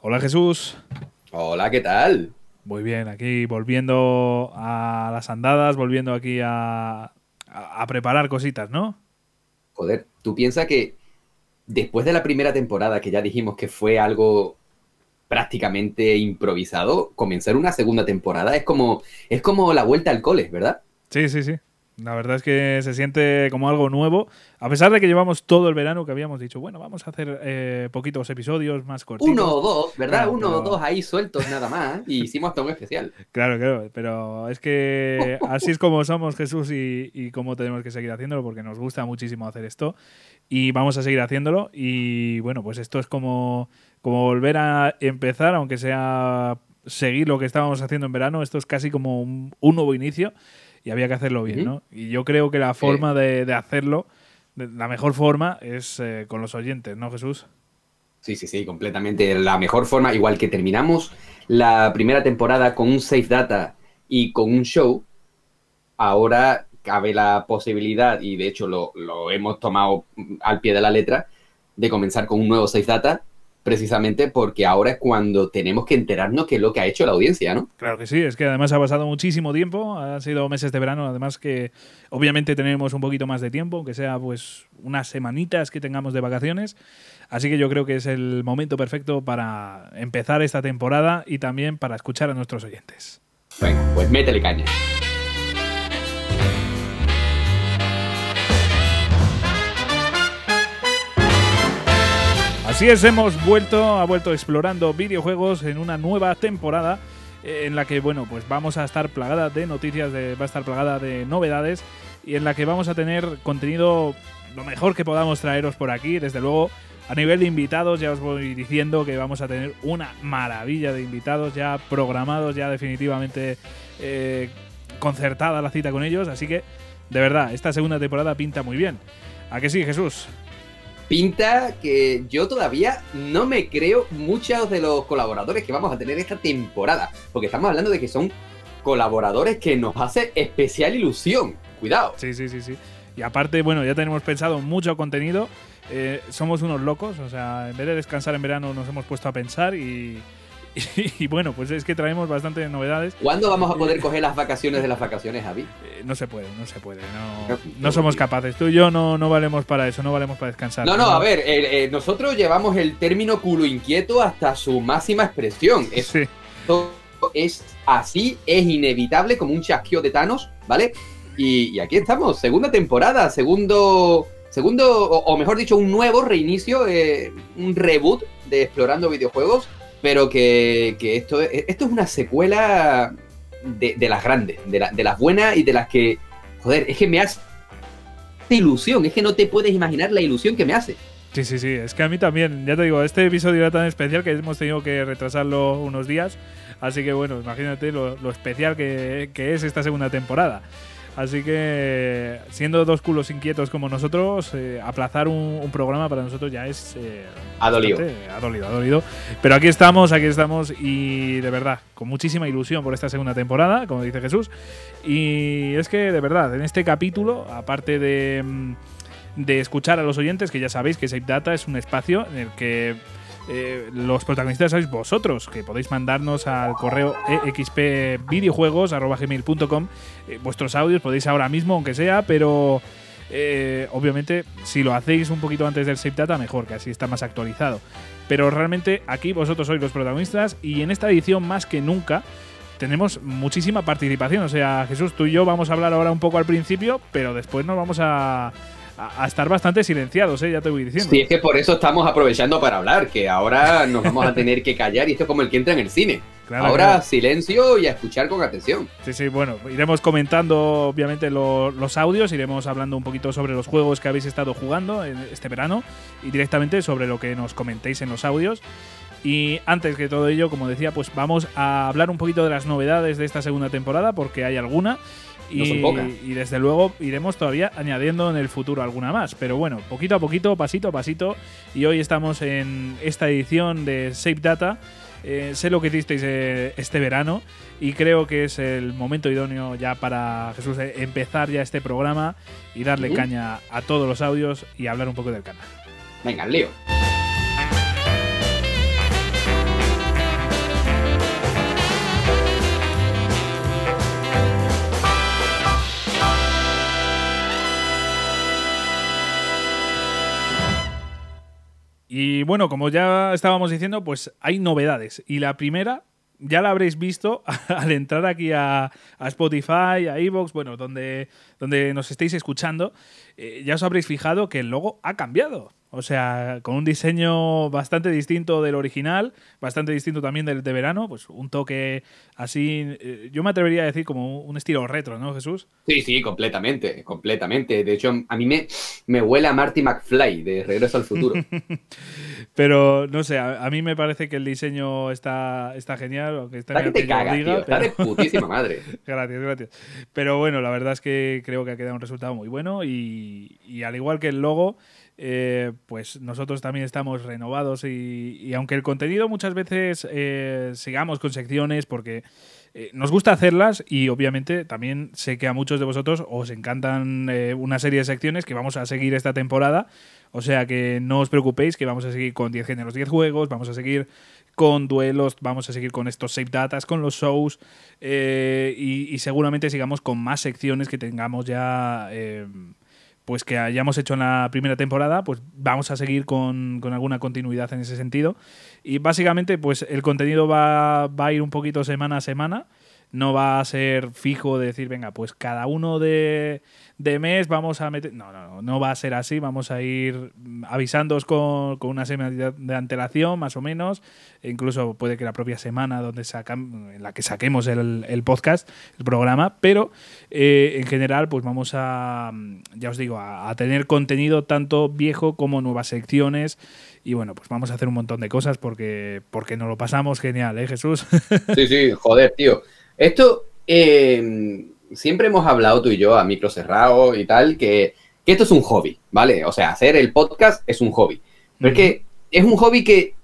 Hola Jesús. Hola, ¿qué tal? Muy bien, aquí volviendo a las andadas, volviendo aquí a, a, preparar cositas, ¿no? Joder, tú piensas que después de la primera temporada, que ya dijimos que fue algo prácticamente improvisado, comenzar una segunda temporada es como, es como la vuelta al cole, ¿verdad? Sí, sí, sí. La verdad es que se siente como algo nuevo, a pesar de que llevamos todo el verano que habíamos dicho, bueno, vamos a hacer eh, poquitos episodios más cortos. Uno o dos, ¿verdad? Uno o dos ahí sueltos nada más, y hicimos hasta un especial. Claro, claro, pero es que así es como somos Jesús y, y como tenemos que seguir haciéndolo, porque nos gusta muchísimo hacer esto, y vamos a seguir haciéndolo, y bueno, pues esto es como, como volver a empezar, aunque sea seguir lo que estábamos haciendo en verano, esto es casi como un nuevo inicio y había que hacerlo bien, ¿no? Y yo creo que la forma de, hacerlo, la mejor forma es eh, con los oyentes, ¿no, Jesús? Sí, sí, sí, completamente. La mejor forma, igual que terminamos la primera temporada con un Safe Data y con un show, ahora cabe la posibilidad, y de hecho lo, lo hemos tomado al pie de la letra, de comenzar con un nuevo Safe Data precisamente porque ahora es cuando tenemos que enterarnos qué es lo que ha hecho la audiencia, ¿no? Claro que sí, es que además ha pasado muchísimo tiempo, han sido meses de verano, además que obviamente tenemos un poquito más de tiempo, aunque sea pues unas semanitas que tengamos de vacaciones, así que yo creo que es el momento perfecto para empezar esta temporada y también para escuchar a nuestros oyentes. Venga, pues métele caña. Así es, hemos vuelto, ha vuelto explorando videojuegos en una nueva temporada eh, en la que, bueno, pues vamos a estar plagada de noticias, va a estar plagada de novedades y en la que vamos a tener contenido lo mejor que podamos traeros por aquí. Desde luego, a nivel de invitados, ya os voy diciendo que vamos a tener una maravilla de invitados ya programados, ya definitivamente eh, concertada la cita con ellos. Así que, de verdad, esta segunda temporada pinta muy bien. ¿A que sí, Jesús? Pinta que yo todavía no me creo muchos de los colaboradores que vamos a tener esta temporada, porque estamos hablando de que son colaboradores que nos hace especial ilusión. Cuidado. Sí, sí, sí, sí. Y aparte, bueno, ya tenemos pensado mucho contenido. Eh, somos unos locos, o sea, en vez de descansar en verano nos hemos puesto a pensar y, Y, bueno, pues es que traemos bastantes novedades. ¿Cuándo vamos a poder coger las vacaciones de las vacaciones, Javi? Eh, no se puede, no se puede. No, somos capaces. Tú y yo no, no valemos para eso, no valemos para descansar. No, no, a ver, eh, eh, nosotros llevamos el término culo inquieto hasta su máxima expresión. Esto es así, es inevitable como un chasqueo de Thanos, ¿vale? Y, aquí estamos, segunda temporada, segundo, segundo o, mejor dicho, un nuevo reinicio, un reboot de Explorando Videojuegos pero que, esto, esto es una secuela de, las grandes, de, las buenas y de las que, joder, es que me hace ilusión, es que no te puedes imaginar la ilusión que me hace. Sí, sí, sí, es que a mí también, ya te digo, este episodio era tan especial que hemos tenido que retrasarlo unos días, así que bueno, imagínate lo, especial que, que es esta segunda temporada. Así que, siendo dos culos inquietos como nosotros, eh, aplazar un, programa para nosotros ya es. Eh, ha dolido. Ha dolido, ha dolido. Pero aquí estamos, aquí estamos y de verdad, con muchísima ilusión por esta segunda temporada, como dice Jesús. Y es que, de verdad, en este capítulo, aparte de, mm, de escuchar a los oyentes, que ya sabéis que Save Data es un espacio en el que eh, los protagonistas sois vosotros, que podéis mandarnos al correo expvideojuegos.com eh, vuestros audios, podéis ahora mismo, aunque sea, pero eh, obviamente si lo hacéis un poquito antes del Save Data, mejor, que así está más actualizado. Pero realmente aquí vosotros sois los protagonistas y en esta edición más que nunca tenemos muchísima participación. O sea, Jesús, tú y yo vamos a hablar ahora un poco al principio, pero después nos vamos a a, estar bastante silenciados, ¿eh? ya te voy diciendo. Sí, es que por eso estamos aprovechando para hablar, que ahora nos vamos a tener que callar y esto es como el que entra en el cine. ahora silencio y a escuchar con atención. Sí, sí, bueno, iremos comentando obviamente los audios, iremos hablando un poquito sobre los juegos que habéis estado jugando este verano y directamente sobre lo que nos comentéis en los audios. Y antes que todo ello, como decía, pues vamos a hablar un poquito de las novedades de esta segunda temporada, porque hay alguna. Y, desde luego iremos todavía añadiendo en el futuro alguna más. Pero bueno, poquito a poquito, pasito a pasito. Y hoy estamos en esta edición de Save Data. Eh, sé lo que hicisteis eh, este verano y creo que es el momento idóneo ya para Jesús eh, empezar ya este programa y darle caña a todos los audios y hablar un poco del canal. Venga, lío. Y bueno, como ya estábamos diciendo, pues hay novedades. Y la primera ya la habréis visto al entrar aquí a, Spotify, a Evox, bueno, donde, donde nos estéis escuchando, eh, ya os habréis fijado que el logo ha cambiado. O sea, con un diseño bastante distinto del original, bastante distinto también del de verano, pues un toque así, eh, yo me atrevería a decir como un estilo retro, ¿no, Jesús? Sí, sí, completamente, completamente. De hecho, a mí me, me huele a Marty McFly de Regreso al Futuro. pero, no sé, a, mí me parece que el diseño está, está genial. Aunque está, que te caga, tío, está de putísima madre. gracias, gracias. Pero bueno, la verdad es que creo que ha quedado un resultado muy bueno y, y al igual que el logo... Eh, pues nosotros también estamos renovados y, aunque el contenido muchas veces eh, sigamos con secciones porque eh, nos gusta hacerlas y obviamente también sé que a muchos de vosotros os encantan una serie de secciones que vamos a seguir esta temporada. O sea que no os preocupéis que vamos a seguir con 10 géneros, 10 juegos, vamos a seguir con duelos, vamos a seguir con estos save datas, con los shows y, y, seguramente sigamos con más secciones que tengamos ya pues que hayamos hecho en la primera temporada, pues vamos a seguir con, alguna continuidad en ese sentido. Y básicamente, pues el contenido va, va, a ir un poquito semana a semana. No va a ser fijo de decir, venga, pues cada uno de, de mes vamos a meter. No, no, no, no va a ser así. Vamos a ir avisándoos con, con una semana de antelación, más o menos. E incluso puede que la propia semana donde sacan, en la que saquemos el, el podcast, el programa. Pero eh, en general, pues vamos a, ya os digo, a, tener contenido tanto viejo como nuevas secciones. Y bueno, pues vamos a hacer un montón de cosas porque, porque nos lo pasamos genial, ¿eh, Jesús? Sí, sí, joder, tío. Esto. Eh siempre hemos hablado tú y yo a micro cerrado y tal, que, esto es un hobby, ¿vale? O sea, hacer el podcast es un hobby. Pero es que es un hobby que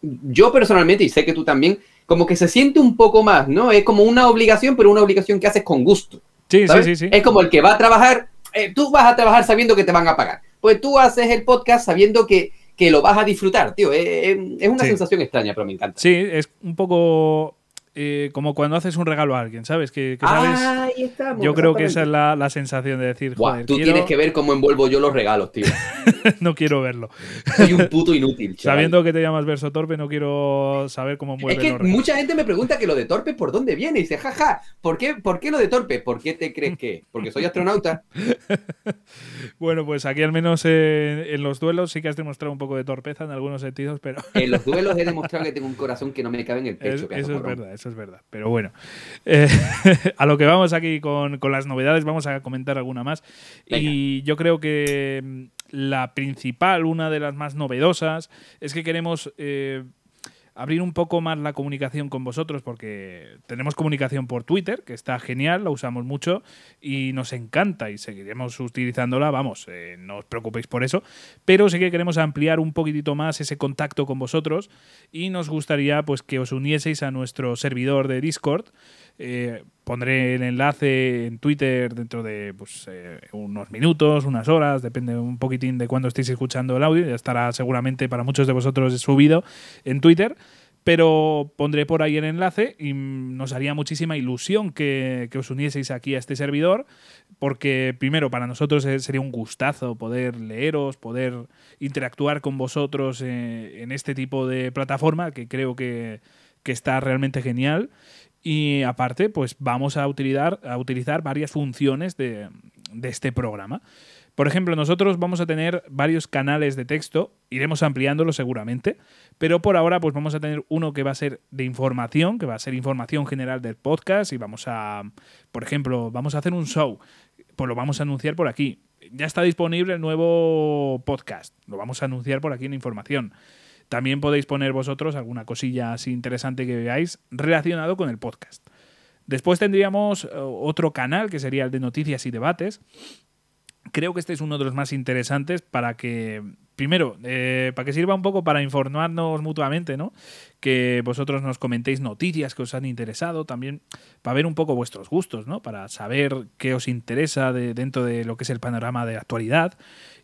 yo personalmente, y sé que tú también, como que se siente un poco más, ¿no? Es como una obligación, pero una obligación que haces con gusto. Sí, sí, sí, sí. Es como el que va a trabajar, eh, tú vas a trabajar sabiendo que te van a pagar. Pues tú haces el podcast sabiendo que, lo vas a disfrutar, tío. Es, una sensación extraña, pero me encanta. Sí, es un poco eh, como cuando haces un regalo a alguien, ¿sabes? Que, sabes yo creo que esa es la, sensación de decir, Joder, tú tienes que ver cómo envuelvo yo los regalos, tío. no quiero verlo. Soy un puto inútil, chaval. Sabiendo que te llamas Verso Torpe, no quiero saber cómo envuelve Es que mucha gente me pregunta que lo de Torpe, ¿por dónde viene? Y dice, jaja, ¿por qué, ¿por qué lo de Torpe? ¿Por qué te crees que? Porque soy astronauta. bueno, pues aquí al menos en los duelos sí que has demostrado un poco de torpeza en algunos sentidos, pero... en los duelos he demostrado que tengo un corazón que no me cabe en el pecho. eso es verdad, eso es verdad. Pero bueno, eh, a lo que vamos aquí con, las novedades, vamos a comentar alguna más. Y yo creo que mm, la principal, una de las más novedosas, es que queremos eh, abrir un poco más la comunicación con vosotros porque tenemos comunicación por Twitter, que está genial, la usamos mucho y nos encanta y seguiremos utilizándola, vamos, eh, no os preocupéis por eso, pero sí que queremos ampliar un poquitito más ese contacto con vosotros y nos gustaría pues que os unieseis a nuestro servidor de Discord. Eh, pondré el enlace en Twitter dentro de pues, eh, unos minutos, unas horas, depende un poquitín de cuándo estéis escuchando el audio. Ya estará seguramente para muchos de vosotros subido en Twitter. Pero pondré por ahí el enlace y nos haría muchísima ilusión que, os unieseis aquí a este servidor, porque primero para nosotros sería un gustazo poder leeros, poder interactuar con vosotros eh, en este tipo de plataforma, que creo que, que está realmente genial. Y aparte, pues vamos a utilizar, a utilizar varias funciones de, este programa. Por ejemplo, nosotros vamos a tener varios canales de texto, iremos ampliándolo seguramente, pero por ahora pues vamos a tener uno que va a ser de información, que va a ser información general del podcast y vamos a, por ejemplo, vamos a hacer un show, pues lo vamos a anunciar por aquí. Ya está disponible el nuevo podcast, lo vamos a anunciar por aquí en información. También podéis poner vosotros alguna cosilla así interesante que veáis relacionado con el podcast. Después tendríamos eh, otro canal que sería el de noticias y debates. Creo que este es uno de los más interesantes para que, primero, eh, para que sirva un poco para informarnos mutuamente, ¿no? que vosotros nos comentéis noticias que os han interesado, también para ver un poco vuestros gustos, ¿no? Para saber qué os interesa de, dentro de lo que es el panorama de actualidad.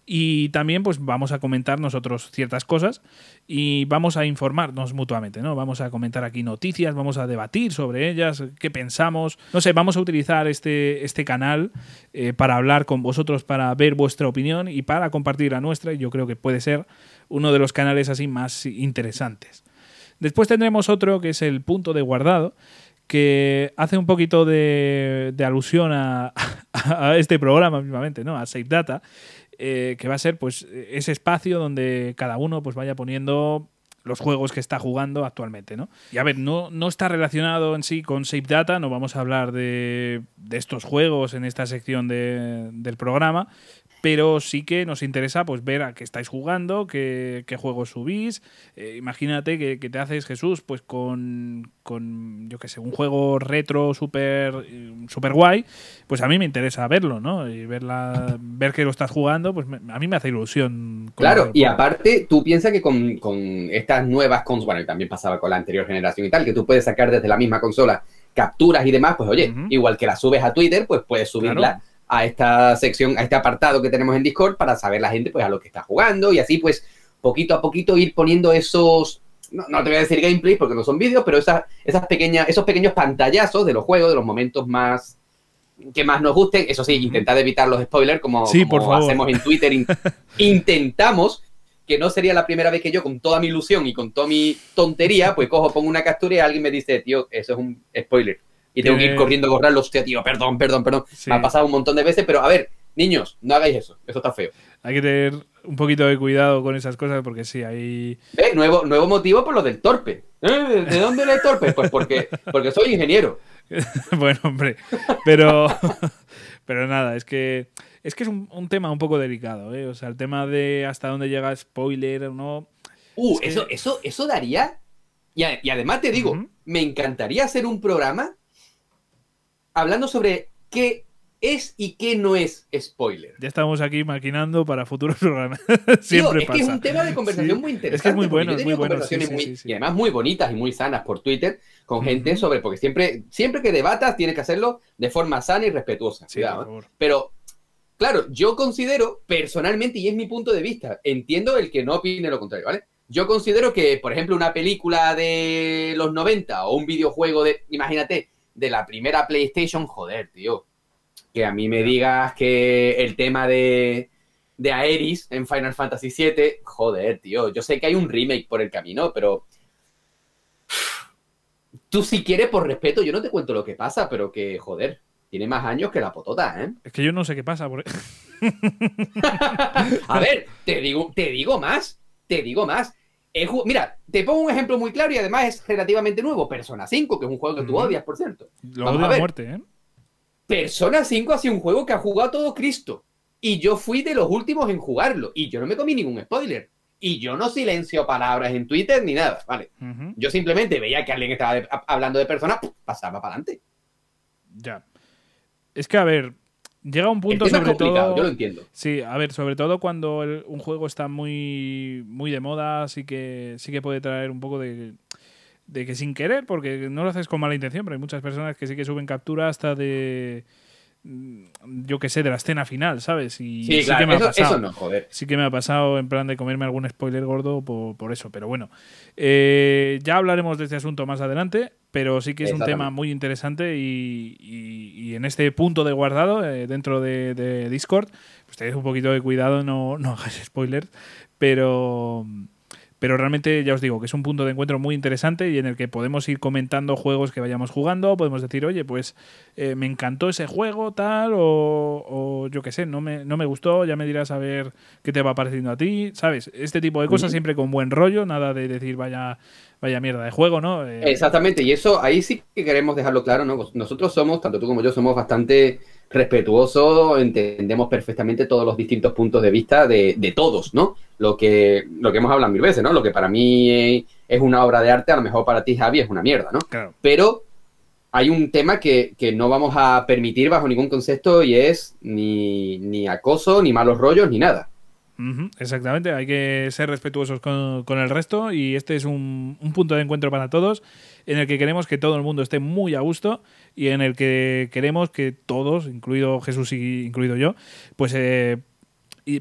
Y también, pues vamos a comentar nosotros ciertas cosas y vamos a informarnos mutuamente, ¿no? Vamos a comentar aquí noticias, vamos a debatir sobre ellas, qué pensamos. No sé, vamos a utilizar este, este canal eh, para hablar con vosotros, para ver vuestra opinión y para compartir la nuestra. Y yo creo que puede ser uno de los canales así más interesantes. Después tendremos otro que es el punto de guardado, que hace un poquito de, alusión a, a, este programa mismamente, ¿no? A Save Data, eh, que va a ser pues ese espacio donde cada uno pues vaya poniendo los juegos que está jugando actualmente, ¿no? Y a ver, no, no está relacionado en sí con Save Data, no vamos a hablar de, de estos juegos en esta sección de, del programa, pero sí que nos interesa pues ver a qué estáis jugando, qué, qué juegos subís. Eh, imagínate que, te haces Jesús pues con, con yo qué sé, un juego retro súper super guay, pues a mí me interesa verlo, ¿no? Y verla, ver que lo estás jugando, pues a mí me hace ilusión. Claro, y aparte tú piensas que con, con estas nuevas consolas, bueno, y también pasaba con la anterior generación y tal, que tú puedes sacar desde la misma consola capturas y demás, pues oye, igual que la subes a Twitter, pues puedes subirla a esta sección, a este apartado que tenemos en Discord para saber la gente pues a lo que está jugando y así pues poquito a poquito ir poniendo esos, no, te voy a decir gameplay porque no son vídeos, pero esas, esas pequeñas, esos pequeños pantallazos de los juegos, de los momentos más que más nos gusten. Eso sí, intentad evitar los spoilers como, sí, por hacemos en Twitter. intentamos, que no sería la primera vez que yo, con toda mi ilusión y con toda mi tontería, pues cojo, pongo una captura y alguien me dice, tío, eso es un spoiler y tengo que ir corriendo a borrarlo. Hostia, tío, perdón, perdón, perdón. Me ha pasado un montón de veces, pero a ver, niños, no hagáis eso. Eso está feo. Hay que tener un poquito de cuidado con esas cosas porque sí, hay. ¿Ves? Nuevo, nuevo motivo por lo del torpe. ¿Eh? ¿De dónde el torpe? Pues porque, porque soy ingeniero. bueno, hombre, pero. pero nada, es que. Es que es un, tema un poco delicado, ¿eh? O sea, el tema de hasta dónde llega spoiler o no. Uh, eso, eso, eso daría. Y, además te digo, me encantaría hacer un programa hablando sobre qué es y qué no es spoiler. Ya estamos aquí maquinando para futuros programas. Siempre es que es un tema de conversación muy interesante. Es que es muy bueno, muy bueno. y además muy bonitas y muy sanas por Twitter con gente sobre, porque siempre, siempre que debatas tienes que hacerlo de forma sana y respetuosa. Cuidado, ¿eh? Pero, claro, yo considero personalmente, y es mi punto de vista, entiendo el que no opine lo contrario, ¿vale? Yo considero que, por ejemplo, una película de los 90 o un videojuego de, imagínate, de la primera PlayStation, joder, tío. Que a mí me digas que el tema de, de Aeris en Final Fantasy VII, joder, tío. Yo sé que hay un remake por el camino, pero. Tú, si quieres, por respeto, yo no te cuento lo que pasa, pero que, joder, tiene más años que la potota, ¿eh? Es que yo no sé qué pasa. Por... a ver, te digo, te digo más. Te digo más mira, te pongo un ejemplo muy claro y además es relativamente nuevo. Persona 5, que es un juego que tú odias, por cierto. Lo odio a, muerte, ¿eh? Persona 5 ha sido un juego que ha jugado todo Cristo. Y yo fui de los últimos en jugarlo. Y yo no me comí ningún spoiler. Y yo no silencio palabras en Twitter ni nada, ¿vale? Yo simplemente veía que alguien estaba hablando de persona, pasaba para adelante. Ya. Es que, a ver, Llega un punto sobre todo. Yo lo entiendo. Sí, a ver, sobre todo cuando un juego está muy, muy de moda, sí que, sí que puede traer un poco de, de que sin querer, porque no lo haces con mala intención, pero hay muchas personas que sí que suben captura hasta de yo que sé, de la escena final, ¿sabes? Y sí, que me ha pasado. no, joder. Sí que me ha pasado en plan de comerme algún spoiler gordo por, eso, pero bueno. Eh, ya hablaremos de este asunto más adelante, pero sí que es un tema muy interesante y, en este punto de guardado eh, dentro de, Discord, pues tenéis un poquito de cuidado, no, no hagáis spoilers, pero pero realmente ya os digo que es un punto de encuentro muy interesante y en el que podemos ir comentando juegos que vayamos jugando, podemos decir, oye, pues eh, me encantó ese juego, tal, o, yo qué sé, no me, no me gustó, ya me dirás a ver qué te va pareciendo a ti, ¿sabes? Este tipo de cosas siempre con buen rollo, nada de decir, vaya, vaya mierda de juego, ¿no? Eh, Exactamente, y eso ahí sí que queremos dejarlo claro, ¿no? Nosotros somos, tanto tú como yo, somos bastante respetuosos, entendemos perfectamente todos los distintos puntos de vista de, de todos, ¿no? lo que, lo que hemos hablado mil veces, ¿no? Lo que para mí es una obra de arte, a lo mejor para ti, Javi, es una mierda, ¿no? Pero hay un tema que, no vamos a permitir bajo ningún concepto y es ni, acoso, ni malos rollos, ni nada. exactamente, hay que ser respetuosos con, el resto y este es un, punto de encuentro para todos en el que queremos que todo el mundo esté muy a gusto y en el que queremos que todos, incluido Jesús y incluido yo, pues eh,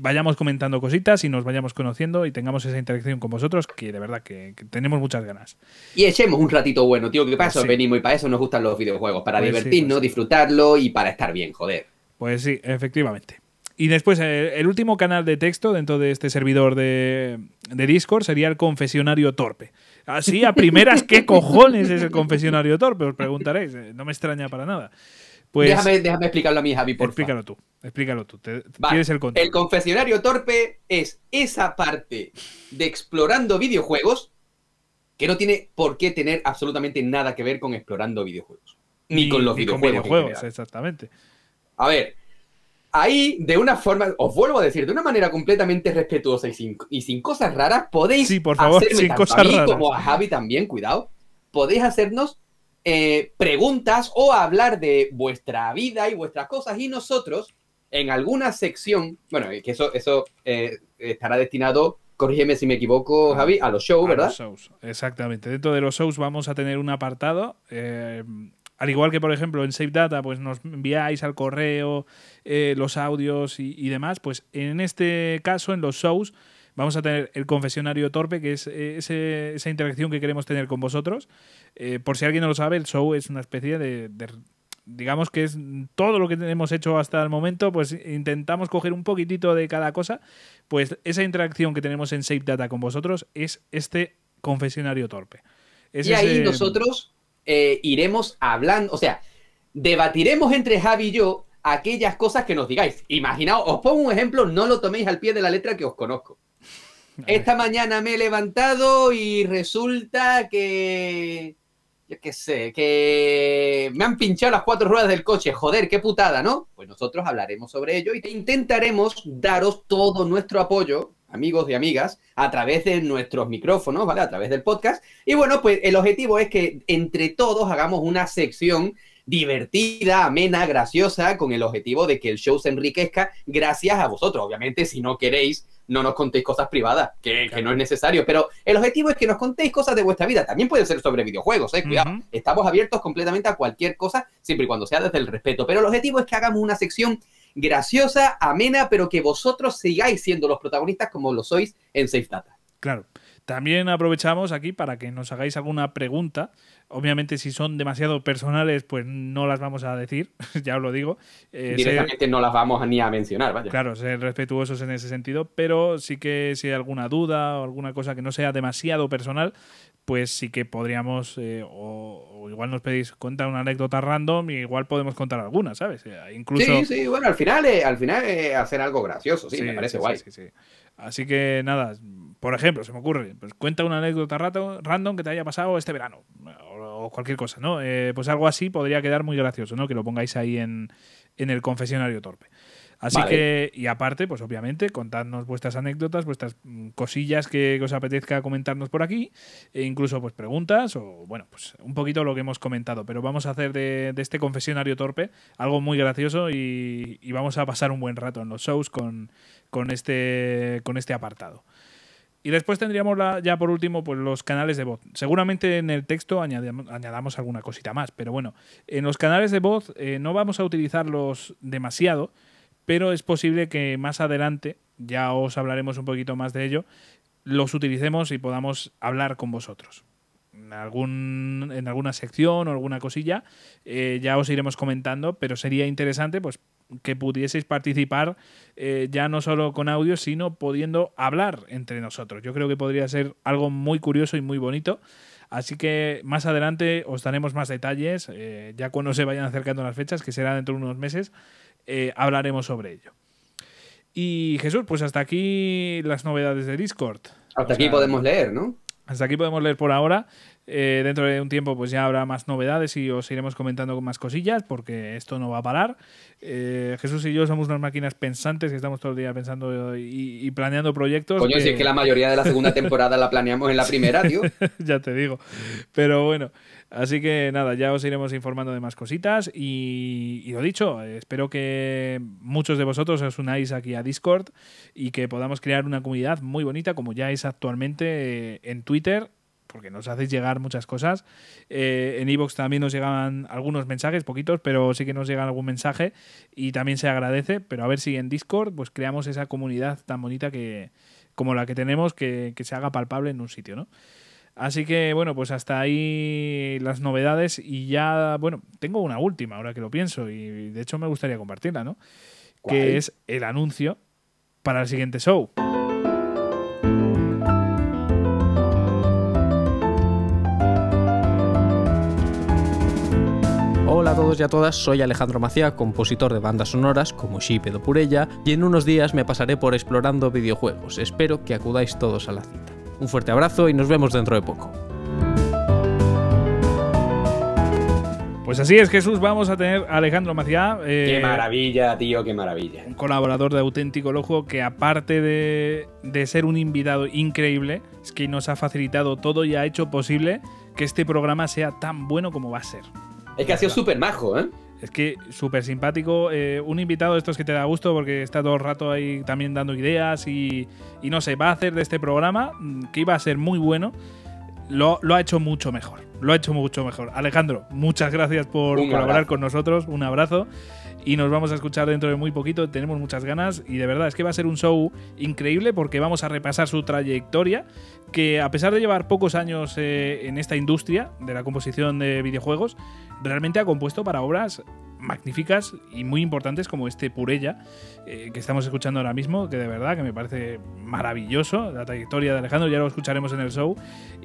vayamos comentando cositas y nos vayamos conociendo y tengamos esa interacción con vosotros que de verdad que, tenemos muchas ganas. Y echemos un ratito bueno, tío, que para eso venimos y para eso nos gustan los videojuegos, para pues divertirnos, pues disfrutarlo y para estar bien, joder. Pues sí, efectivamente. Y después, eh, el último canal de texto dentro de este servidor de, Discord sería el confesionario torpe. Así, a primeras, ¿qué cojones es el confesionario torpe? Os preguntaréis. Eh, no me extraña para nada. Pues, déjame, déjame explicarlo a mí, Javi, por Explícalo tú, explícalo tú. ¿Quieres el El confesionario torpe es esa parte de explorando videojuegos que no tiene por qué tener absolutamente nada que ver con explorando videojuegos. Ni, con los videojuegos. exactamente. A ver, ahí, de una forma, os vuelvo a decir, de una manera completamente respetuosa y sin, y sin cosas raras, podéis sí, por favor, hacerme sin cosas a mí como a Javi también, cuidado, podéis hacernos eh, preguntas o hablar de vuestra vida y vuestras cosas y nosotros, en alguna sección, bueno, que eso, eso eh, estará destinado corrígeme si me equivoco, Javi, a los shows, ¿verdad? los shows, exactamente. Dentro de los shows vamos a tener un apartado eh, al igual que, por ejemplo, en Save Data, pues nos enviáis al correo eh, los audios y, demás, pues en este caso, en los shows, vamos a tener el confesionario torpe, que es eh, esa interacción que queremos tener con vosotros. Eh, por si alguien no lo sabe, el show es una especie de, digamos que es todo lo que hemos hecho hasta el momento, pues intentamos coger un poquitito de cada cosa, pues esa interacción que tenemos en Save Data con vosotros es este confesionario torpe. y ahí nosotros eh, iremos hablando, o sea, debatiremos entre Javi y yo aquellas cosas que nos digáis. Imaginaos, os pongo un ejemplo, no lo toméis al pie de la letra que os conozco. Esta mañana me he levantado y resulta que. Yo qué sé, que me han pinchado las cuatro ruedas del coche. Joder, qué putada, ¿no? Pues nosotros hablaremos sobre ello y intentaremos daros todo nuestro apoyo amigos y amigas, a través de nuestros micrófonos, ¿vale? A través del podcast. Y bueno, pues el objetivo es que entre todos hagamos una sección divertida, amena, graciosa, con el objetivo de que el show se enriquezca gracias a vosotros. Obviamente, si no queréis, no nos contéis cosas privadas, que, no es necesario, pero el objetivo es que nos contéis cosas de vuestra vida. También puede ser sobre videojuegos, ¿eh? Cuidado, estamos abiertos completamente a cualquier cosa, siempre y cuando sea desde el respeto. Pero el objetivo es que hagamos una sección graciosa, amena, pero que vosotros sigáis siendo los protagonistas como lo sois en Safe Data. Claro. También aprovechamos aquí para que nos hagáis alguna pregunta. Obviamente, si son demasiado personales, pues no las vamos a decir, ya os lo digo. Eh, Directamente no las vamos ni a mencionar, vaya. Claro, ser respetuosos en ese sentido, pero sí que si hay alguna duda o alguna cosa que no sea demasiado personal, pues sí que podríamos, eh, o, igual nos pedís contar una anécdota random y igual podemos contar alguna, ¿sabes? Eh, incluso... Sí, sí, bueno, al final, al final hacer algo gracioso, sí, me parece guay. Sí, sí, Así que nada, por ejemplo, se me ocurre, pues cuenta una anécdota random que te haya pasado este verano o, cualquier cosa, ¿no? Eh, pues algo así podría quedar muy gracioso, ¿no? Que lo pongáis ahí en, en el confesionario torpe. Así que, y aparte, pues obviamente, contadnos vuestras anécdotas, vuestras cosillas que, os apetezca comentarnos por aquí, e incluso pues preguntas o, bueno, pues un poquito lo que hemos comentado. Pero vamos a hacer de, este confesionario torpe algo muy gracioso y, y, vamos a pasar un buen rato en los shows con, con, este, con este apartado. Y después tendríamos ya por último pues los canales de voz. Seguramente en el texto añadamos, alguna cosita más, pero bueno, en los canales de voz eh, no vamos a utilizarlos demasiado, pero es posible que más adelante, ya os hablaremos un poquito más de ello, los utilicemos y podamos hablar con vosotros. En, algún, en alguna sección o alguna cosilla eh, ya os iremos comentando, pero sería interesante pues que pudieseis participar eh, ya no solo con audio, sino pudiendo hablar entre nosotros. Yo creo que podría ser algo muy curioso y muy bonito. Así que más adelante os daremos más detalles, eh, ya cuando se vayan acercando las fechas, que será dentro de unos meses, eh, hablaremos sobre ello. Y Jesús, pues hasta aquí las novedades de Discord. Hasta aquí podemos leer, ¿no? Hasta aquí podemos leer por ahora. Eh, dentro de un tiempo pues ya habrá más novedades y os iremos comentando con más cosillas porque esto no va a parar. Eh, Jesús y yo somos unas máquinas pensantes que estamos todo el día pensando y, planeando proyectos. Coño, si es que la mayoría de la segunda temporada la planeamos en la primera, tío. ya te digo. Pero bueno, así que nada, ya os iremos informando de más cositas y, y lo dicho, espero que muchos de vosotros os unáis aquí a Discord y que podamos crear una comunidad muy bonita como ya es actualmente eh, en Twitter porque nos hacéis llegar muchas cosas. Eh, en Evox también nos llegan algunos mensajes, poquitos, pero sí que nos llega algún mensaje y también se agradece. Pero a ver si en Discord pues creamos esa comunidad tan bonita que como la que tenemos que, que se haga palpable en un sitio, ¿no? Así que bueno, pues hasta ahí las novedades y ya, bueno, tengo una última ahora que lo pienso y de hecho me gustaría compartirla, ¿no? Que es el anuncio para el siguiente show. Todos y a todas, soy Alejandro Macía, compositor de bandas sonoras como Shipedo Purella, y en unos días me pasaré por explorando videojuegos. Espero que acudáis todos a la cita. Un fuerte abrazo y nos vemos dentro de poco. Pues así es, Jesús, vamos a tener a Alejandro Macía. Eh, qué maravilla, tío, qué maravilla. Un colaborador de Auténtico Lojo que aparte de, de ser un invitado increíble, es que nos ha facilitado todo y ha hecho posible que este programa sea tan bueno como va a ser. Es que ha sido súper majo, ¿eh? Es que súper simpático. Eh, un invitado de estos que te da gusto porque está todo el rato ahí también dando ideas y, y no sé, va a hacer de este programa mm, que iba a ser muy bueno. Lo, lo, ha hecho mucho mejor. Lo ha hecho mucho mejor. Alejandro, muchas gracias por colaborar con nosotros. Un abrazo. Y nos vamos a escuchar dentro de muy poquito. Tenemos muchas ganas. Y de verdad es que va a ser un show increíble porque vamos a repasar su trayectoria. Que a pesar de llevar pocos años eh, en esta industria de la composición de videojuegos, realmente ha compuesto para obras magníficas y muy importantes como este Purella eh, que estamos escuchando ahora mismo, que de verdad que me parece maravilloso la trayectoria de Alejandro, ya lo escucharemos en el show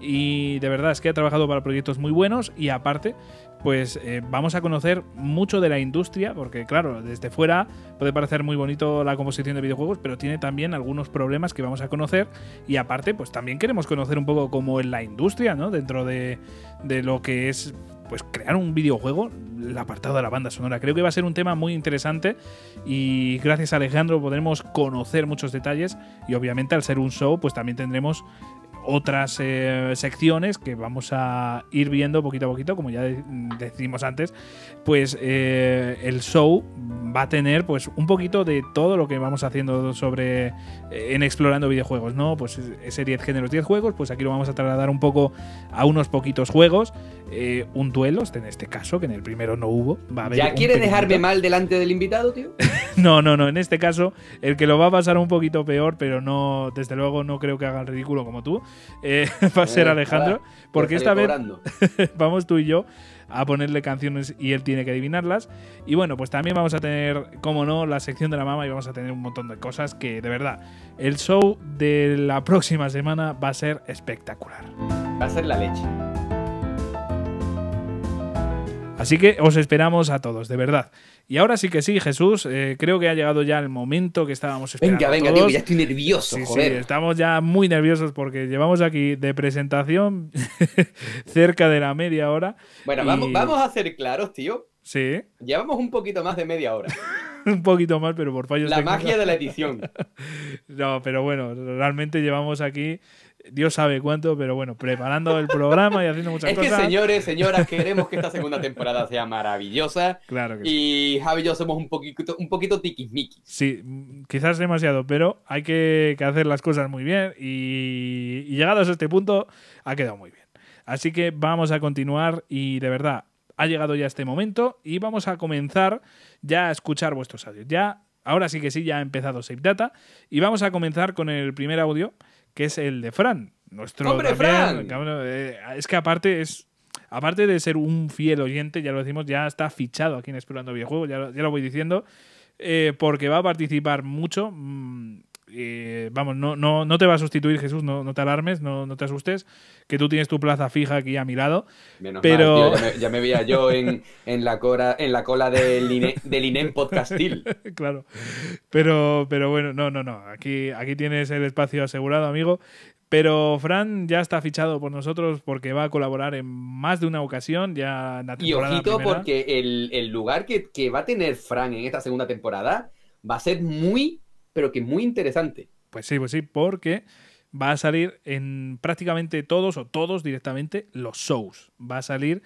y de verdad es que ha trabajado para proyectos muy buenos y aparte pues eh, vamos a conocer mucho de la industria, porque claro, desde fuera puede parecer muy bonito la composición de videojuegos, pero tiene también algunos problemas que vamos a conocer y aparte pues también queremos conocer un poco cómo es la industria, ¿no? Dentro de, de lo que es pues crear un videojuego, el apartado de la banda sonora. Creo que va a ser un tema muy interesante y gracias a Alejandro podremos conocer muchos detalles y obviamente al ser un show pues también tendremos otras eh, secciones que vamos a ir viendo poquito a poquito, como ya decimos antes, pues eh, el show va a tener pues un poquito de todo lo que vamos haciendo sobre eh, en explorando videojuegos, ¿no? Pues ese 10 géneros, 10 juegos, pues aquí lo vamos a trasladar un poco a unos poquitos juegos, un duelo, en este caso, que en el primero no hubo. ¿Ya quiere dejarme mal delante del invitado, tío? no, no, no, en este caso el que lo va a pasar un poquito peor, pero no, desde luego no creo que haga el ridículo como tú, eh, va a ser eh, Alejandro, porque esta vez vamos tú y yo a ponerle canciones y él tiene que adivinarlas. Y bueno, pues también vamos a tener, como no, la sección de la mama y vamos a tener un montón de cosas que de verdad, el show de la próxima semana va a ser espectacular. Va a ser la leche. Así que os esperamos a todos, de verdad. Y ahora sí que sí, Jesús, eh, creo que ha llegado ya el momento que estábamos esperando. Venga, venga, tío, ya estoy nervioso, joder. estamos ya muy nerviosos porque llevamos aquí de presentación cerca de la media hora. Bueno, vamos, vamos a ser claros, tío. Sí. Llevamos un poquito más de media hora. un poquito más, pero por fallos La magia de la edición. no, pero bueno, realmente llevamos aquí Dios sabe cuánto, pero bueno, preparando el programa y haciendo muchas cosas. Es que, señores, señoras, queremos que esta segunda temporada sea maravillosa. Claro que y Javi y yo somos un poquito, un poquito tiquismiquis. Sí, quizás demasiado, pero hay que, hacer las cosas muy bien y, y llegados a este punto ha quedado muy bien. Así que vamos a continuar y de verdad, ha llegado ya este momento y vamos a comenzar ya a escuchar vuestros audios. Ya, ahora sí que sí, ya ha empezado Save Data y vamos a comenzar con el primer audio que es el de Fran. Nuestro ¡Hombre, Fran! Eh, es que aparte es. Aparte de ser un fiel oyente, ya lo decimos, ya está fichado aquí en Explorando Videojuegos, ya lo, ya lo voy diciendo, eh, porque va a participar mucho. Mm, eh, vamos, no, no, no te va a sustituir Jesús, no, no te alarmes, no, no, te asustes, que tú tienes tu plaza fija aquí a mi lado. pero ya, me, veía yo en, en, la, cora, en la cola del, INE, del INEM Podcastil. claro, pero, pero bueno, no, no, no, aquí, aquí tienes el espacio asegurado, amigo. Pero Fran ya está fichado por nosotros porque va a colaborar en más de una ocasión ya en la Y temporada ojito primera. porque el, el lugar que, que va a tener Fran en esta segunda temporada va a ser muy, pero que muy interesante. Pues sí, pues sí, porque va a salir en prácticamente todos o todos directamente los shows. Va a salir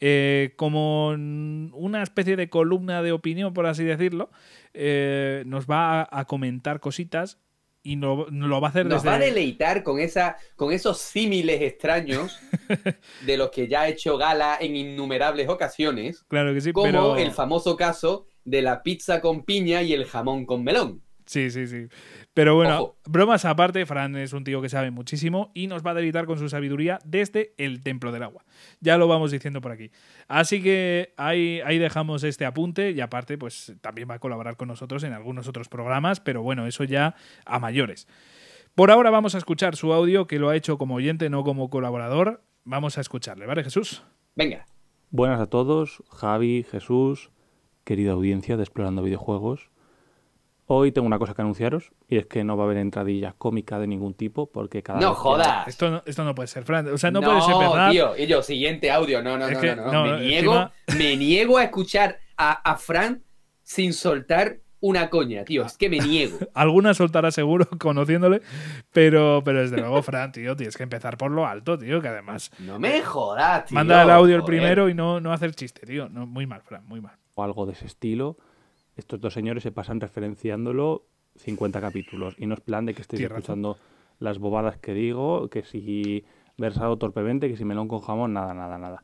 eh, como una especie de columna de opinión, por así decirlo. Eh, nos va a, a comentar cositas y no, no lo va a hacer Nos desde... va a deleitar con, esa, con esos símiles extraños de los que ya ha hecho gala en innumerables ocasiones, Claro que sí, como pero... el famoso caso de la pizza con piña y el jamón con melón. Sí, sí, sí. Pero bueno, Ojo. bromas aparte, Fran es un tío que sabe muchísimo y nos va a deleitar con su sabiduría desde el Templo del Agua. Ya lo vamos diciendo por aquí. Así que ahí, ahí dejamos este apunte y aparte, pues también va a colaborar con nosotros en algunos otros programas, pero bueno, eso ya a mayores. Por ahora vamos a escuchar su audio que lo ha hecho como oyente, no como colaborador. Vamos a escucharle, ¿vale, Jesús? Venga, Buenas a todos, Javi, Jesús, querida audiencia de Explorando Videojuegos. Hoy tengo una cosa que anunciaros y es que no va a haber entradilla cómica de ningún tipo porque cada no vez que- jodas. Esto no, esto no puede ser, Fran. O sea, no, puede ser verdad. tío. Y yo, siguiente audio. No, no, no, que- no, no. no, Me, niego, encima- me niego a escuchar a, a Fran sin soltar una coña, tío. Es que me niego. Alguna soltará seguro conociéndole, pero, pero desde luego, Fran, tío, tienes que empezar por lo alto, tío, que además No me jodas, tío. manda el audio el primero y no, no hacer chiste, tío. No, muy mal, Fran, muy mal. o algo de ese estilo, estos dos señores se pasan referenciándolo 50 capítulos y no es plan de que estéis razón. escuchando las bobadas que digo, que si versado torpemente, que si melón con jamón, nada, nada, nada.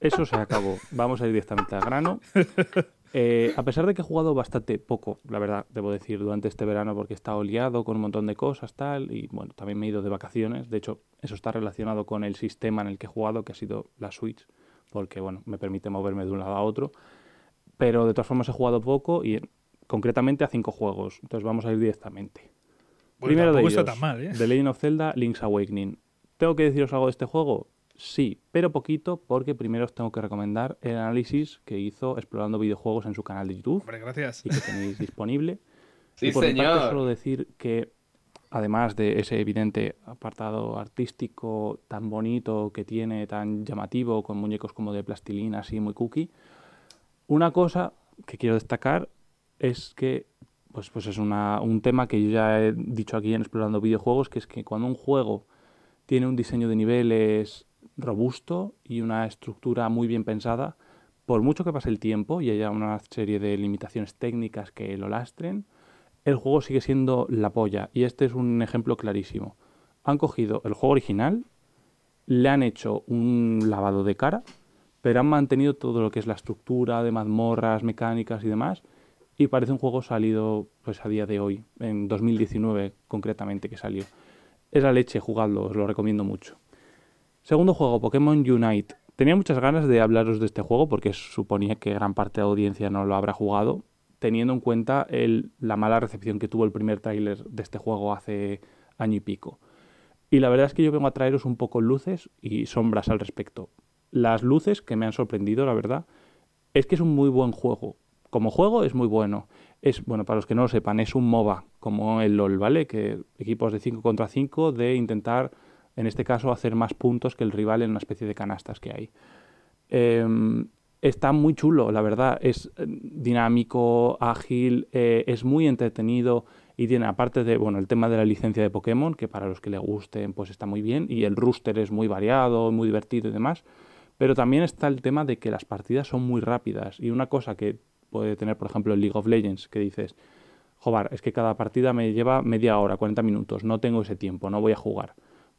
Eso se acabó. Vamos a ir directamente al grano. Eh, a pesar de que he jugado bastante poco, la verdad, debo decir, durante este verano, porque he estado liado con un montón de cosas, tal, y bueno, también me he ido de vacaciones. De hecho, eso está relacionado con el sistema en el que he jugado, que ha sido la Switch, porque bueno, me permite moverme de un lado a otro. Pero de todas formas he jugado poco y concretamente a cinco juegos. Entonces vamos a ir directamente. Bueno, Primero de ellos, está tan mal, ¿eh? The Legend of Zelda Link's Awakening. ¿Tengo que deciros algo de este juego? Sí, pero poquito porque primero os tengo que recomendar el análisis que hizo explorando videojuegos en su canal de YouTube Hombre, gracias. y que tenéis disponible. Sí, y por mi parte señor. solo decir que además de ese evidente apartado artístico tan bonito que tiene, tan llamativo, con muñecos como de plastilina, así muy cookie, una cosa que quiero destacar es que pues, pues es una, un tema que yo ya he dicho aquí en Explorando Videojuegos, que es que cuando un juego tiene un diseño de niveles robusto y una estructura muy bien pensada, por mucho que pase el tiempo y haya una serie de limitaciones técnicas que lo lastren, el juego sigue siendo la polla. Y este es un ejemplo clarísimo. Han cogido el juego original, le han hecho un lavado de cara, pero han mantenido todo lo que es la estructura de mazmorras, mecánicas y demás. Y parece un juego salido pues a día de hoy, en 2019 concretamente que salió. Es la leche, jugadlo, os lo recomiendo mucho. Segundo juego, Pokémon Unite. Tenía muchas ganas de hablaros de este juego porque suponía que gran parte de la audiencia no lo habrá jugado, teniendo en cuenta el- la mala recepción que tuvo el primer tráiler de este juego hace año y pico. Y la verdad es que yo vengo a traeros un poco luces y sombras al respecto. Las luces que me han sorprendido, la verdad, es que es un muy buen juego. Como juego es muy bueno. Es, bueno, para los que no lo sepan, es un MOBA, como el LOL, ¿vale? Que equipos de 5 contra 5 de intentar, en este caso, hacer más puntos que el rival en una especie de canastas que hay. Eh, está muy chulo, la verdad. Es eh, dinámico, ágil, eh, es muy entretenido y tiene, aparte de, bueno, el tema de la licencia de Pokémon, que para los que le gusten, pues está muy bien, y el rooster es muy variado, muy divertido y demás. Pero también está el tema de que las partidas son muy rápidas. Y una cosa que puede tener, por ejemplo, el League of Legends, que dices, joder, es que cada partida me lleva media hora, 40 minutos, no tengo ese tiempo, no voy a jugar.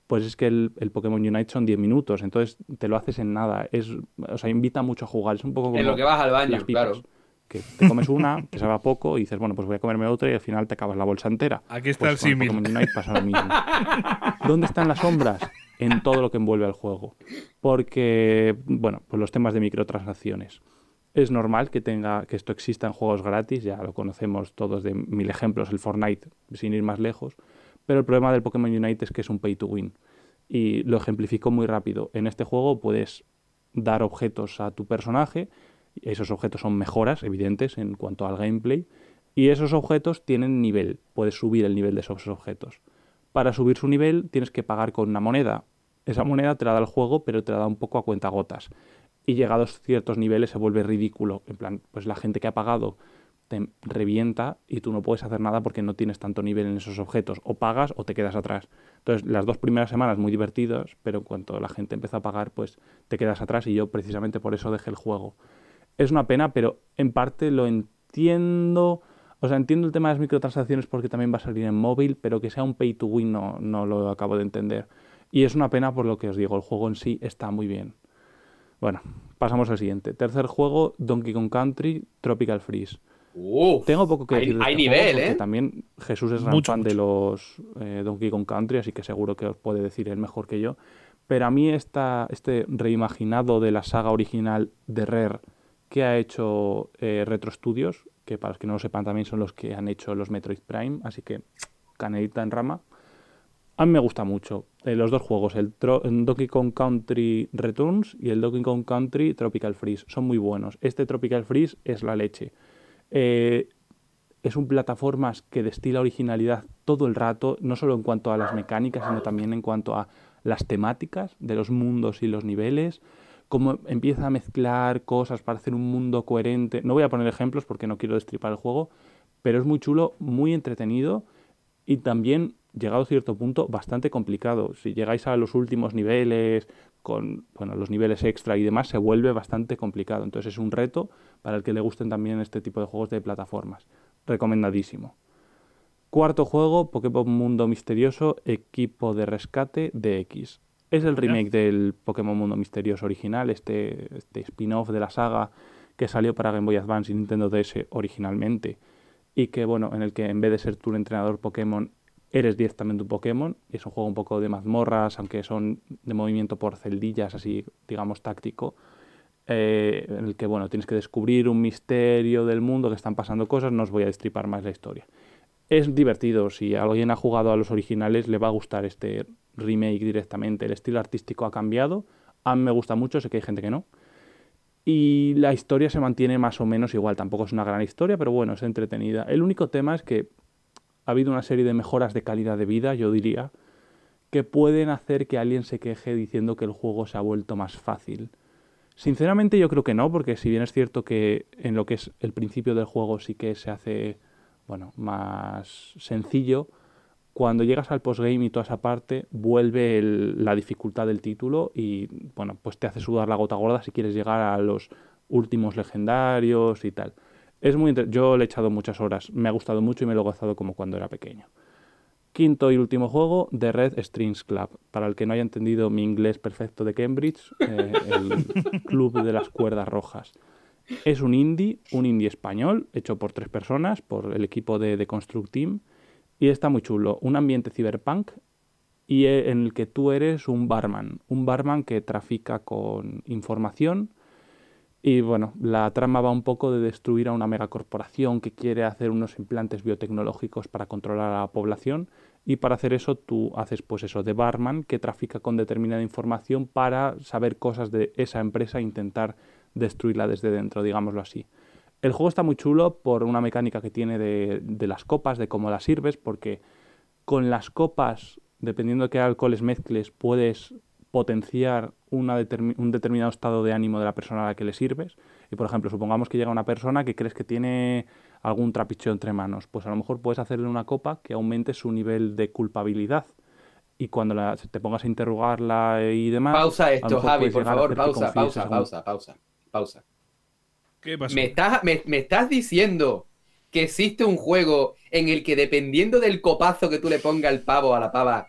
Pues es que el, el Pokémon Unite son 10 minutos, entonces te lo haces en nada. Es, o sea, invita mucho a jugar. Es un poco como En lo que vas al baño, las pipas, claro. Que te comes una, te sabe a poco y dices, bueno, pues voy a comerme otra y al final te acabas la bolsa entera. Aquí está Pues el símil. Pokémon Unite pasa lo mismo. ¿Dónde están las sombras? En todo lo que envuelve al juego. Porque, bueno, pues los temas de microtransacciones. Es normal que tenga que esto exista en juegos gratis, ya lo conocemos todos de mil ejemplos, el Fortnite, sin ir más lejos. Pero el problema del Pokémon Unite es que es un pay to win. Y lo ejemplifico muy rápido. En este juego puedes dar objetos a tu personaje. Esos objetos son mejoras evidentes en cuanto al gameplay. Y esos objetos tienen nivel. Puedes subir el nivel de esos objetos. para subir su nivel tienes que pagar con una moneda. Esa moneda te la da el juego, pero te la da un poco a cuenta gotas. Y llegados ciertos niveles se vuelve ridículo. En plan, pues la gente que ha pagado te revienta y tú no puedes hacer nada porque no tienes tanto nivel en esos objetos. O pagas o te quedas atrás. Entonces, las dos primeras semanas muy divertidas, pero en cuanto la gente empezó a pagar, pues te quedas atrás y yo precisamente por eso dejé el juego. Es una pena, pero en parte lo entiendo. O sea, entiendo el tema de las microtransacciones porque también va a salir en móvil, pero que sea un pay to win no, no lo acabo de entender. Y es una pena por lo que os digo, el juego en sí está muy bien. Bueno, pasamos al siguiente. Tercer juego, Donkey Kong Country Tropical Freeze. Tengo poco que decir de hay este nivel, juego ¿eh? también Jesús es gran Mucho, fan de los eh, Donkey Kong Country, así que seguro que os puede decir él mejor que yo. Pero a mí esta, este reimaginado de la saga original de Rare que ha hecho eh, Retro Studios, que para los que no lo sepan también son los que han hecho los Metroid Prime, así que canelita en rama. A mí me gusta mucho eh, los dos juegos, el, el Donkey Kong Country Returns y el Donkey Kong Country Tropical Freeze. Son muy buenos. Este Tropical Freeze es la leche. Eh, es un plataformas que destila originalidad todo el rato, no solo en cuanto a las mecánicas, sino también en cuanto a las temáticas de los mundos y los niveles, cómo empieza a mezclar cosas para hacer un mundo coherente. No voy a poner ejemplos porque no quiero destripar el juego, pero es muy chulo, muy entretenido y también, llegado a cierto punto, bastante complicado. Si llegáis a los últimos niveles, con bueno, los niveles extra y demás, se vuelve bastante complicado. Entonces es un reto para el que le gusten también este tipo de juegos de plataformas. Recomendadísimo. Cuarto juego, Pokémon Mundo Misterioso, Equipo de Rescate DX. Es el remake del Pokémon Mundo Misterioso original, este, este spin-off de la saga que salió para Game Boy Advance y Nintendo DS originalmente. Y que, bueno, en el que en vez de ser tú el entrenador Pokémon, eres directamente un Pokémon. Y es un juego un poco de mazmorras, aunque son de movimiento por celdillas, así, digamos, táctico. eh, en el que, bueno, tienes que descubrir un misterio del mundo, que están pasando cosas. No os voy a destripar más la historia. Es divertido, si alguien ha jugado a los originales le va a gustar este remake directamente. El estilo artístico ha cambiado, a mí me gusta mucho, sé que hay gente que no. Y la historia se mantiene más o menos igual, tampoco es una gran historia, pero bueno, es entretenida. El único tema es que ha habido una serie de mejoras de calidad de vida, yo diría, que pueden hacer que alguien se queje diciendo que el juego se ha vuelto más fácil. Sinceramente yo creo que no, porque si bien es cierto que en lo que es el principio del juego sí que se hace bueno, más sencillo, cuando llegas al postgame y toda esa parte, vuelve el- la dificultad del título y bueno, pues te hace sudar la gota gorda si quieres llegar a los últimos legendarios y tal. Es muy yo le he echado muchas horas, me ha gustado mucho y me lo he gozado como cuando era pequeño. Quinto y último juego, The Red Strings Club. Para el que no haya entendido mi inglés perfecto de Cambridge, eh, el club de las cuerdas rojas. Es un indie, un indie español, hecho por tres personas, por el equipo de The Construct Team, y está muy chulo. Un ambiente cyberpunk y eh, en el que tú eres un barman, un barman que trafica con información y bueno, la trama va un poco de destruir a una megacorporación que quiere hacer unos implantes biotecnológicos para controlar a la población y para hacer eso tú haces pues eso de barman que trafica con determinada información para saber cosas de esa empresa e intentar destruirla desde dentro, digámoslo así. El juego está muy chulo por una mecánica que tiene de, de las copas, de cómo las sirves, porque con las copas, dependiendo de qué alcoholes mezcles, puedes potenciar una determi- un determinado estado de ánimo de la persona a la que le sirves. Y por ejemplo, supongamos que llega una persona que crees que tiene algún trapicheo entre manos, pues a lo mejor puedes hacerle una copa que aumente su nivel de culpabilidad. Y cuando la- te pongas a interrogarla y demás. Pausa esto, Javi, por favor, pausa, pausa, pausa, pausa, pausa. ¿Qué pasó? ¿Me estás, me, me estás diciendo que existe un juego en el que dependiendo del copazo que tú le pongas al pavo a la pava,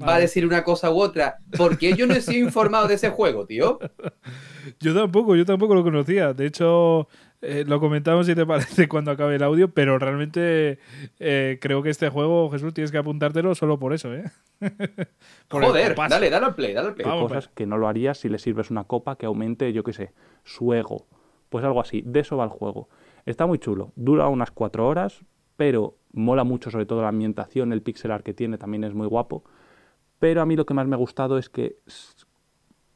va a decir una cosa u otra? Porque yo no he sido informado de ese juego, tío. Yo tampoco, yo tampoco lo conocía. De hecho, eh, lo comentamos si te parece cuando acabe el audio, pero realmente eh, creo que este juego, Jesús, tienes que apuntártelo solo por eso, ¿eh? Por Joder, dale, dale al play, dale al play. Vamos, cosas que no lo harías si le sirves una copa que aumente, yo qué sé, su ego. Pues algo así, de eso va el juego. Está muy chulo, dura unas cuatro horas, pero mola mucho sobre todo la ambientación, el pixel art que tiene también es muy guapo. Pero a mí lo que más me ha gustado es que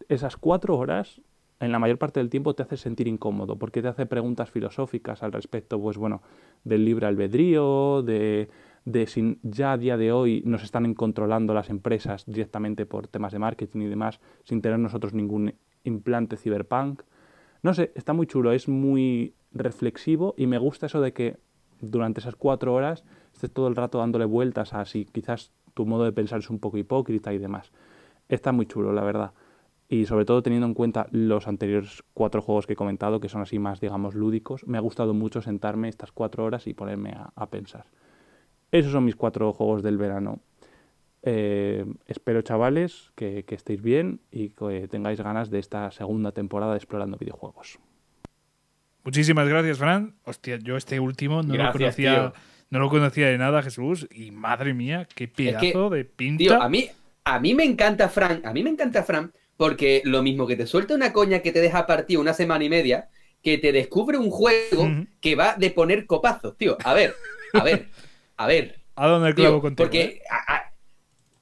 esas cuatro horas, en la mayor parte del tiempo, te hace sentir incómodo, porque te hace preguntas filosóficas al respecto, pues bueno, del libre albedrío, de, de si ya a día de hoy nos están controlando las empresas directamente por temas de marketing y demás, sin tener nosotros ningún implante cyberpunk. No sé, está muy chulo, es muy reflexivo y me gusta eso de que durante esas cuatro horas estés todo el rato dándole vueltas a si quizás tu modo de pensar es un poco hipócrita y demás. Está muy chulo, la verdad. Y sobre todo teniendo en cuenta los anteriores cuatro juegos que he comentado, que son así más, digamos, lúdicos, me ha gustado mucho sentarme estas cuatro horas y ponerme a, pensar. Esos son mis cuatro juegos del verano. Eh, espero, chavales, que, estéis bien y que tengáis ganas de esta segunda temporada de Explorando Videojuegos. Muchísimas gracias, Fran. Hostia, yo este último no lo conocía. No lo conocía de nada, Jesús. Y madre mía, qué pedazo de pinta. a mí, a mí me encanta Fran. A mí me encanta Fran porque lo mismo que te suelta una coña que te deja partir una semana y media, que te descubre un juego que va de poner copazos, tío. A ver, a ver, a ver. ¿A dónde el clavo contigo? Porque, eh?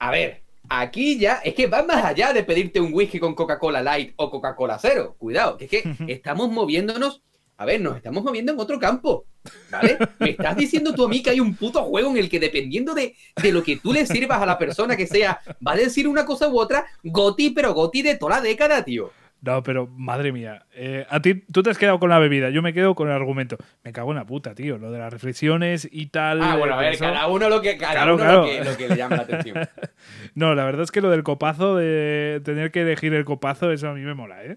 a, ver, aquí ya es que va más allá de pedirte un whisky con Coca-Cola Light o Coca-Cola Cero. Cuidado, que es que estamos moviéndonos a ver, nos estamos moviendo en otro campo, ¿vale? Me estás diciendo tú a mí que hay un puto juego en el que dependiendo de, lo que tú le sirvas a la persona que sea, va a decir una cosa u otra, Goti, pero Goti de toda la década, tío. No, pero madre mía. Eh, a ti, tú te has quedado con la bebida, yo me quedo con el argumento. Me cago en la puta, tío. Lo de las reflexiones y tal. Ah, bueno, a ver, cada uno lo que, cada uno Lo, que, lo que le llama la atención. no, la verdad es que lo del copazo, de tener que elegir el copazo, eso a mí me mola, ¿eh?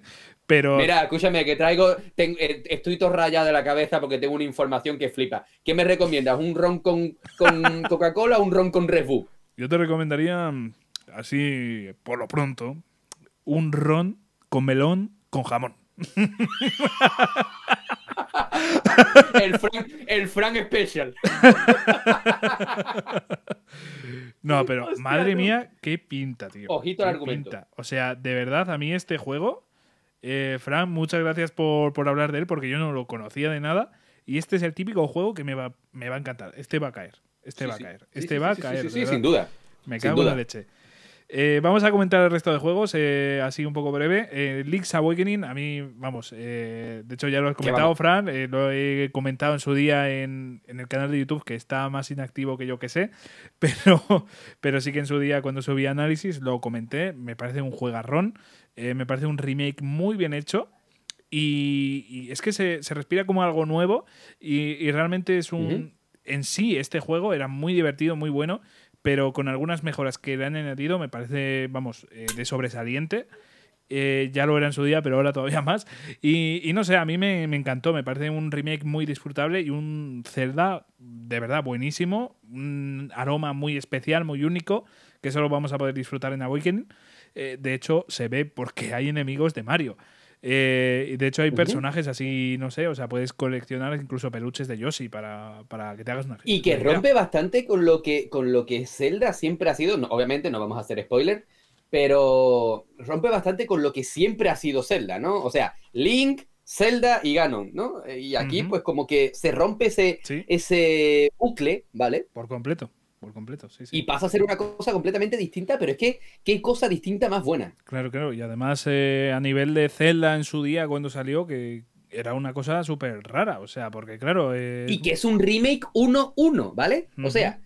Mira, escúchame, que traigo. Eh, estoy todo rayado de la cabeza porque tengo una información que flipa. ¿Qué me recomiendas? ¿Un ron con, Coca-Cola o un ron con Red Bull? Yo te recomendaría, mm, así por lo pronto, un ron con melón con jamón. el, Frank, el Frank Special. No, pero madre mía, qué pinta, tío. Ojito al argumento. O sea, de verdad, a mí este juego eh, Fran, muchas gracias por, hablar de él porque yo no lo conocía de nada. Y este es el típico juego que me va, me va a encantar. Este va a caer. Este va a caer. Este va a caer. Sí, sin duda. Me cago en la leche. Eh, vamos a comentar el resto de juegos, eh, así un poco breve. Eh, Link's Awakening, a mí, vamos, de hecho ya lo has comentado, Fran, lo he comentado en su día en, el canal de YouTube, que está más inactivo que yo que sé, pero, pero sí que en su día cuando subí análisis lo comenté, me parece un juegarrón, me parece un remake muy bien hecho. Y, es que se, respira como algo nuevo y, realmente es un... En sí, este juego era muy divertido, muy bueno pero con algunas mejoras que le han añadido me parece, vamos, eh, de sobresaliente. Eh, ya lo era en su día, pero ahora todavía más. Y, no sé, a mí me, encantó, me parece un remake muy disfrutable y un Zelda de verdad buenísimo, un aroma muy especial, muy único, que solo vamos a poder disfrutar en Awakening. Eh, de hecho, se ve porque hay enemigos de Mario. Eh, de hecho, hay personajes así, no sé, o sea, puedes coleccionar incluso peluches de Yoshi para, que te hagas una Y que rompe bastante con lo que, con lo que Zelda siempre ha sido. obviamente no vamos a hacer spoiler, pero rompe bastante con lo que siempre ha sido Zelda, ¿no? O sea, Link, Zelda y Ganon, ¿no? Y aquí, pues, como que se rompe ese, ese bucle, ¿vale? Por completo por completo, sí, Y pasa a ser una cosa completamente distinta, pero es que qué cosa distinta más buena. Claro, claro. Y además eh, a nivel de Zelda en su día cuando salió, que era una cosa súper rara, o sea, porque claro... Eh, y que es un remake 1-1, ¿vale? O sea,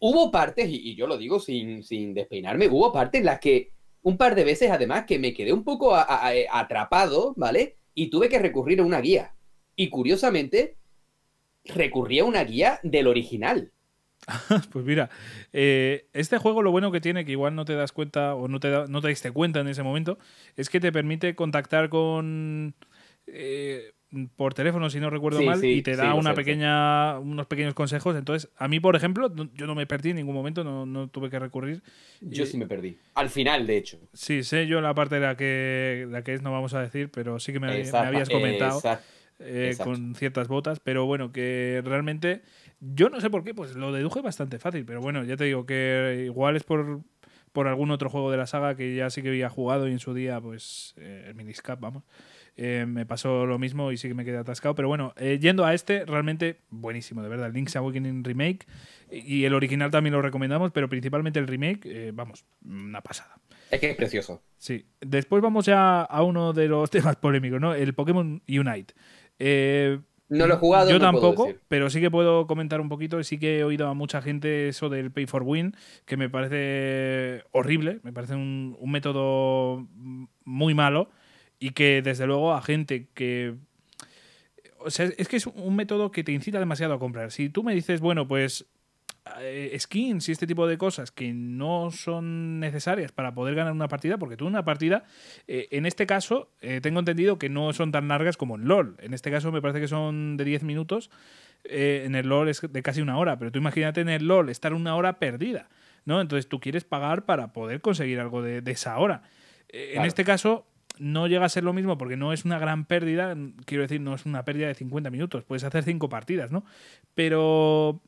hubo partes, y, yo lo digo sin, sin despeinarme, hubo partes en las que un par de veces además que me quedé un poco atrapado, ¿vale? Y tuve que recurrir a una guía. Y curiosamente, recurrí a una guía del original. pues mira, eh, este juego lo bueno que tiene, que igual no te das cuenta o no te, no te diste cuenta en ese momento, es que te permite contactar con... Eh, por teléfono, si no recuerdo mal, y te da una pequeña, unos pequeños consejos. Entonces, a mí, por ejemplo, yo no me perdí en ningún momento, no, tuve que recurrir. Yo sí me perdí. Al final, de hecho. Sí, sé yo la parte de la que, la que es, no vamos a decir, pero sí que me, habías comentado eh, con ciertas botas. Pero bueno, que realmente yo no sé por qué, pues lo deduje bastante fácil, pero bueno, ya te digo que igual es por, por algún otro juego de la saga que ya sí que había jugado y en su día, pues eh, el Miniscap, vamos. Eh, me pasó lo mismo y sí que me quedé atascado. Pero bueno, eh, yendo a este, realmente buenísimo, de verdad. Link's Awakening Remake. Y el original también lo recomendamos, pero principalmente el remake, vamos, una pasada. Es que es precioso. Sí. Después vamos ya a uno de los temas polémicos, ¿no? El Pokémon Unite. No lo he jugado. Yo no puedo tampoco, decir. pero sí que puedo comentar un poquito. Sí que he oído a mucha gente eso del pay for win, que me parece horrible, me parece un, un método muy malo y que desde luego a gente que o sea, es que es un método que te incita demasiado a comprar. Si tú me dices, bueno, pues skins y este tipo de cosas que no son necesarias para poder ganar una partida, porque tú una partida, eh, en este caso, eh, tengo entendido que no son tan largas como en LOL. En este caso me parece que son de 10 minutos. Eh, en el LOL es de casi una hora, pero tú imagínate en el LOL estar una hora perdida, ¿no? Entonces tú quieres pagar para poder conseguir algo de, de esa hora. Eh, En este caso no llega a ser lo mismo porque no es una gran pérdida, quiero decir, no es una pérdida de 50 minutos, puedes hacer cinco partidas, ¿no? Pero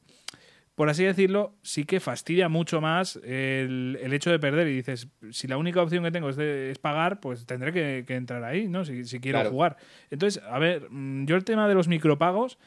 por así decirlo, sí que fastidia mucho más el, el hecho de perder y dices, si la única opción que tengo es, de- es pagar, pues tendré que, que entrar ahí, ¿no? Si, si quiero Claro. jugar. Entonces, a ver, mm, yo el tema de los micropagos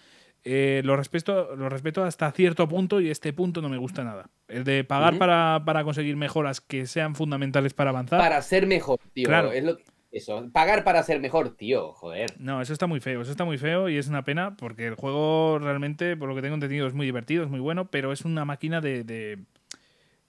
eh, lo, respeto, lo respeto hasta cierto punto y este punto no me gusta nada. El de pagar para, para conseguir mejoras que sean fundamentales para avanzar. Para ser mejor, tío. Claro. Es lo que- Eso, pagar para ser mejor, tío. Joder. No, eso está muy feo, eso está muy feo y es una pena porque el juego realmente, por lo que tengo entendido, es muy divertido, es muy bueno, pero es una máquina de, de,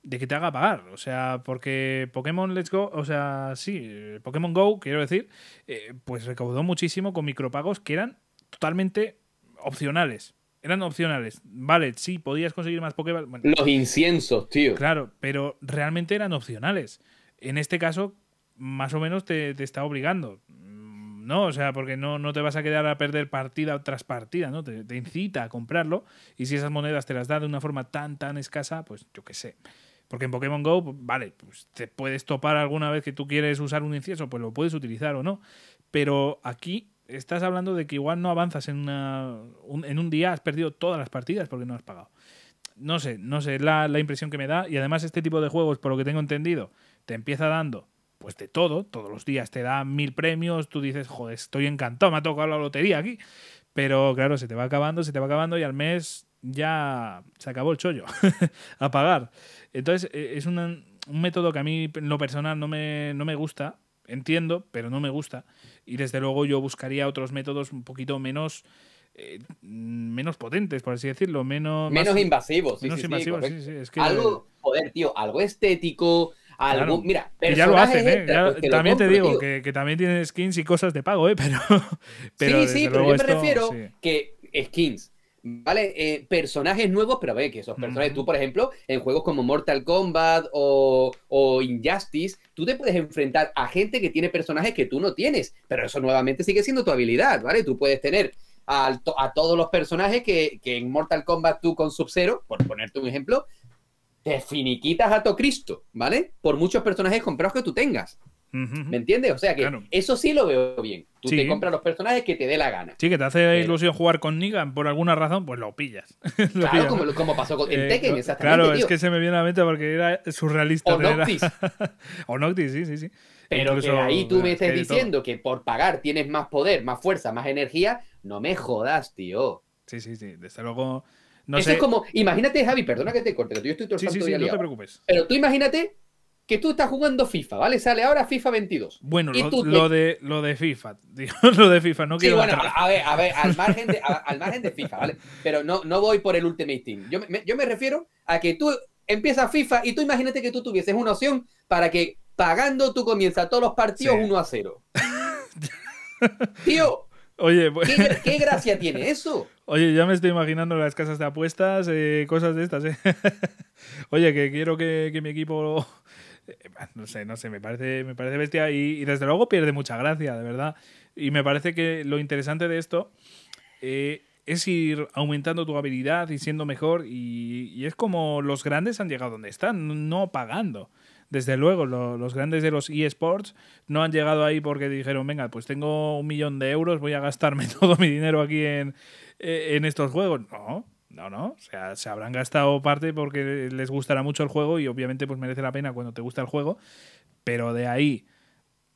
de que te haga pagar. O sea, porque Pokémon Let's Go, o sea, sí, eh, Pokémon Go, quiero decir, eh, pues recaudó muchísimo con micropagos que eran totalmente opcionales. Eran opcionales. Vale, sí, podías conseguir más Pokémon. Bueno, Los inciensos, tío. Claro, pero realmente eran opcionales. En este caso, más o menos te, te está obligando. Mm, No, o sea, porque no, no te vas a quedar a perder partida tras partida, ¿no? Te, incita a comprarlo y si esas monedas te las da de una forma tan, tan escasa, pues yo qué sé. Porque en Pokémon Go, pues, vale, pues te puedes topar alguna vez que tú quieres usar un incienso, pues lo puedes utilizar o no. Pero aquí estás hablando de que igual no avanzas en, una, un- en un día, has perdido todas las partidas porque no has pagado no sé, no sé, es la, la impresión que me da. Y además, este tipo de juegos, por lo que tengo entendido, te empieza dando pues de todo, todos los días te da mil premios, tú dices, joder, estoy encantado, me ha tocado la lotería aquí. Pero claro, se te va acabando, se te va acabando y al mes ya se acabó el chollo a pagar. Entonces, eh, es una- un método que a mí, en lo personal, no me, no me gusta. Entiendo, pero no me gusta. Y desde luego yo buscaría otros métodos un poquito menos, eh, menos potentes, por así decirlo, menos, Menos invasivos. Sí, menos sí, invasivos, sí, sí, es que- Algo, joder, tío, algo estético, Claro. Mira, que ya lo hacen, ¿eh? Ya- pues lo también te digo que, que también tienen skins y cosas de pago, ¿eh? Pero, pero sí, sí, pero yo me refiero sí. que skins, ¿vale? Eh, personajes nuevos, pero ve que esos personajes, tú, por ejemplo, en juegos como Mortal Kombat o, o Injustice, tú te puedes enfrentar a gente que tiene personajes que tú no tienes, pero eso nuevamente sigue siendo tu habilidad, ¿vale? Tú puedes tener to- a todos los personajes que, que en Mortal Kombat tú con Sub-Zero, por ponerte un ejemplo, te finiquitas a to Cristo, ¿vale? Por muchos personajes comprados que tú tengas. ¿Me entiendes? O sea que Claro. eso sí lo veo bien. Tú Sí. te compras los personajes que te dé la gana. Sí, que te hace Pero- ilusión jugar con Negan por alguna razón, pues lo pillas. Lo Claro, pillas, como, pasó con, en Eh, Tekken, exactamente. Claro, tío. es que se me viene a la mente porque era surrealista. O Noctis. o Noctis, sí, sí, sí. Pero Incluso, que ahí tú me estés todo. diciendo que por pagar tienes más poder, más fuerza, más energía, no me jodas, tío. Sí, sí, sí. Desde luego. No Eso sé. es como, imagínate, Javi, perdona que te corte, que yo estoy todo el Sí, sí, sí, no te preocupes. Pero tú imagínate que tú estás jugando FIFA, ¿vale? Sale ahora FIFA 22. Bueno, lo, tú lo de, lo de FIFA. digo, lo de FIFA, no Sí, quiero. bueno, entrar. a ver, a ver, al margen de, a- al margen de FIFA, ¿vale? Pero no, no voy por el Ultimate Team. Yo me, yo me refiero a que tú empiezas FIFA y tú imagínate que tú tuvieses una opción para que pagando tú comienzas todos los partidos Sí. 1 a 0. Tío, Oye, pues- ¿qué, qué gracia tiene eso? Oye, ya me estoy imaginando las casas de apuestas, eh, cosas de estas, ¿eh? Oye, que quiero que, que mi equipo... eh, No sé, no sé, me parece, me parece bestia y, y desde luego pierde mucha gracia, de verdad. Y me parece que lo interesante de esto eh, es ir aumentando tu habilidad y siendo mejor y, y es como los grandes han llegado donde están, no pagando. Desde luego, lo- los grandes de los eSports no han llegado ahí porque dijeron, venga, pues tengo un millón de euros, voy a gastarme todo mi dinero aquí en, eh, en estos juegos. No, no, no. O sea, se habrán gastado parte porque les gustará mucho el juego y obviamente pues merece la pena cuando te gusta el juego. Pero de ahí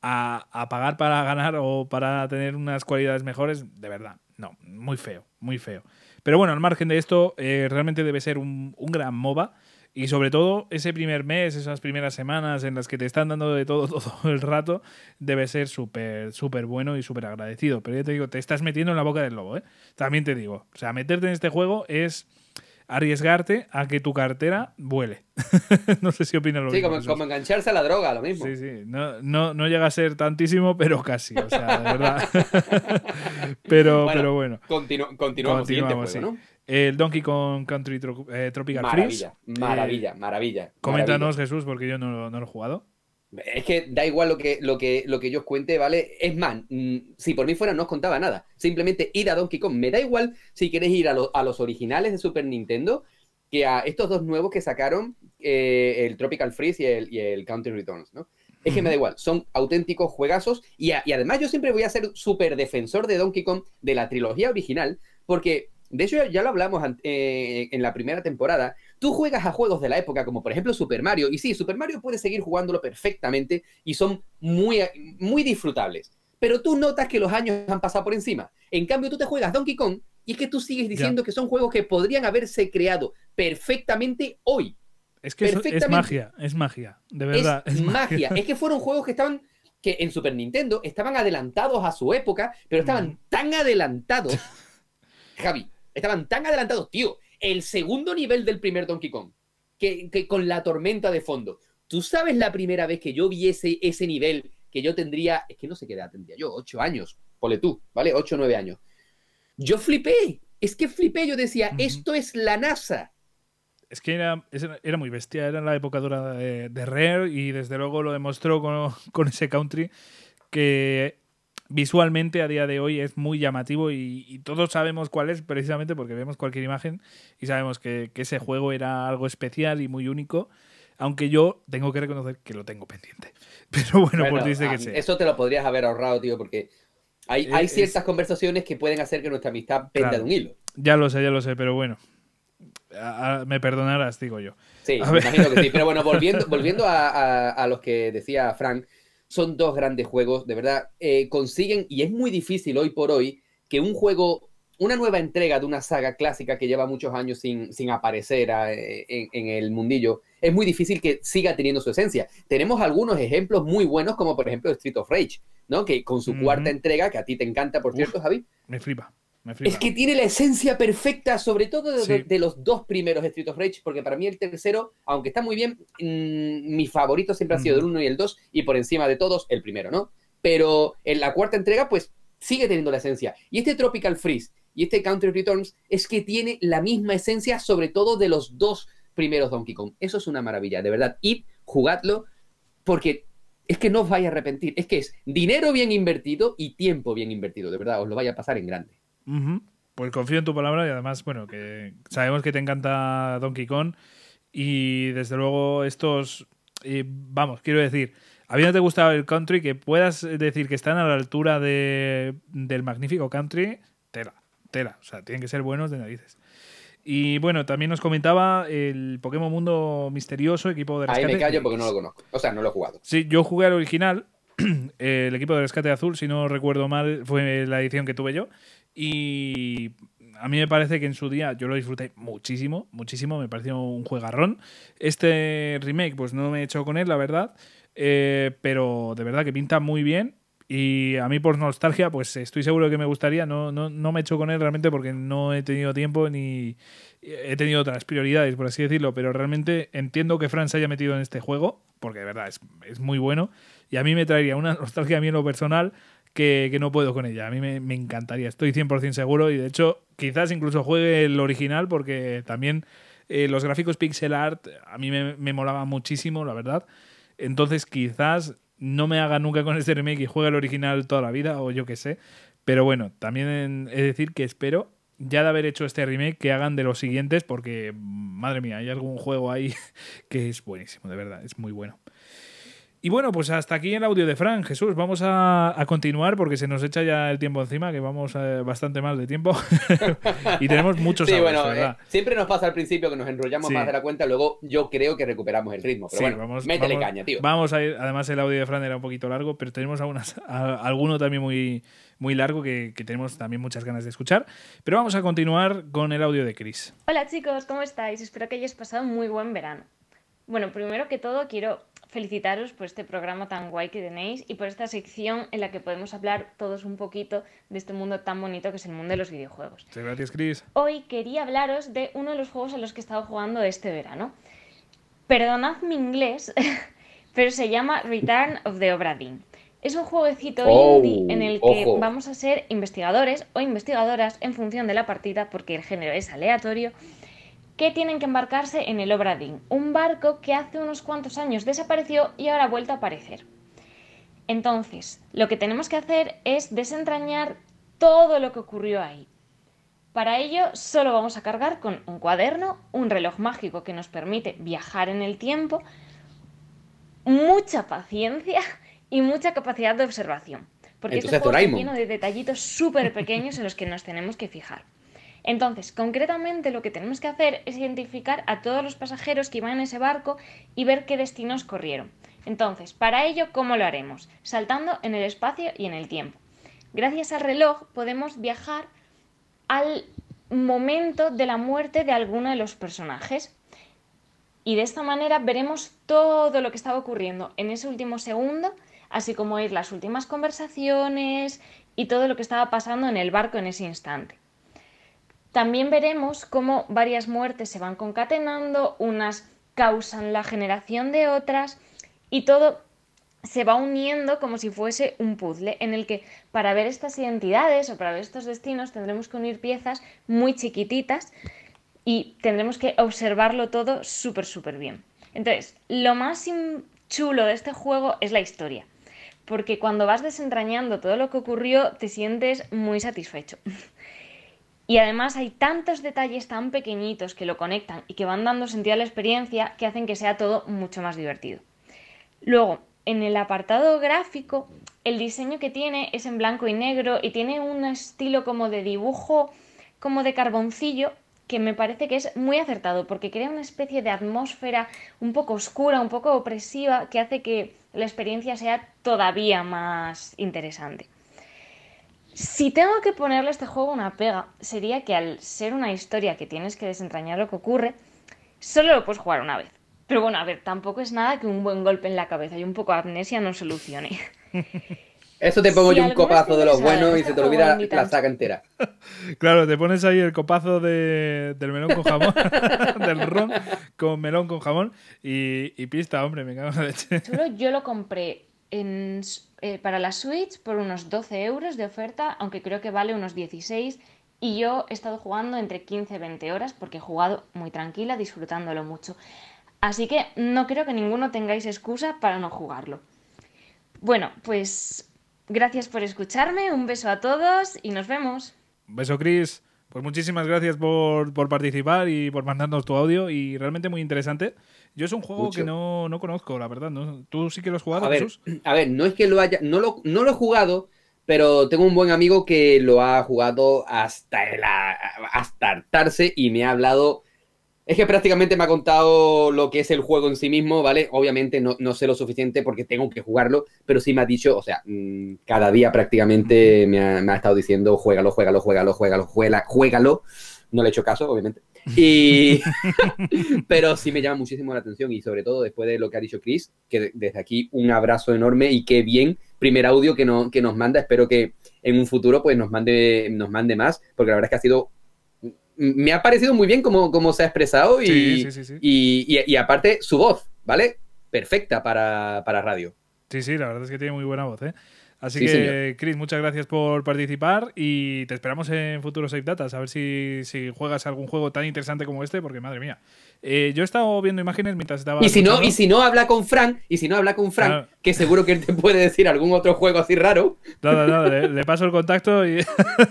a, a pagar para ganar o para tener unas cualidades mejores, de verdad, no, muy feo, muy feo. Pero bueno, al margen de esto, eh, realmente debe ser un, un gran MOBA Y sobre todo, ese primer mes, esas primeras semanas en las que te están dando de todo todo el rato, debe ser súper, súper bueno y súper agradecido. Pero ya te digo, te estás metiendo en la boca del lobo, ¿eh? También te digo. O sea, meterte en este juego es arriesgarte a que tu cartera vuele. no sé si opinas lo mismo. Sí, como, engancharse a la droga, lo mismo. Sí, sí. No, no, llega a ser tantísimo, pero casi. O sea, de verdad. pero, bueno, pero bueno. continuamos, siguiente ¿no? El Donkey Kong Country eh, Tropical Freeze. Maravilla, maravilla. Coméntanos, Jesús, porque yo no, no lo he jugado. Es que da igual lo que, lo que, lo que yo os cuente, ¿vale? Es más, mm, si por mí fuera no os contaba nada. Simplemente ir a Donkey Kong. Me da igual si queréis ir a, los originales de Super Nintendo que a estos dos nuevos que sacaron, eh, el Tropical Freeze y el, y el Country Returns, ¿no? Es que me da igual, son auténticos juegazos y, y además yo siempre voy a ser súper defensor de Donkey Kong de la trilogía original porque de hecho, ya lo hablamos eh, en la primera temporada. Tú juegas a juegos de la época, como por ejemplo Super Mario, y sí, Super Mario puedes seguir jugándolo perfectamente y son muy, muy disfrutables. Pero tú notas que los años han pasado por encima. En cambio, tú te juegas Donkey Kong y es que tú sigues diciendo que son juegos que podrían haberse creado perfectamente hoy. Es que es magia, es magia, de verdad. Es, magia. es que fueron juegos que estaban que en Super Nintendo estaban adelantados a su época, pero estaban tan adelantados, Javi, Estaban tan adelantados, tío. El segundo nivel del primer Donkey Kong, que, con la tormenta de fondo. ¿Tú sabes la primera vez que yo vi ese, nivel que yo tendría, es que no sé qué edad tendría yo, ocho años, pole tú, ¿vale? Ocho o nueve años. Yo flipé, es que flipé, yo decía, esto es la NASA. Es que era, era muy bestia, era la época dura de, Rare y desde luego lo demostró con, con ese country que visualmente a día de hoy es muy llamativo y, todos sabemos cuál es precisamente porque vemos cualquier imagen y sabemos que, ese juego era algo especial y muy único. Aunque yo tengo que reconocer que lo tengo pendiente. Pero bueno, pues dice que sea. Eso te lo podrías haber ahorrado, tío, porque hay, hay ciertas conversaciones que pueden hacer que nuestra amistad penda de un hilo. Ya lo sé, ya lo sé, pero bueno. me perdonarás, digo yo. Sí, me imagino que sí. Pero bueno, volviendo, volviendo a, a los que decía Frank, son dos grandes juegos, de verdad, eh, consiguen, y es muy difícil hoy por hoy, que un juego, una nueva entrega de una saga clásica que lleva muchos años sin, sin aparecer eh, en, el mundillo, es muy difícil que siga teniendo su esencia. Tenemos algunos ejemplos muy buenos, como por ejemplo Street of Rage, ¿no? Que con su cuarta entrega, que a ti te encanta, por cierto, Javi. Me flipa. Es que tiene la esencia perfecta, sobre todo de, los dos primeros Street of Rage, porque para mí el tercero, aunque está muy bien, mm, mi favorito siempre ha sido el 1 y el 2, y por encima de todos, el primero, ¿no? Pero en la cuarta entrega, pues sigue teniendo la esencia. Y este Tropical Freeze y este Country Returns es que tiene la misma esencia, sobre todo de los dos primeros Donkey Kong. Eso es una maravilla, de verdad. Y jugadlo, porque es que no os vais a arrepentir. Es que es dinero bien invertido y tiempo bien invertido, de verdad, os lo vaya a pasar en grande. Pues confío en tu palabra y además, bueno, que sabemos que te encanta Donkey Kong y desde luego estos, vamos, quiero decir, habiéndote gustado el country, que puedas decir que están a la altura de, del magnífico country, tela, tela, o sea, tienen que ser buenos de narices. Y bueno, también nos comentaba el Pokémon Mundo Misterioso, equipo de rescate. Ahí me callo porque no lo conozco. O sea, no lo he jugado. Sí, yo jugué al original. el equipo de rescate azul, si no recuerdo mal, fue la edición que tuve yo. Y a mí me parece que en su día yo lo disfruté muchísimo, muchísimo, me pareció un juegarrón. Este remake, pues no me he hecho con él, la verdad, eh, pero de verdad que pinta muy bien. Y a mí por nostalgia, pues estoy seguro que me gustaría. No, no, no me he hecho con él realmente porque no he tenido tiempo ni he tenido otras prioridades, por así decirlo. Pero realmente entiendo que Fran se haya metido en este juego, porque de verdad es, es muy bueno. Y a mí me traería una nostalgia a mí en lo personal que, no puedo con ella. A mí me, encantaría, estoy 100% seguro y de hecho quizás incluso juegue el original porque también eh, los gráficos pixel art a mí me, me muchísimo, la verdad. Entonces quizás no me haga nunca con este remake y juegue el original toda la vida o yo qué sé. Pero bueno, también es decir que espero ya de haber hecho este remake que hagan de los siguientes porque, madre mía, hay algún juego ahí que es buenísimo, de verdad, es muy bueno. Y bueno, pues hasta aquí el audio de Fran. Jesús, vamos a, continuar porque se nos echa ya el tiempo encima, que vamos eh, bastante mal de tiempo. y tenemos muchos sí, bueno, eh, siempre nos pasa al principio que nos enrollamos más de la cuenta, luego yo creo que recuperamos el ritmo. Pero bueno, vamos, métele caña, tío. Vamos a ir, además el audio de Fran era un poquito largo, pero tenemos algunas, alguno también muy, muy largo que, que, tenemos también muchas ganas de escuchar. Pero vamos a continuar con el audio de Chris. Hola chicos, ¿cómo estáis? Espero que hayáis pasado un muy buen verano. Bueno, primero que todo quiero felicitaros por este programa tan guay que tenéis y por esta sección en la que podemos hablar todos un poquito de este mundo tan bonito que es el mundo de los videojuegos. Muchas gracias, Chris. Hoy quería hablaros de uno de los juegos a los que he estado jugando este verano. Perdonad mi inglés, pero se llama Return of the Obra Dinn. Es un jueguecito oh, indie en el que vamos a ser investigadores o investigadoras en función de la partida, porque el género es aleatorio, que tienen que embarcarse en el Obradín, un barco que hace unos cuantos años desapareció y ahora ha vuelto a aparecer. Entonces, lo que tenemos que hacer es desentrañar todo lo que ocurrió ahí. Para ello, solo vamos a cargar con un cuaderno, un reloj mágico que nos permite viajar en el tiempo, mucha paciencia y mucha capacidad de observación. Porque este juego está lleno de detallitos súper pequeños en los que nos tenemos que fijar. Entonces, concretamente lo que tenemos que hacer es identificar a todos los pasajeros que iban en ese barco y ver qué destinos corrieron. Entonces, para ello, ¿cómo lo haremos? Saltando en el espacio y en el tiempo. Gracias al reloj podemos viajar al momento de la muerte de alguno de los personajes. Y de esta manera veremos todo lo que estaba ocurriendo en ese último segundo, así como ir las últimas conversaciones y todo lo que estaba pasando en el barco en ese instante. También veremos cómo varias muertes se van concatenando, unas causan la generación de otras y todo se va uniendo como si fuese un puzzle en el que para ver estas identidades o para ver estos destinos tendremos que unir piezas muy chiquititas y tendremos que observarlo todo súper, súper bien. Entonces, lo más chulo de este juego es la historia, porque cuando vas desentrañando todo lo que ocurrió te sientes muy satisfecho. Y además hay tantos detalles tan pequeñitos que lo conectan y que van dando sentido a la experiencia que hacen que sea todo mucho más divertido. Luego, en el apartado gráfico, el diseño que tiene es en blanco y negro y tiene un estilo como de dibujo, como de carboncillo, que me parece que es muy acertado porque crea una especie de atmósfera un poco oscura, un poco opresiva, que hace que la experiencia sea todavía más interesante. Si tengo que ponerle a este juego una pega, sería que al ser una historia que tienes que desentrañar lo que ocurre, solo lo puedes jugar una vez. Pero bueno, a ver, tampoco es nada que un buen golpe en la cabeza y un poco de amnesia no solucione. Eso te pongo yo un copazo de los buenos y se te olvida la saga entera. Claro, te pones ahí el copazo del melón con jamón, del ron con melón con jamón y, pista, hombre, me cago en la leche. Solo yo lo compré en eh, para la Switch por unos 12 euros de oferta, aunque creo que vale unos 16. Y yo he estado jugando entre 15 y 20 horas porque he jugado muy tranquila, disfrutándolo mucho. Así que no creo que ninguno tengáis excusa para no jugarlo. Bueno, pues gracias por escucharme, un beso a todos y nos vemos. Un beso, Chris. Pues muchísimas gracias por, por participar y por mandarnos tu audio y realmente muy interesante. Yo es un juego que no, conozco, la verdad. ¿no? ¿Tú sí que lo has jugado, a ver, A ver, no es que lo haya. No lo, no lo he jugado, pero tengo un buen amigo que lo ha jugado hasta, el, hasta hartarse y me ha hablado. Es que prácticamente me ha contado lo que es el juego en sí mismo, ¿vale? Obviamente no, sé lo suficiente porque tengo que jugarlo, pero sí me ha dicho, o sea, mm, cada día prácticamente me ha, me ha estado diciendo, juégalo, juégalo, juégalo, juégalo, juégalo, juégalo. No le he hecho caso, obviamente. Y... Pero sí me llama muchísimo la atención y sobre todo después de lo que ha dicho Chris, que desde aquí un abrazo enorme y qué bien, primer audio que, no, que nos manda, espero que en un futuro pues nos mande, nos mande más, porque la verdad es que ha sido... Me ha parecido muy bien como, como se ha expresado y, y, y, aparte su voz, ¿vale? Perfecta para, para radio. Sí, sí, la verdad es que tiene muy buena voz, ¿eh? Así que, Chris, muchas gracias por participar y te esperamos en futuros Save Datas, a ver si, juegas algún juego tan interesante como este, porque madre mía. Eh, yo he estado viendo imágenes mientras estaba. Y si no, y si no habla con Frank, y si no habla con Frank, que seguro que él te puede decir algún otro juego así raro. No, no, le, paso el contacto y.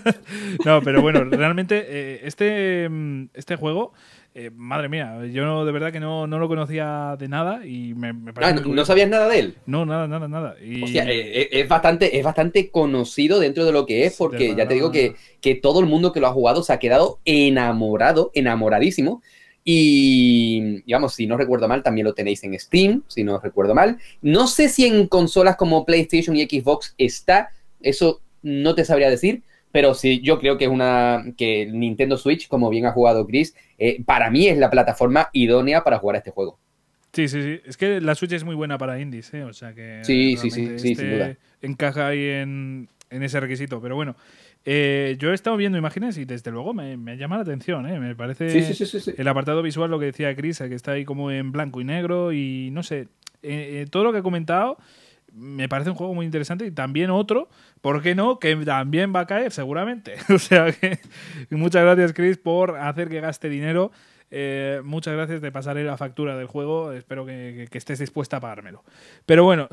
no, pero bueno, realmente, eh, este, mm, este juego eh, madre mía, yo de verdad que no, lo conocía de nada y me, parece. Ah, ¿No sabías nada de él? No, nada, nada, nada. O sea, eh, eh, es, bastante, es bastante conocido dentro de lo que es, porque ya te digo que, que todo el mundo que lo ha jugado se ha quedado enamorado, enamoradísimo. Y, vamos, si no recuerdo mal, también lo tenéis en Steam, si no recuerdo mal. No sé si en consolas como PlayStation y Xbox está, eso no te sabría decir, pero sí, yo creo que es una que Nintendo Switch, como bien ha jugado Chris, eh, para mí es la plataforma idónea para jugar a este juego. Sí, sí, sí. Es que la Switch es muy buena para indies, ¿eh? O sea que. Sí, sí, sí, sí, sin duda. Encaja ahí en, ese requisito. Pero bueno, eh, yo he estado viendo imágenes y desde luego me, llama la atención, ¿eh? Me parece. Sí, sí, sí, el apartado visual, lo que decía Chris, que está ahí como en blanco y negro y no sé. Eh, todo lo que ha comentado me parece un juego muy interesante y también otro, ¿por qué no? Que también va a caer seguramente. o sea que muchas gracias Chris por hacer que gaste dinero. Eh, muchas gracias, de pasaré la factura del juego. Espero que, estés dispuesta a pagármelo. Pero bueno,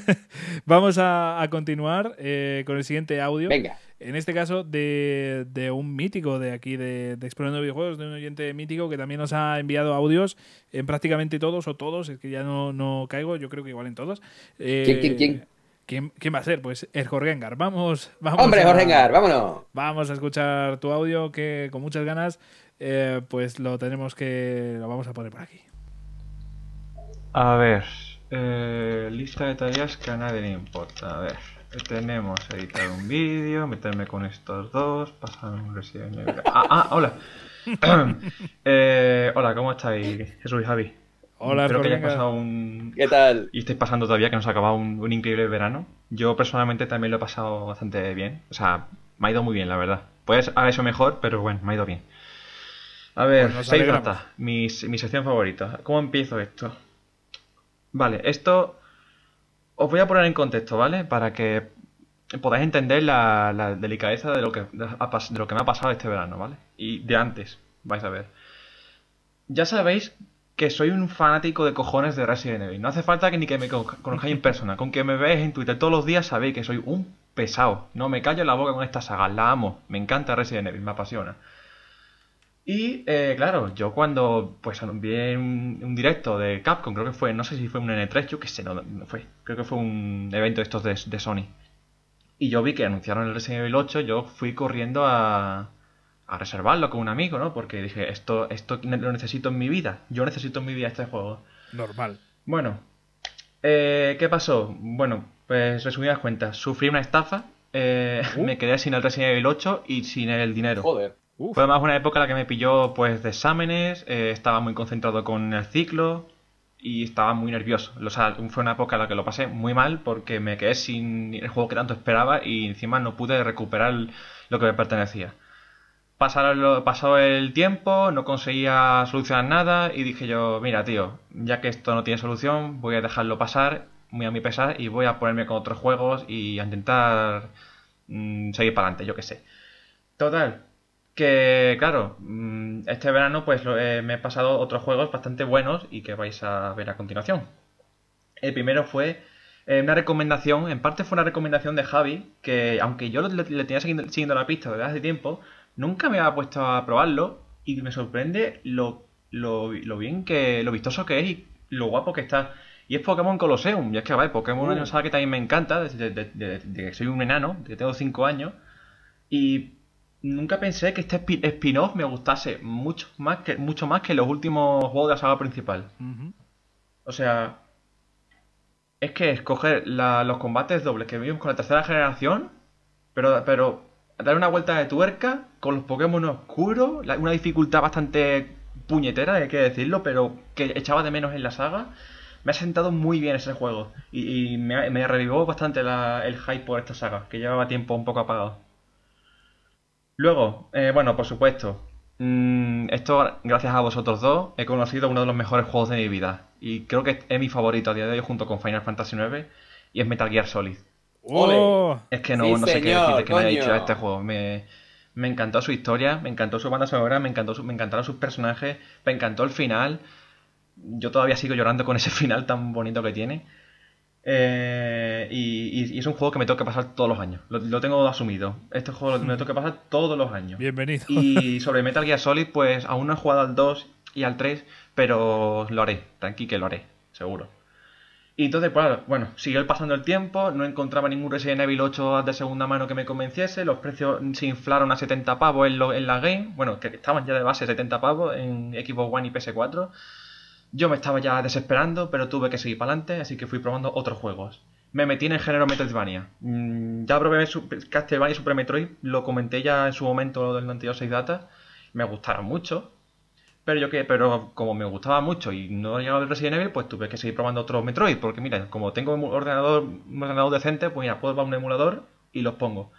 vamos a, continuar eh, con el siguiente audio. Venga. En este caso, de, un mítico de aquí, de, Explorando Videojuegos, de un oyente mítico que también nos ha enviado audios en prácticamente todos o todos. Es que ya no, caigo, yo creo que igual en todos. ¿Quién, quién, quién? ¿Quién, ¿Quién, va a ser? Pues el Jorgengar. Vamos, vamos. Hombre, Jorgengar, vámonos. Vamos a escuchar tu audio que con muchas ganas, eh, pues lo tenemos que. Lo vamos a poner por aquí. A ver. Eh, lista de tareas que a nadie le importa. A ver. Tenemos editar un vídeo, meterme con estos dos, pasar un Resident Evil. Ah, ah, hola. eh, hola, ¿cómo estáis, Jesús y Javi? Hola, Espero que hayáis pasado un. ¿Qué tal? Y estáis pasando todavía que nos ha acabado un, increíble verano. Yo personalmente también lo he pasado bastante bien. O sea, me ha ido muy bien, la verdad. Puedes haber hecho mejor, pero bueno, me ha ido bien. A ver, pues seis ratas, mi, mi sección favorita. ¿Cómo empiezo esto? Vale, esto os voy a poner en contexto, ¿vale? Para que podáis entender la, delicadeza de lo, que, de lo que me ha pasado este verano, ¿vale? Y de antes, vais a ver. Ya sabéis que soy un fanático de cojones de Resident Evil. No hace falta que ni que me conozcáis en persona. Con que me veáis en Twitter todos los días sabéis que soy un pesado. No me callo la boca con esta saga. La amo. Me encanta Resident Evil. Me apasiona. Y eh, claro, yo cuando pues vi un, directo de Capcom, creo que fue, no sé si fue un N3, yo qué sé, no, fue. Creo que fue un evento de estos de, Sony. Y yo vi que anunciaron el Resident Evil 8, yo fui corriendo a, a reservarlo con un amigo, ¿no? Porque dije, esto, esto lo necesito en mi vida. Yo necesito en mi vida este juego. Normal. Bueno, eh, ¿qué pasó? Bueno, pues resumidas cuentas, sufrí una estafa, eh, uh. me quedé sin el Resident Evil 8 y sin el dinero. Joder. Fue más una época en la que me pilló pues de exámenes, eh, estaba muy concentrado con el ciclo y estaba muy nervioso. O sea, fue una época en la que lo pasé muy mal porque me quedé sin el juego que tanto esperaba y encima no pude recuperar lo que me pertenecía. Pasó el tiempo, no conseguía solucionar nada y dije yo, mira tío, ya que esto no tiene solución, voy a dejarlo pasar muy a mi pesar y voy a ponerme con otros juegos y a intentar mm, seguir para adelante, yo qué sé. Total, que claro, mm, este verano pues eh, me he pasado otros juegos bastante buenos y que vais a ver a continuación. El primero fue eh, una recomendación, en parte fue una recomendación de Javi, que aunque yo le, tenía siguiendo, la pista desde hace tiempo, nunca me había puesto a probarlo y me sorprende lo, lo, bien que, lo vistoso que es y lo guapo que está. Y es Pokémon Colosseum, y es que, vale, Pokémon es una uh. saga que también me encanta, desde, que soy un enano, de que tengo 5 años, y nunca pensé que este spin-off me gustase mucho más que mucho más que los últimos juegos de la saga principal. O sea, es que escoger los combates dobles que vimos con la tercera generación, pero, pero dar una vuelta de tuerca con los Pokémon oscuros, una dificultad bastante puñetera, hay que decirlo, pero que echaba de menos en la saga. Me ha sentado muy bien ese juego y, me, me, revivó bastante el hype por esta saga, que llevaba tiempo un poco apagado. Luego, eh, bueno, por supuesto, mm, esto gracias a vosotros dos he conocido uno de los mejores juegos de mi vida. Y creo que es mi favorito a día de hoy junto con Final Fantasy IX y es Metal Gear Solid. ¡Oh! Es que no, no sé qué decir de que me haya dicho este juego. Me, encantó su historia, me encantó su banda sonora, me, encantó me encantaron sus personajes, me encantó el final. Yo todavía sigo llorando con ese final tan bonito que tiene. Eh, y, es un juego que me tengo que pasar todos los años. Lo, tengo asumido. Este juego me tengo que pasar todos los años. Bienvenido. Y sobre Metal Gear Solid, pues aún no he jugado al 2 y al 3, pero lo haré, tranqui que lo haré, seguro. Y entonces, pues, bueno, siguió pasando el tiempo, no encontraba ningún Resident Evil 8 de segunda mano que me convenciese, los precios se inflaron a 70 pavos en, en la game, bueno, que estaban ya de base 70 pavos en Xbox One y PS4. Yo me estaba ya desesperando, pero tuve que seguir para adelante, así que fui probando otros juegos. Me metí en el género Metroidvania. Mm, ya probé Castlevania y Super Metroid, lo comenté ya en su momento del 92 Data, me gustaron mucho. Pero yo que, pero como me gustaba mucho y no llegaba el Resident Evil, pues tuve que seguir probando otros Metroid, porque mira, como tengo un ordenador, un ordenador decente, pues mira, puedo un emulador y los pongo.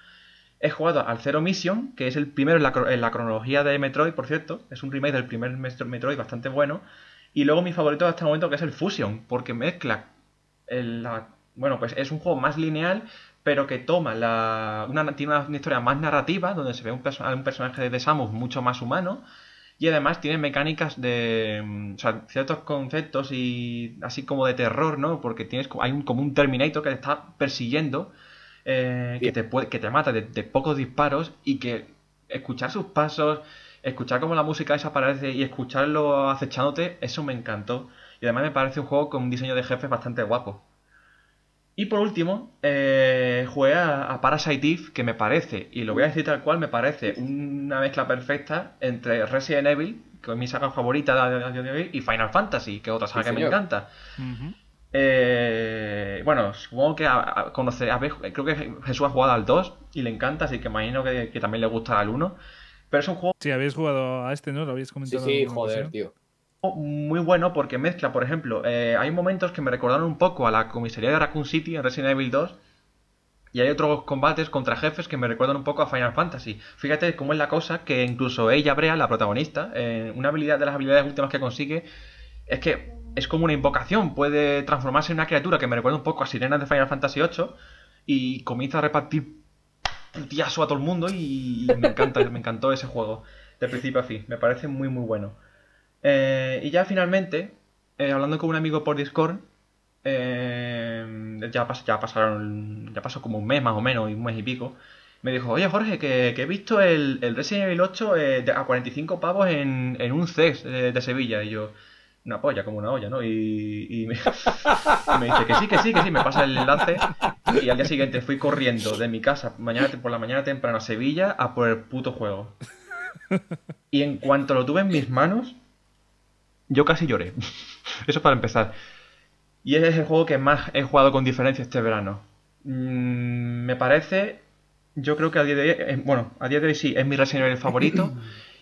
He jugado al Zero Mission, que es el primero en la, en la, cronología de Metroid, por cierto. Es un remake del primer Metroid bastante bueno. Y luego mi favorito hasta el momento que es el Fusion, porque mezcla la, bueno, pues es un juego más lineal, pero que toma la, una, tiene una, historia más narrativa, donde se ve un, un personaje de Samus mucho más humano, y además tiene mecánicas de o sea, ciertos conceptos y así como de terror, ¿no? Porque tienes hay un, como un Terminator que te está persiguiendo, eh, que, te puede, que te mata de, de, pocos disparos y que escuchar sus pasos, escuchar cómo la música desaparece y escucharlo acechándote, eso me encantó. Y además me parece un juego con un diseño de jefes bastante guapo. Y por último, eh, jugué a, Parasite Eve, que me parece, y lo voy a decir tal cual, me parece una mezcla perfecta entre Resident Evil, que es mi saga favorita de, hoy, y Final Fantasy, que es otra saga que me encanta. eh, bueno, supongo que a, conocer, creo que Jesús ha jugado al 2 y le encanta, así que imagino que, que también le gusta al 1. Pero es un juego. Sí, habéis jugado a este, ¿no? Lo habéis comentado. Sí, sí, joder, tío. Muy bueno porque mezcla, por ejemplo, eh, hay momentos que me recordaron un poco a la comisaría de Raccoon City en Resident Evil 2 y hay otros combates contra jefes que me recuerdan un poco a Final Fantasy. Fíjate cómo es la cosa que incluso ella, Brea, la protagonista, eh, una habilidad de las habilidades últimas que consigue es que es como una invocación, puede transformarse en una criatura que me recuerda un poco a Sirenas de Final Fantasy 8 y comienza a repartir putiazo a todo el mundo y, me encanta, me encantó ese juego de principio a fin, me parece muy muy bueno. Eh, y ya finalmente, eh, hablando con un amigo por Discord, eh, ya, ya pasaron, ya pasó como un mes más o menos, y un mes y pico, me dijo, oye Jorge, que, he visto el, el, Resident Evil 8 a 45 pavos en, en un CES de, Sevilla, y yo, una polla, como una olla, ¿no? Y, me, me, dice que sí, que sí, que sí, me pasa el enlace y al día siguiente fui corriendo de mi casa mañana, por la mañana temprano a Sevilla a por el puto juego. Y en cuanto lo tuve en mis manos, yo casi lloré. Eso para empezar. Y ese es el juego que más he jugado con diferencia este verano. Mm, me parece, yo creo que a día de hoy, eh, bueno, a día de hoy sí, es mi Evil favorito.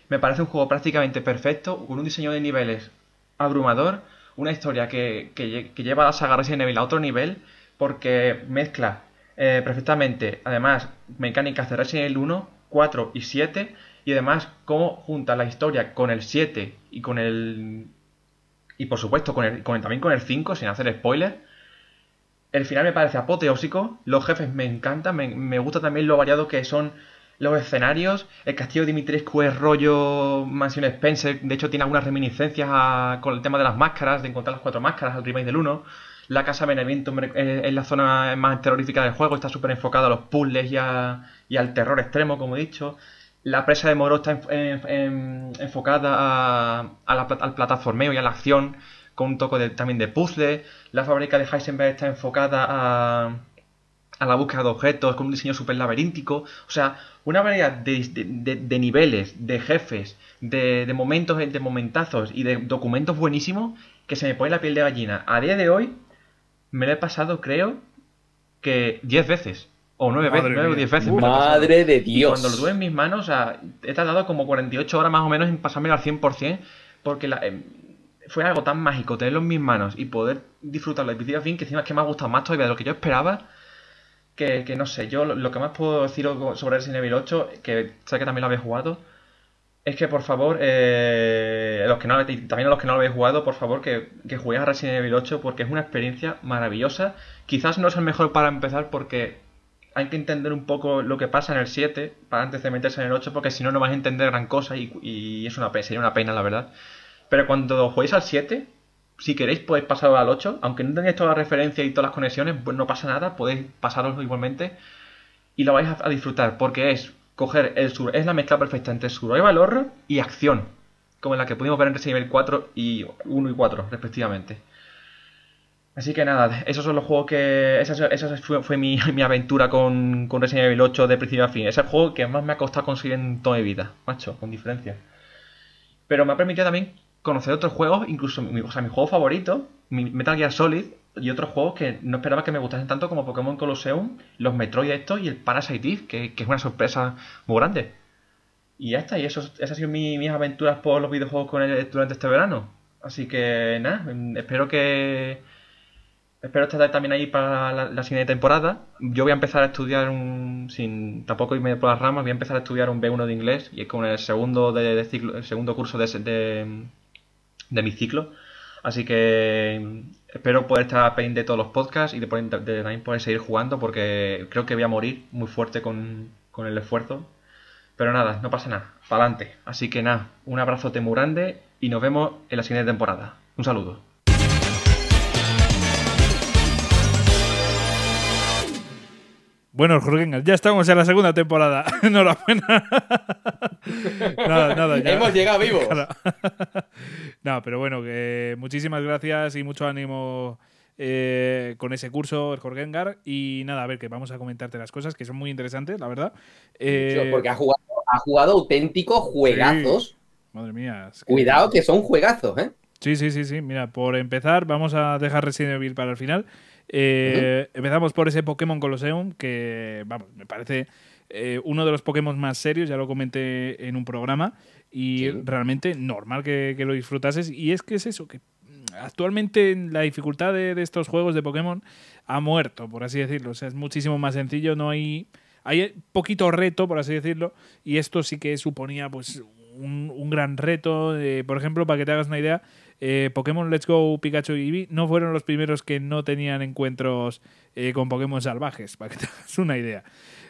me parece un juego prácticamente perfecto, con un diseño de niveles abrumador, una historia que, que lleva a la saga Resident Evil a otro nivel porque mezcla eh, perfectamente, además, mecánicas de Resident Evil 1, 4 y 7, y además cómo junta la historia con el 7 y con el... y por supuesto con el, con también con el 5, sin hacer spoiler. El final me parece apoteósico, los jefes me encantan, me, gusta también lo variado que son los escenarios, el castillo de Dimitrescu es rollo Mansión Spencer, de hecho tiene algunas reminiscencias con el tema de las máscaras, de encontrar las cuatro máscaras al remake del 1. La Casa Benevento es la zona más terrorífica del juego, está súper enfocada a los puzzles y, al terror extremo, como he dicho. La presa de Moro está enfocada al plataformeo y a la acción, con un toque también de puzzle. La fábrica de Heisenberg está enfocada a, la búsqueda de objetos, con un diseño súper laberíntico. O sea, una variedad de, niveles, de jefes, de, de momentos, de momentazos y de documentos buenísimos que se me pone la piel de gallina. A día de hoy, me lo he pasado, creo, que 10 veces. O 9 veces, 9 o 10 veces. Madre de Dios. cuando lo tuve en mis manos, o sea, he tardado como 48 horas más o menos en pasármelo al 100%, porque la, eh, fue algo tan mágico tenerlo en mis manos y poder disfrutarlo de principio a fin, que encima es que me ha gustado más todavía de lo que yo esperaba. Que, que no sé, yo lo, que más puedo decir sobre Resident Evil 8, que sé que también lo habéis jugado, es que por favor, eh, los que no, también a los que no lo habéis jugado, por favor que, que juguéis a Resident Evil 8 porque es una experiencia maravillosa. Quizás no es el mejor para empezar porque hay que entender un poco lo que pasa en el 7 para antes de meterse en el 8 porque si no no vais a entender gran cosa y, y es una sería una pena la verdad. Pero cuando juguéis al 7, si queréis podéis pasar al 8, aunque no tengáis toda la referencia y todas las conexiones, pues no pasa nada, podéis pasaroslo igualmente y lo vais a disfrutar porque es coger el sur, es la mezcla perfecta entre survival horror y acción. como la que pudimos ver en Resident Evil 4 y 1 y 4, respectivamente. Así que nada, esos son los juegos que. Esa, fue, mi, aventura con, con, Resident Evil 8 de principio a fin. Es el juego que más me ha costado conseguir en toda mi vida, macho, con diferencia. Pero me ha permitido también conocer otros juegos, incluso mi, o sea, mi juego favorito, Metal Gear Solid, y otros juegos que no esperaba que me gustasen tanto como Pokémon Colosseum, los Metroid estos y el Parasite Eve, que, que es una sorpresa muy grande. Y ya está, y eso, esas han sido mis aventuras por los videojuegos con durante este verano. Así que nada, espero que espero estar también ahí para la, siguiente temporada. Yo voy a empezar a estudiar un, sin tampoco irme por las ramas, voy a empezar a estudiar un B1 de inglés y es como el segundo de, ciclo, el segundo curso de, de mi ciclo. Así que espero poder estar pendiente de todos los podcasts y de, también poder seguir jugando porque creo que voy a morir muy fuerte con, con el esfuerzo. Pero nada, no pasa nada, para adelante. Así que nada, un abrazote muy grande y nos vemos en la siguiente temporada. Un saludo. Bueno, Jorge, ya estamos en la segunda temporada. Enhorabuena. nada, nada, ya. Hemos llegado vivos. no, pero bueno, que muchísimas gracias y mucho ánimo eh, con ese curso, Jorgengar. Y nada, a ver, que vamos a comentarte las cosas que son muy interesantes, la verdad. Eh, porque ha jugado, ha jugado auténticos juegazos. Madre mía. Cuidado que son juegazos, ¿eh? Sí, sí, sí, sí. Mira, por empezar, vamos a dejar Resident Evil para el final. Eh, empezamos por ese Pokémon Colosseum, que vamos, me parece eh, uno de los Pokémon más serios, ya lo comenté en un programa, y realmente normal que, lo disfrutases. Y es que es eso, que actualmente la dificultad de, estos juegos de Pokémon ha muerto, por así decirlo. O sea, es muchísimo más sencillo, no hay... Hay poquito reto, por así decirlo, y esto sí que suponía pues un, gran reto. por ejemplo, para que te hagas una idea, eh, Pokémon Let's Go, Pikachu y Eevee no fueron los primeros que no tenían encuentros eh, con Pokémon salvajes, para que te hagas una idea.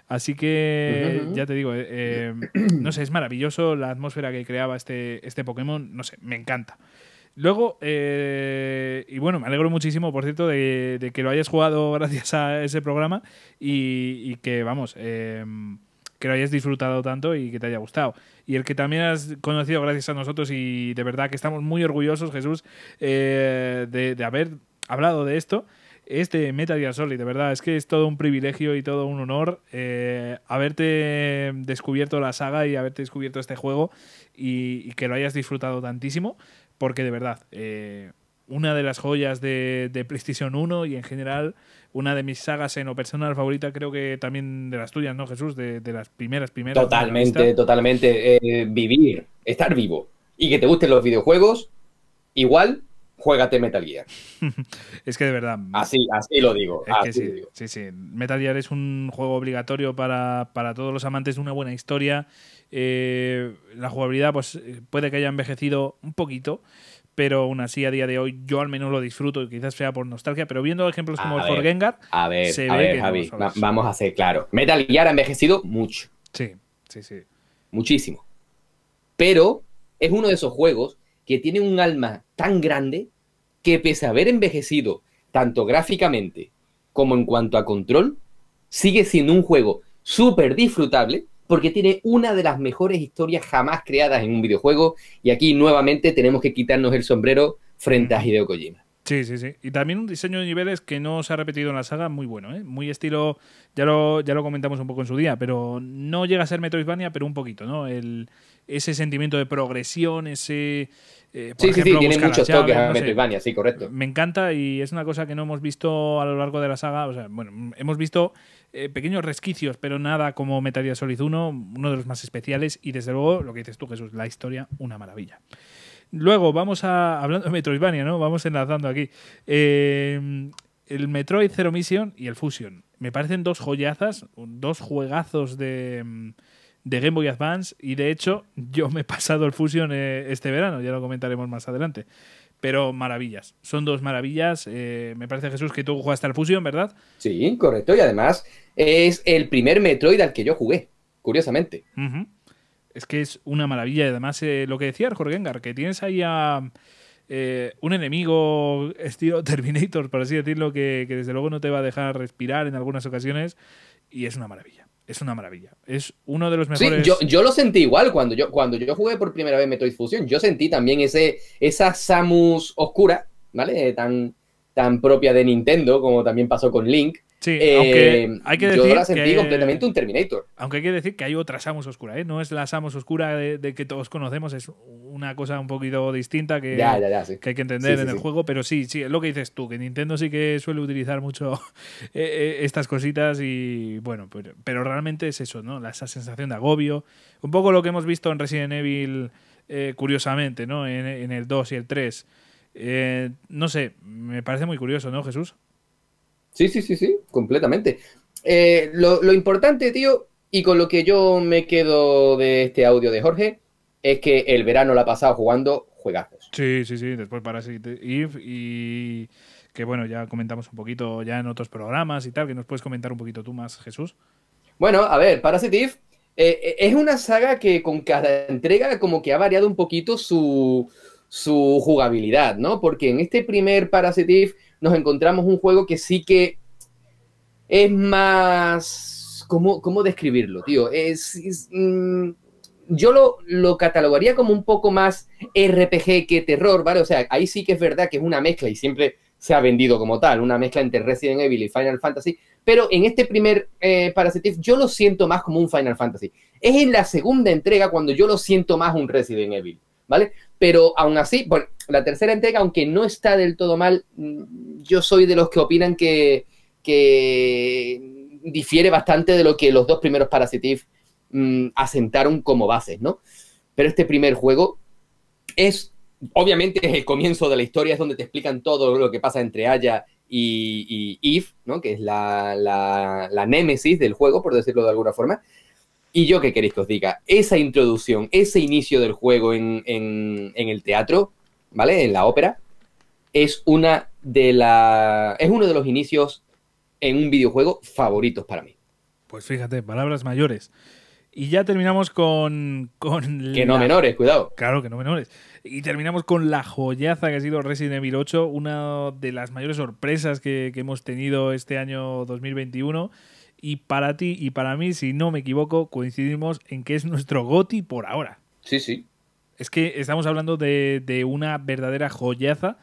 Así que, ya te digo, eh, no sé, es maravilloso la atmósfera que creaba este, este Pokémon, no sé, me encanta. Luego, y bueno, me alegro muchísimo, por cierto, de, que lo hayas jugado gracias a ese programa y, y que, vamos, que lo hayas disfrutado tanto y que te haya gustado. Y el que también has conocido gracias a nosotros y de verdad que estamos muy orgullosos, Jesús, eh, de, haber hablado de esto es de Metal Gear Solid, de verdad, es que es todo un privilegio y todo un honor eh, haberte descubierto la saga y haberte descubierto este juego y, que lo hayas disfrutado tantísimo, porque de verdad, eh, una de las joyas de, de, PlayStation 1 y en general una de mis sagas en lo personal favorita, creo que también de las tuyas, ¿no, Jesús? De, las primeras, primeras. Totalmente, totalmente. Eh, vivir, estar vivo y que te gusten los videojuegos, igual, juégate Metal Gear. es que de verdad. Así, así lo digo. sí, sí, Metal Gear es un juego obligatorio para, todos los amantes de una buena historia. Eh, la jugabilidad, pues puede que haya envejecido un poquito pero aún así a día de hoy yo al menos lo disfruto, quizás sea por nostalgia, pero viendo ejemplos como el Forgengar, a ver, se a ver, Javi, vamos a ser claro. Metal Gear ha envejecido mucho. Sí, sí, sí. Muchísimo. Pero es uno de esos juegos que tiene un alma tan grande que pese a haber envejecido tanto gráficamente como en cuanto a control, sigue siendo un juego súper disfrutable porque tiene una de las mejores historias jamás creadas en un videojuego y aquí nuevamente tenemos que quitarnos el sombrero frente a Hideo Kojima. Sí, sí, sí. Y también un diseño de niveles que no se ha repetido en la saga muy bueno, ¿eh? Muy estilo, ya lo, ya lo comentamos un poco en su día, pero no llega a ser Metroidvania, pero un poquito, ¿no? El, ese sentimiento de progresión, ese... Eh, sí, sí, sí, tiene muchos toques a Metroidvania, sí, correcto. Me encanta y es una cosa que no hemos visto a lo largo de la saga. O sea, bueno, hemos visto eh, pequeños resquicios, pero nada como Metal Solid 1, uno de los más especiales y desde luego lo que dices tú Jesús, la historia, una maravilla. Luego vamos a, hablando de Metroidvania, ¿no? Vamos enlazando aquí. Eh, el Metroid Zero Mission y el Fusion. Me parecen dos joyazas, dos juegazos de, de Game Boy Advance y de hecho yo me he pasado el Fusion eh, este verano, ya lo comentaremos más adelante pero maravillas. Son dos maravillas. Eh, me parece, Jesús, que tú jugaste al Fusion, ¿verdad? Sí, correcto. Y además es el primer Metroid al que yo jugué, curiosamente. Es que es una maravilla. Y además, eh, lo que decía Jorge Gengar, que tienes ahí a eh, un enemigo estilo Terminator, por así decirlo, que, que desde luego no te va a dejar respirar en algunas ocasiones. Y es una maravilla. Es una maravilla. Es uno de los mejores. Sí, yo, yo, lo sentí igual cuando yo, cuando yo jugué por primera vez Metroid Fusion. Yo sentí también ese, esa Samus oscura, ¿vale? Tan, tan propia de Nintendo, como también pasó con Link. Sí, aunque eh, hay que decir yo la sentí completamente un Terminator. Aunque hay que decir que hay otra Samus oscura, ¿eh? No es la Samus oscura de, que todos conocemos, es una cosa un poquito distinta que, que hay que entender en el juego, pero sí, sí, es lo que dices tú, que Nintendo sí que suele utilizar mucho eh, estas cositas y bueno, pero, pero, realmente es eso, ¿no? Esa sensación de agobio, un poco lo que hemos visto en Resident Evil, curiosamente, ¿no? En, en, el 2 y el 3. no sé, me parece muy curioso, ¿no, Jesús? Sí, sí, sí, sí, completamente. Eh, lo, importante, tío, y con lo que yo me quedo de este audio de Jorge, es que el verano lo ha pasado jugando juegazos. Sí, sí, sí, después Eve y que bueno, ya comentamos un poquito ya en otros programas y tal, que nos puedes comentar un poquito tú más, Jesús. Bueno, a ver, Parasite Eve eh, es una saga que con cada entrega como que ha variado un poquito su, su jugabilidad, ¿no? Porque en este primer Parasite Eve nos encontramos un juego que sí que es más... ¿Cómo, cómo describirlo, tío? Es, mm, yo lo, lo, catalogaría como un poco más RPG que terror, ¿vale? O sea, ahí sí que es verdad que es una mezcla y siempre se ha vendido como tal, una mezcla entre Resident Evil y Final Fantasy, pero en este primer eh, yo lo siento más como un Final Fantasy. Es en la segunda entrega cuando yo lo siento más un Resident Evil, ¿vale? Pero aún así, bueno, la tercera entrega, aunque no está del todo mal, mm, yo soy de los que opinan que, difiere bastante de lo que los dos primeros Parasitive mm, asentaron como bases, ¿no? Pero este primer juego es, obviamente, es el comienzo de la historia, es donde te explican todo lo que pasa entre Aya y, Eve, ¿no? Que es la, la némesis del juego, por decirlo de alguna forma. Y yo, ¿qué queréis que os diga? Esa introducción, ese inicio del juego en, el teatro, ¿vale? En la ópera, es una de la. es uno de los inicios en un videojuego favoritos para mí. Pues fíjate, palabras mayores. Y ya terminamos con. con que no menores, cuidado. Claro, que no menores. Y terminamos con la joyaza que ha sido Resident Evil 8, una de las mayores sorpresas que, que hemos tenido este año 2021 y para ti y para mí, si no me equivoco, coincidimos en que es nuestro GOTI por ahora. Sí, sí. Es que estamos hablando de, una verdadera joyaza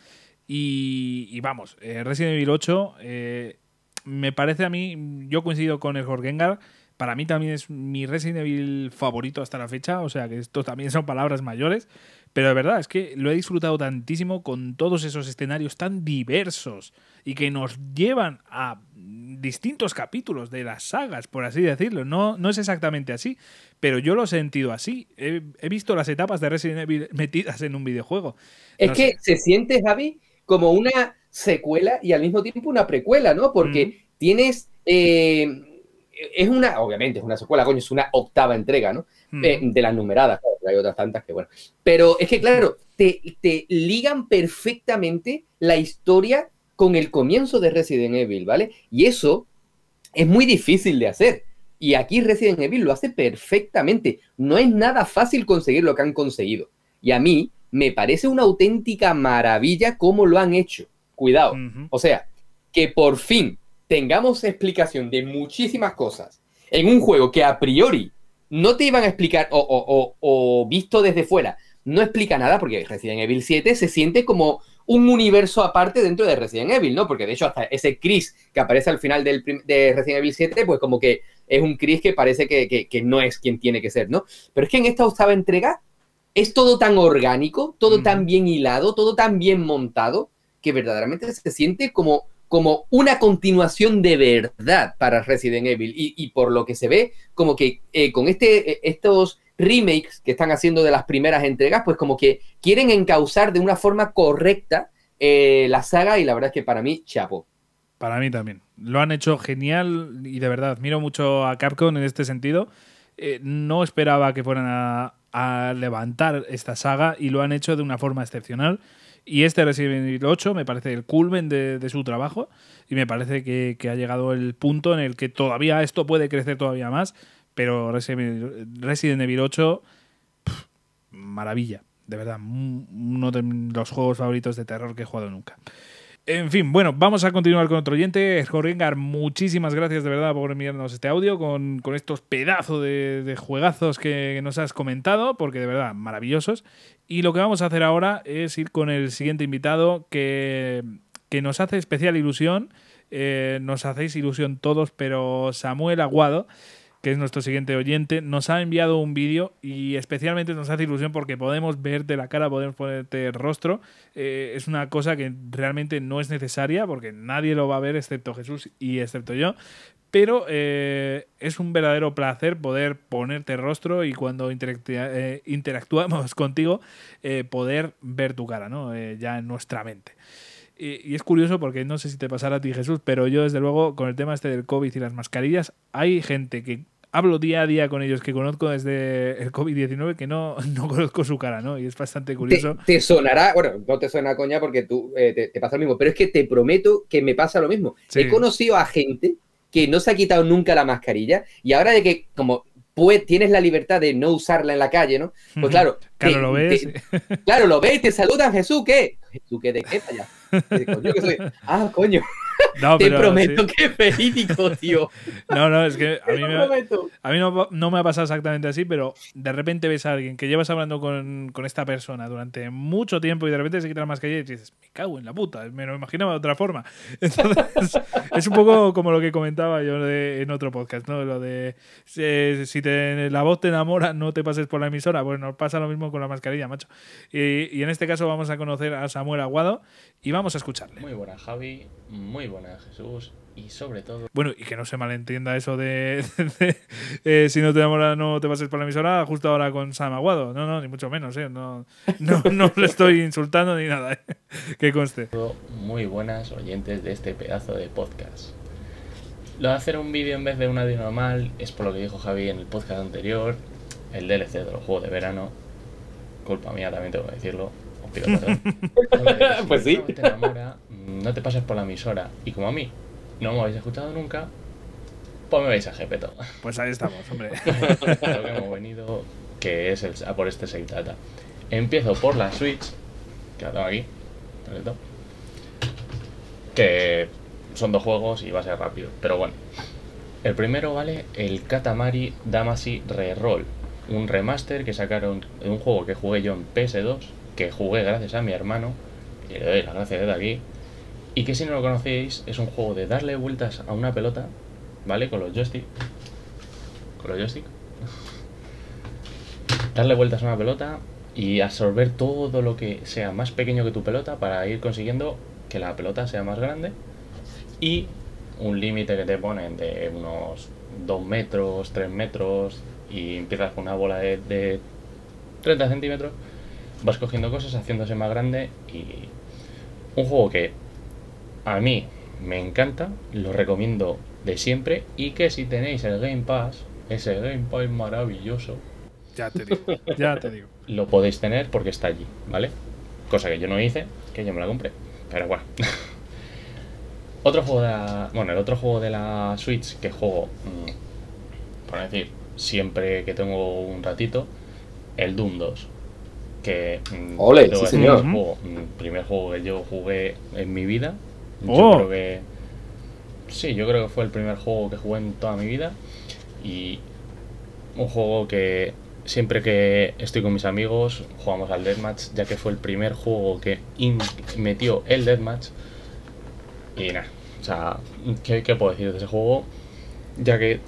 y, vamos, eh, Resident Evil 8 eh, me parece a mí, yo coincido con el Jorgengar, para mí también es mi Resident Evil favorito hasta la fecha, o sea que esto también son palabras mayores, pero de verdad es que lo he disfrutado tantísimo con todos esos escenarios tan diversos y que nos llevan a distintos capítulos de las sagas, por así decirlo. No, no es exactamente así, pero yo lo he sentido así. He, visto las etapas de Resident Evil metidas en un videojuego. Es que se siente, Javi, como una secuela y al mismo tiempo una precuela, ¿no? Porque tienes... Eh, es una, obviamente es una secuela, coño, es una octava entrega, ¿no? Eh, de las numeradas, hay otras tantas que bueno. Pero es que, claro, te, te ligan perfectamente la historia con el comienzo de Resident Evil, ¿vale? Y eso es muy difícil de hacer. Y aquí Resident Evil lo hace perfectamente. No es nada fácil conseguir lo que han conseguido. Y a mí me parece una auténtica maravilla cómo lo han hecho. Cuidado. O sea, que por fin tengamos explicación de muchísimas cosas en un juego que a priori no te iban a explicar o, o visto desde fuera, no explica nada porque Resident Evil 7 se siente como un universo aparte dentro de Resident Evil, ¿no? Porque de hecho hasta ese Chris que aparece al final del, de Resident Evil 7, pues como que es un Chris que parece que, no es quien tiene que ser, ¿no? Pero es que en esta octava entrega es todo tan orgánico, todo tan bien hilado, todo tan bien montado, que verdaderamente se siente como, como una continuación de verdad para Resident Evil. Y, por lo que se ve, como que eh, con este, eh, estos remakes que están haciendo de las primeras entregas, pues como que quieren encauzar de una forma correcta eh, la saga y la verdad es que para mí, chapo. Para mí también. Lo han hecho genial y de verdad, admiro mucho a Capcom en este sentido. Eh, no esperaba que fueran a, levantar esta saga y lo han hecho de una forma excepcional. Y este Resident Evil 8 me parece el culmen de, su trabajo y me parece que, ha llegado el punto en el que todavía esto puede crecer todavía más pero Resident Evil 8, maravilla, de verdad, uno de los juegos favoritos de terror que he jugado nunca. En fin, bueno, vamos a continuar con otro oyente. Scorringar, muchísimas gracias de verdad por enviarnos este audio con, estos pedazos de, juegazos que, nos has comentado, porque de verdad, maravillosos. Y lo que vamos a hacer ahora es ir con el siguiente invitado que, nos hace especial ilusión. Eh, nos hacéis ilusión todos, pero Samuel Aguado que es nuestro siguiente oyente, nos ha enviado un vídeo y especialmente nos hace ilusión porque podemos verte la cara, podemos ponerte el rostro. Eh, es una cosa que realmente no es necesaria porque nadie lo va a ver excepto Jesús y excepto yo. Pero eh, es un verdadero placer poder ponerte rostro y cuando eh, interactuamos contigo poder ver tu cara, ¿no? ya en nuestra mente. Y, es curioso porque no sé si te pasará a ti, Jesús, pero yo, desde luego, con el tema este del COVID y las mascarillas, hay gente que hablo día a día con ellos que conozco desde el COVID-19 que no, no conozco su cara, ¿no? Y es bastante curioso. Te, sonará, bueno, no te suena coña porque tú eh, te, pasa lo mismo, pero es que te prometo que me pasa lo mismo. He conocido a gente que no se ha quitado nunca la mascarilla y ahora de que como pues, tienes la libertad de no usarla en la calle, ¿no? Pues claro. Claro, lo ves. claro, lo ves, te saludan, Jesús, ¿qué? ¿Jesús qué de qué para allá? Ah, coño. Te prometo que es verídico, tío. No, no, es que a mí, me, a mí no, me ha pasado exactamente así, pero de repente ves a alguien que llevas hablando con, esta persona durante mucho tiempo y de repente se quita la mascarilla y dices, me cago en la puta, me lo imaginaba de otra forma. Entonces, es un poco como lo que comentaba yo en otro podcast, ¿no? Lo de si, te, la voz te enamora, no te pases por la emisora. Bueno, pasa lo mismo con la mascarilla, macho. Y, y en este caso vamos a conocer a Samuel Aguado y vamos a escucharle. Muy buena, Javi. Muy buena, Jesús. Y sobre todo. Bueno, y que no se malentienda eso de, eh, si no te enamoras no te pases por la emisora, justo ahora con Sam Aguado. No, no, ni mucho menos, ¿eh? No, no, no le estoy insultando ni nada, ¿eh? Que conste. Muy buenas oyentes de este pedazo de podcast. Lo de hacer un vídeo en vez de un audio normal es por lo que dijo Javi en el podcast anterior, el DLC de los juegos de verano. Culpa mía, también tengo que decirlo pues sí. te enamora, no te pases por la emisora. Y como a mí no me habéis escuchado nunca, pues me veis a Jepeto. Pues ahí estamos, hombre. lo que hemos venido, que es el, a por este Seitata. Empiezo por la Switch, que la tengo aquí, que son dos juegos y va a ser rápido, pero bueno. El primero vale el Katamari Damacy Reroll, un remaster que sacaron de un juego que jugué yo en PS2 que jugué gracias a mi hermano, y le doy las gracias desde aquí, y que si no lo conocéis es un juego de darle vueltas a una pelota, ¿vale? Con los joystick. Con los joystick. darle vueltas a una pelota y absorber todo lo que sea más pequeño que tu pelota para ir consiguiendo que la pelota sea más grande y un límite que te ponen de unos 2 metros, 3 metros y empiezas con una bola de, de 30 centímetros vas cogiendo cosas, haciéndose más grande y un juego que a mí me encanta, lo recomiendo de siempre y que si tenéis el Game Pass, ese Game Pass maravilloso, ya te digo, ya te digo. Lo podéis tener porque está allí, ¿vale? Cosa que yo no hice, que yo me la compré, pero bueno. otro juego de la, bueno, el otro juego de la Switch que juego, mm, por decir, siempre que tengo un ratito, el Doom 2 que mm, Ole, sí, señor. El primer juego que yo jugué en mi vida. Yo oh. creo que. Sí, yo creo que fue el primer juego que jugué en toda mi vida. Y un juego que siempre que estoy con mis amigos jugamos al Deathmatch, ya que fue el primer juego que metió el Deathmatch. Y nada, o sea, ¿qué, ¿qué, puedo decir de ese juego? Ya que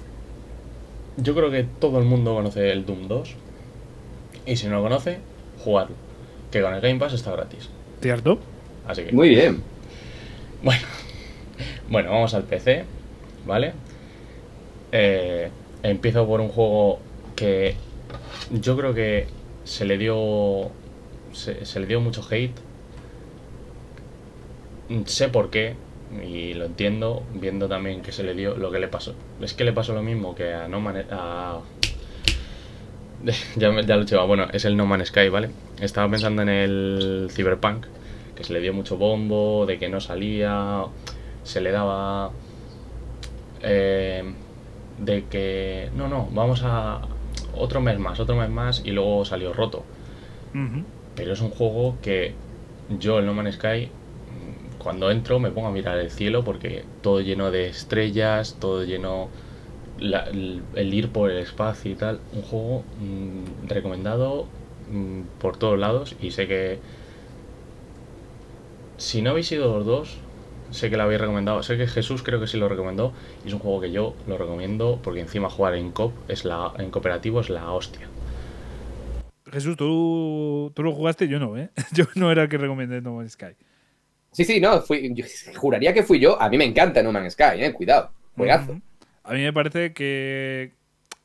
yo creo que todo el mundo conoce el Doom 2. Y si no lo conoce, jugarlo. Que con el Game Pass está gratis. ¿Cierto? Así que. Muy bien. Bueno. Bueno, vamos al PC. ¿Vale? Eh, empiezo por un juego que yo creo que se le dio. Se, le dio mucho hate. Sé por qué. Y lo entiendo, viendo también que se le dio lo que le pasó. Es que le pasó lo mismo que a No Man, a ya, ya lo he. Bueno, es el No Man's Sky, ¿vale? Estaba pensando en el Cyberpunk, que se le dio mucho bombo, de que no salía, se le daba... Eh, de que... No, no, vamos a... Otro mes más, otro mes más, y luego salió roto. Pero es un juego que yo, el No Man's Sky, cuando entro me pongo a mirar el cielo porque todo lleno de estrellas, todo lleno el, ir por el espacio y tal. Un juego mm, recomendado mm, por todos lados y sé que si no habéis sido los dos, sé que lo habéis recomendado. Sé que Jesús creo que sí lo recomendó y es un juego que yo lo recomiendo porque encima jugar en cop es la en cooperativo es la hostia. Jesús, tú, tú lo jugaste, yo no, ¿eh? Yo no era el que recomendé No Man's Sky. Sí, sí, no, fui, juraría que fui yo. A mí me encanta No Man's Sky, ¿eh? Cuidado, juegazo. A mí me parece que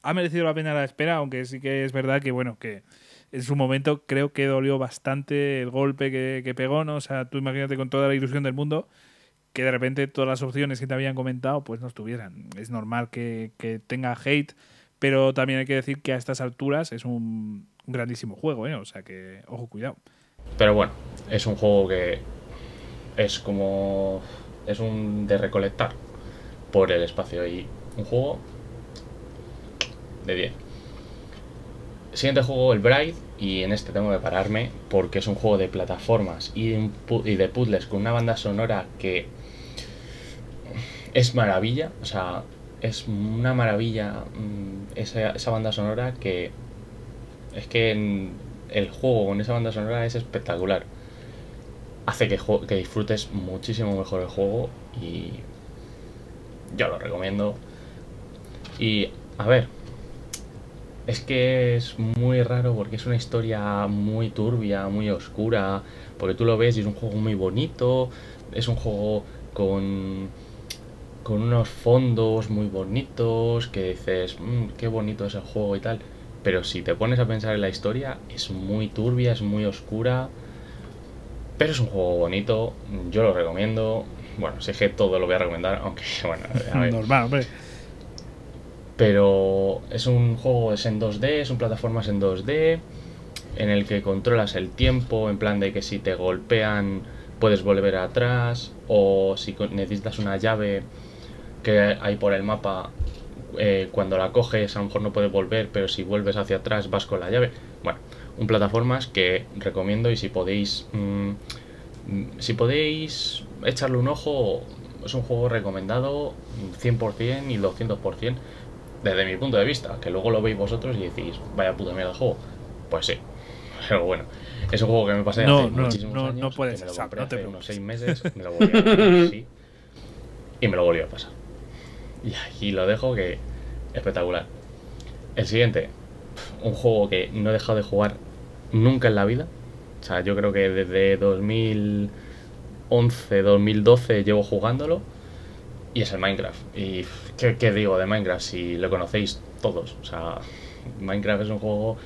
ha merecido la pena la espera, aunque sí que es verdad que, bueno, que en su momento creo que dolió bastante el golpe que, pegó, ¿no? O sea, tú imagínate con toda la ilusión del mundo que de repente todas las opciones que te habían comentado pues no estuvieran. Es normal que, tenga hate, pero también hay que decir que a estas alturas es un, grandísimo juego, ¿eh? O sea que, ojo, cuidado. Pero bueno, es un juego que es como... es un de recolectar por el espacio y un juego de 10. Siguiente juego, el Bride, y en este tengo que pararme porque es un juego de plataformas y de puzzles con una banda sonora que es maravilla, o sea, es una maravilla mm, esa, banda sonora que es que el juego con esa banda sonora es espectacular. Hace que disfrutes muchísimo mejor el juego y yo lo recomiendo. Y a ver, es que es muy raro porque es una historia muy turbia, muy oscura, porque tú lo ves y es un juego muy bonito, es un juego con, con unos fondos muy bonitos, que dices, mm, qué bonito es el juego y tal. Pero si te pones a pensar en la historia, es muy turbia, es muy oscura. Pero es un juego bonito, yo lo recomiendo. Bueno, sé que todo lo voy a recomendar, aunque bueno, a ver. Normal, hombre. Pero es un juego, es en 2D, es un plataformas en 2D, en el que controlas el tiempo, en plan de que si te golpean puedes volver atrás, o si necesitas una llave que hay por el mapa, eh, cuando la coges a lo mejor no puedes volver, pero si vuelves hacia atrás vas con la llave. Bueno, un plataformas que recomiendo y si podéis, mm, si podéis echarle un ojo, es un juego recomendado 100% y 200% desde mi punto de vista, que luego lo veis vosotros y decís, vaya puta mierda de juego. Pues sí, pero bueno, es un juego que me pasé hace no, muchísimos años. No puedes, me lo compré hace unos 6 meses, me lo volví a pasar, sí, y me lo volví a pasar. Y aquí lo dejo que espectacular. El siguiente, un juego que no he dejado de jugar nunca en la vida. O sea, yo creo que desde 2011, 2012 llevo jugándolo. Y es el Minecraft. Y ¿qué, digo de Minecraft si lo conocéis todos? O sea, Minecraft es un juego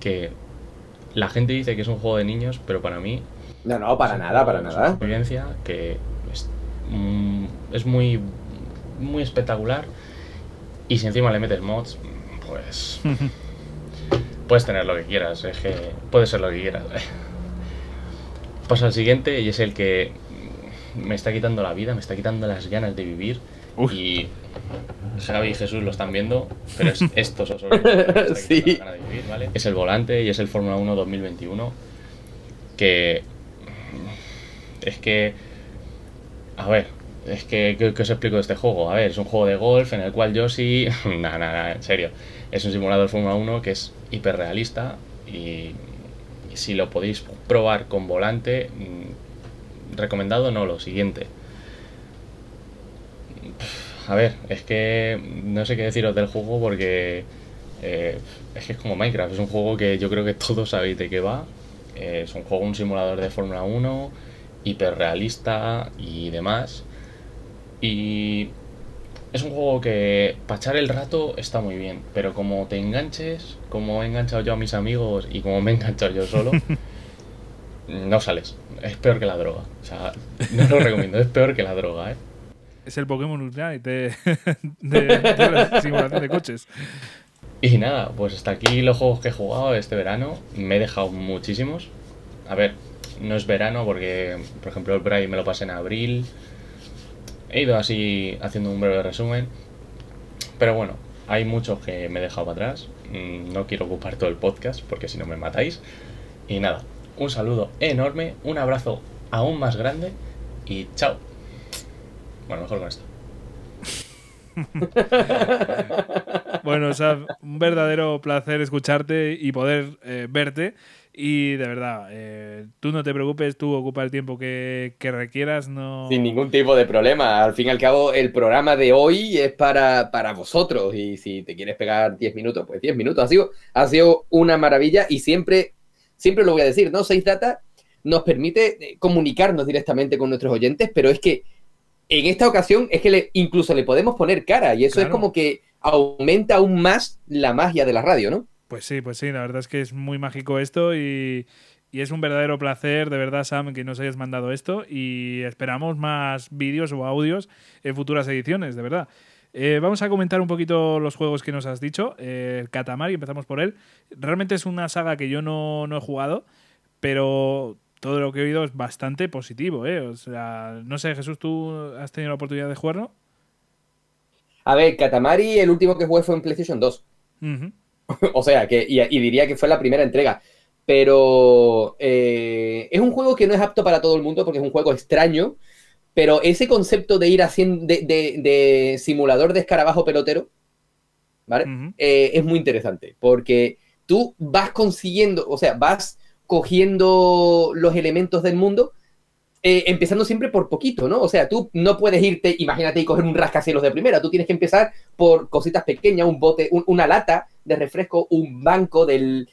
que la gente dice que es un juego de niños, pero para mí... No, no, para nada, para nada. Una experiencia que es, mm, es muy muy espectacular. Y si encima le metes mods, pues. puedes tener lo que quieras. Es que puede ser lo que quieras. Paso al siguiente y es el que me está quitando la vida, me está quitando las ganas de vivir. Y Javi y Jesús lo están viendo, pero es esto sobre sí. Es el volante y es el Fórmula 1 2021. Que es que. A ver, es que, ¿qué, os explico de este juego? A ver, es un juego de golf en el cual yo sí. nada, nada, en serio. Es un simulador Fórmula 1 que es hiperrealista y, si lo podéis probar con volante, mm, recomendado no, lo siguiente. A ver, es que no sé qué deciros del juego porque eh, es que es como Minecraft, es un juego que yo creo que todos sabéis de qué va. Eh, es un juego, un simulador de Fórmula 1, hiperrealista y demás. Y es un juego que para echar el rato está muy bien, pero como te enganches, como he enganchado yo a mis amigos y como me he enganchado yo solo, no sales. Es peor que la droga. O sea, no lo recomiendo, es peor que la droga, ¿eh? Es el Pokémon Unite de, de, simulación de coches. Y nada, pues hasta aquí los juegos que he jugado este verano. Me he dejado muchísimos. A ver, no es verano porque, por ejemplo, el Braille me lo pasé en abril. He ido así haciendo un breve resumen. Pero bueno, hay muchos que me he dejado para atrás. Mm, no quiero ocupar todo el podcast porque si no me matáis. Y nada, un saludo enorme, un abrazo aún más grande y chao. Bueno, mejor con esto. bueno, o sea, un verdadero placer escucharte y poder eh, verte. Y de verdad, eh, tú no te preocupes, tú ocupa el tiempo que, requieras. no Sin ningún tipo de problema. Al fin y al cabo, el programa de hoy es para, para vosotros. Y si te quieres pegar 10 minutos, pues 10 minutos. Ha sido, ha sido una maravilla y siempre, siempre lo voy a decir, ¿no? Seis Data nos permite eh, comunicarnos directamente con nuestros oyentes, pero es que en esta ocasión es que le, incluso le podemos poner cara y eso es como que aumenta aún más la magia de la radio, ¿no? Pues sí, pues sí, la verdad es que es muy mágico esto y, es un verdadero placer, de verdad, Sam, que nos hayas mandado esto y esperamos más vídeos o audios en futuras ediciones, de verdad. Eh, vamos a comentar un poquito los juegos que nos has dicho. Eh, el Katamari, empezamos por él. Realmente es una saga que yo no, no he jugado, pero todo lo que he oído es bastante positivo, ¿eh? O sea, no sé, Jesús, ¿tú has tenido la oportunidad de jugarlo? A ver, Katamari, el último que jugué fue en PlayStation 2. o sea, que, y, diría que fue la primera entrega. Pero eh, es un juego que no es apto para todo el mundo porque es un juego extraño. Pero ese concepto de ir haciendo de, simulador de escarabajo pelotero, ¿vale? Eh, es muy interesante. Porque tú vas consiguiendo, o sea, vas cogiendo los elementos del mundo eh, empezando siempre por poquito, ¿no? O sea, tú no puedes irte, imagínate, y coger un rascacielos de primera. Tú tienes que empezar por cositas pequeñas, un bote, una lata de refresco, un banco del,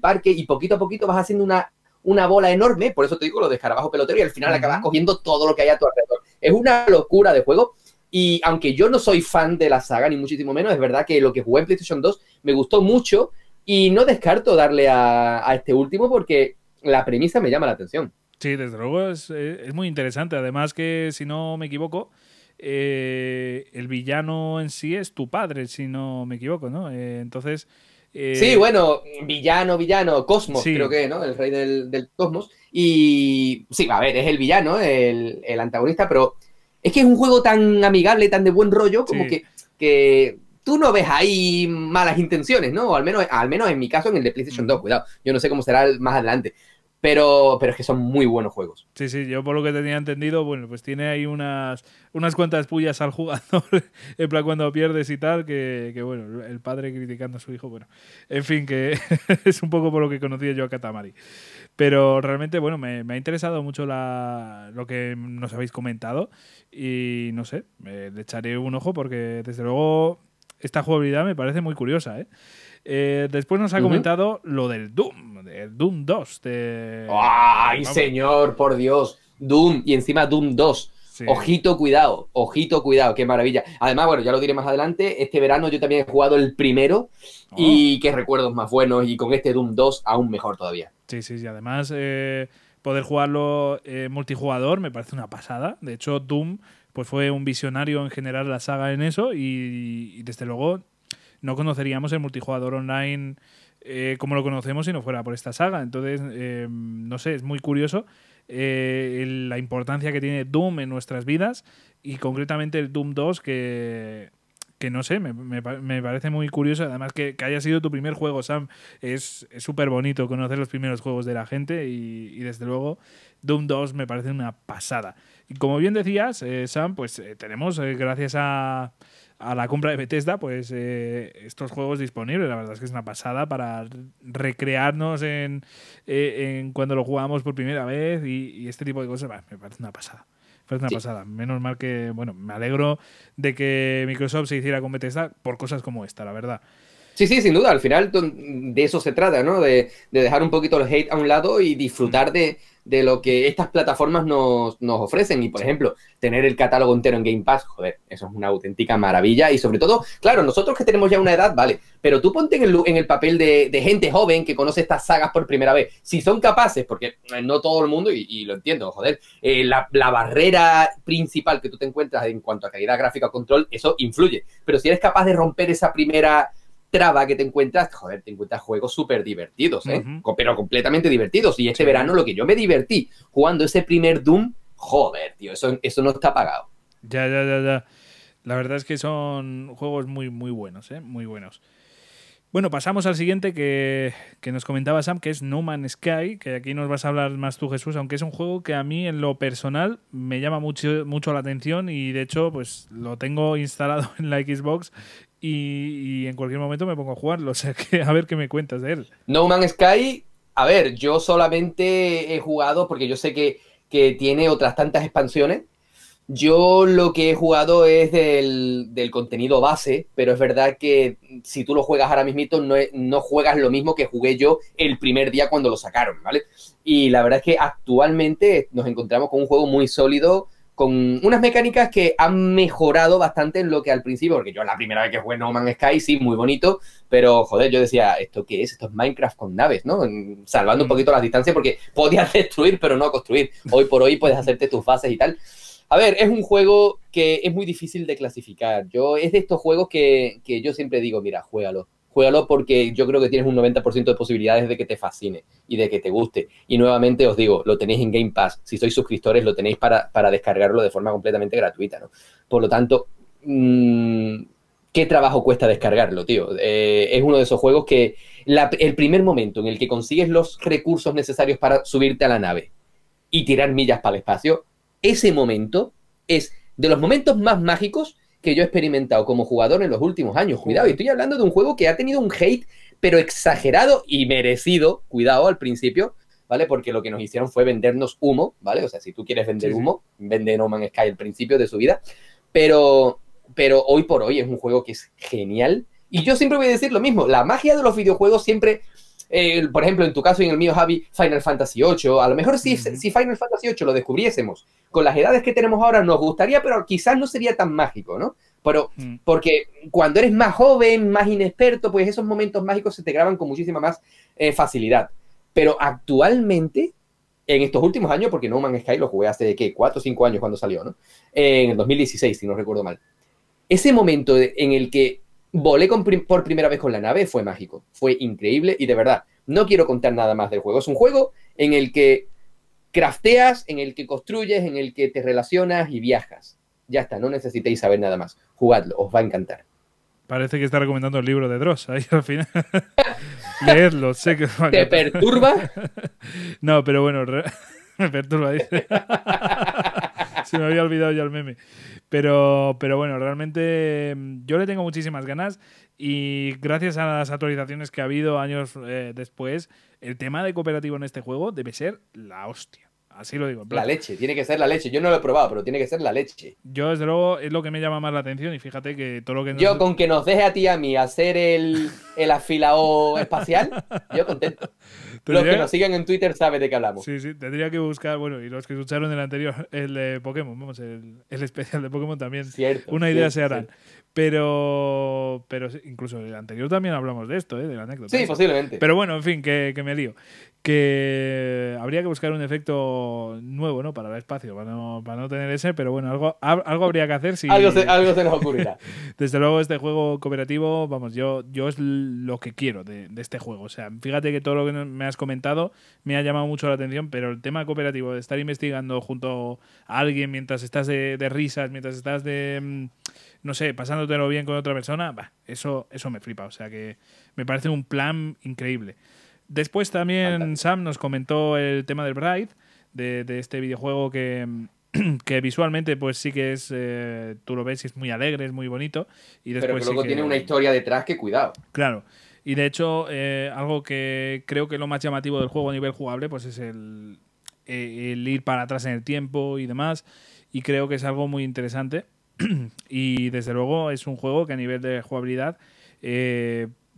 parque, y poquito a poquito vas haciendo una, una bola enorme. Por eso te digo lo de escarabajo pelotero, y al final acabas cogiendo todo lo que hay a tu alrededor. Es una locura de juego. Y aunque yo no soy fan de la saga, ni muchísimo menos, es verdad que lo que jugué en PlayStation 2 me gustó mucho. Y no descarto darle a, a este último porque la premisa me llama la atención. Sí, desde luego es, es muy interesante. Además que, si no me equivoco, eh, el villano en sí es tu padre, si no me equivoco, ¿no? Eh, entonces... sí, bueno, villano, villano, Cosmos, creo que, ¿no? El rey del, cosmos. Y sí, a ver, es el villano, el, el, antagonista, pero es que es un juego tan amigable, tan de buen rollo, como que, que tú no ves ahí malas intenciones, ¿no? O al menos, al menos en mi caso, en el de PlayStation 2, cuidado. Yo no sé cómo será más adelante. Pero, pero es que son muy buenos juegos. Sí, sí, yo por lo que tenía entendido, bueno, pues tiene ahí unas, unas cuantas pullas al jugador, en plan cuando pierdes y tal, que, que, bueno, el padre criticando a su hijo, bueno, en fin, que es un poco por lo que conocía yo a Katamari. Pero realmente, bueno, me, me ha interesado mucho la, lo que nos habéis comentado y no sé, le echaré un ojo porque desde luego esta jugabilidad me parece muy curiosa, ¿eh? Eh, después nos ha comentado lo del Doom, del Doom 2. ¡Ay, señor, por Dios! Doom y encima Doom 2. Ojito, cuidado, ojito, cuidado, qué maravilla. Además, bueno, ya lo diré más adelante, este verano yo también he jugado el primero y oh. qué recuerdos más buenos y con este Doom 2 aún mejor todavía. Sí, sí, sí, además eh, poder jugarlo eh, multijugador me parece una pasada. De hecho, Doom pues fue un visionario en general la saga en eso y desde luego no conoceríamos el multijugador online eh, como lo conocemos si no fuera por esta saga. Entonces, eh, no sé, es muy curioso eh, la importancia que tiene Doom en nuestras vidas y concretamente el Doom 2 que, que no sé, me, me, parece muy curioso. Además, que, haya sido tu primer juego, Sam. Es súper bonito conocer los primeros juegos de la gente y, desde luego Doom 2 me parece una pasada. Y como bien decías, Sam, pues tenemos, gracias a a la compra de Bethesda, pues eh, estos juegos disponibles. La verdad es que es una pasada para recrearnos en, eh, en cuando lo jugamos por primera vez y, este tipo de cosas. me parece una pasada. Me parece una pasada. Menos mal que, bueno, me alegro de que Microsoft se hiciera con Bethesda por cosas como esta, la verdad. Sí, sí, sin duda. Al final de eso se trata, ¿no? De, de dejar un poquito el hate a un lado y disfrutar de, de lo que estas plataformas nos, ofrecen. Y, por ejemplo, tener el catálogo entero en Game Pass, joder, eso es una auténtica maravilla. Y sobre todo, claro, nosotros que tenemos ya una edad, vale, pero tú ponte en el, en el papel de, gente joven que conoce estas sagas por primera vez. Si son capaces, porque no todo el mundo, y, lo entiendo, joder, eh, la, la, barrera principal que tú te encuentras en cuanto a calidad gráfica o control, eso influye. Pero si eres capaz de romper esa primera traba que te encuentras, joder, te encuentras juegos súper divertidos, ¿eh? Pero completamente divertidos. Y este verano lo que yo me divertí jugando ese primer Doom, joder, tío, eso, eso no está pagado. Ya, ya, ya, ya. La verdad es que son juegos muy, muy buenos, ¿eh? Muy buenos. Bueno, pasamos al siguiente que, nos comentaba Sam, que es No Man's Sky, que aquí nos vas a hablar más tú, Jesús, aunque es un juego que a mí en lo personal me llama mucho, mucho la atención y de hecho pues lo tengo instalado en la Xbox y, en cualquier momento me pongo a jugarlo. O sea, que a ver qué me cuentas de él. No Man's Sky, a ver, yo solamente he jugado porque yo sé que, que tiene otras tantas expansiones yo lo que he jugado es del, contenido base, pero es verdad que si tú lo juegas ahora mismo, no, no juegas lo mismo que jugué yo el primer día cuando lo sacaron, ¿vale? Y la verdad es que actualmente nos encontramos con un juego muy sólido, con unas mecánicas que han mejorado bastante en lo que al principio, porque yo la primera vez que jugué No Man's Sky, sí, muy bonito, pero joder, yo decía, ¿esto qué es? Esto es Minecraft con naves, ¿no? Salvando un mm. poquito las distancias porque podías destruir, pero no construir. Hoy por hoy puedes hacerte tus fases y tal. A ver, es un juego que es muy difícil de clasificar. Yo, es de estos juegos que, yo siempre digo, mira, juégalo. Juégalo porque yo creo que tienes un 90% de posibilidades de que te fascine y de que te guste. Y nuevamente os digo, lo tenéis en Game Pass. Si sois suscriptores, lo tenéis para, descargarlo de forma completamente gratuita, ¿no? Por lo tanto, mm, ¿qué trabajo cuesta descargarlo, tío? Eh, es uno de esos juegos que el primer momento en el que consigues los recursos necesarios para subirte a la nave y tirar millas para el espacio, ese momento es de los momentos más mágicos que yo he experimentado como jugador en los últimos años. Cuidado, y estoy hablando de un juego que ha tenido un hate, pero exagerado y merecido, cuidado al principio, ¿vale? Porque lo que nos hicieron fue vendernos humo, ¿vale? O sea, si tú quieres vender humo, vende No Man's Sky al principio de su vida, pero, pero hoy por hoy es un juego que es genial. Y yo siempre voy a decir lo mismo, la magia de los videojuegos siempre eh, por ejemplo, en tu caso y en el mío, Javi, Final Fantasy VIII. A lo mejor si, si Final Fantasy VIII lo descubriésemos con las edades que tenemos ahora, nos gustaría, pero quizás no sería tan mágico, ¿no? Pero, mm. porque cuando eres más joven, más inexperto, pues esos momentos mágicos se te graban con muchísima más eh, facilidad. Pero actualmente, en estos últimos años, porque No Man's Sky lo jugué hace, ¿qué? Cuatro o cinco años cuando salió, ¿no? En el 2016, si no recuerdo mal. Ese momento en el que volé por primera vez con la nave, fue mágico, fue increíble y de verdad, no quiero contar nada más del juego. Es un juego en el que crafteas, en el que construyes, en el que te relacionas y viajas. Ya está, no necesitéis saber nada más. Jugadlo, os va a encantar. Parece que está recomendando el libro de Dross ahí al final. Leedlo, sé que va a ¿Te perturba? no, pero bueno, me perturba, dice. Se me había olvidado ya el meme. Pero, pero bueno, realmente mm, yo le tengo muchísimas ganas y gracias a las actualizaciones que ha habido años eh, después, el tema de cooperativo en este juego debe ser la hostia. Así lo digo. La leche, tiene que ser la leche. Yo no lo he probado, pero tiene que ser la leche. Yo, desde luego, es lo que me llama más la atención y fíjate que todo lo que... Yo, con que nos deje a ti y a mí hacer el, el afilado espacial, yo contento. Los que nos siguen en Twitter saben de qué hablamos. Sí, sí, tendría que buscar, bueno, y los que escucharon el anterior, el de Pokémon, vamos, el, el especial de Pokémon también. Cierto, Una idea se harán. Pero, pero incluso el anterior también hablamos de esto, ¿eh? de la anécdota. Sí, posiblemente. Pero bueno, en fin, que, que me lío que habría que buscar un efecto nuevo, ¿no? Para el espacio, para no, para no tener ese, pero bueno, algo, algo habría que hacer si... algo, se, algo se nos ocurrirá. Desde luego este juego cooperativo, vamos, yo, yo es lo que quiero de, este juego. O sea, fíjate que todo lo que me has comentado me ha llamado mucho la atención, pero el tema cooperativo, de estar investigando junto a alguien mientras estás de, risas, mientras estás de... Mm, no sé, pasándotelo bien con otra persona, bah, eso, eso me flipa. O sea que me parece un plan increíble. Después también Sam nos comentó el tema del Bride, de, este videojuego que, que, visualmente pues sí que es, eh, tú lo ves y es muy alegre, es muy bonito. Y después Pero luego tiene una historia detrás que cuidado. Claro. Y de hecho, eh, algo que creo que lo más llamativo del juego a nivel jugable pues es el, eh, el ir para atrás en el tiempo y demás. Y creo que es algo muy interesante. y desde luego es un juego que a nivel de jugabilidad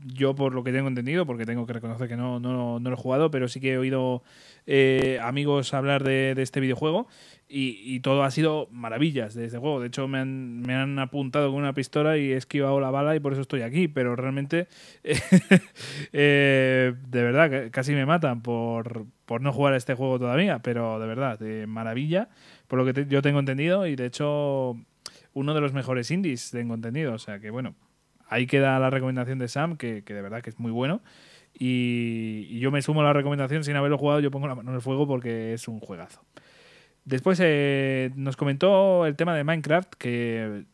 yo por lo que tengo entendido, porque tengo que reconocer que no, no, no lo he jugado, pero sí que he oído eh, amigos hablar de, este videojuego y, todo ha sido maravillas de este juego. De hecho, me han, me han apuntado con una pistola y he esquivado la bala y por eso estoy aquí, pero realmente, eh, de verdad, casi me matan por, por no jugar a este juego todavía, pero de verdad, de maravilla, por lo que yo tengo entendido y de hecho uno de los mejores indies tengo entendido, o sea que bueno ahí queda la recomendación de Sam, que, de verdad que es muy bueno. Y, yo me sumo a la recomendación sin haberlo jugado, yo pongo la mano en el fuego porque es un juegazo. Después eh, nos comentó el tema de Minecraft, que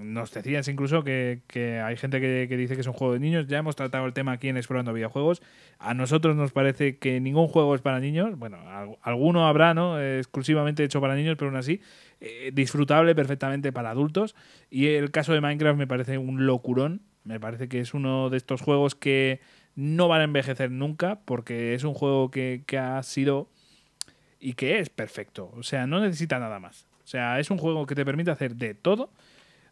nos decías incluso que, hay gente que, dice que es un juego de niños. Ya hemos tratado el tema aquí en Explorando Videojuegos. A nosotros nos parece que ningún juego es para niños. Bueno, alguno habrá, ¿no? exclusivamente hecho para niños, pero aún así eh, disfrutable perfectamente para adultos. Y el caso de Minecraft me parece un locurón. Me parece que es uno de estos juegos que no van a envejecer nunca porque es un juego que, que ha sido y que es perfecto. O sea, no necesita nada más. O sea, es un juego que te permite hacer de todo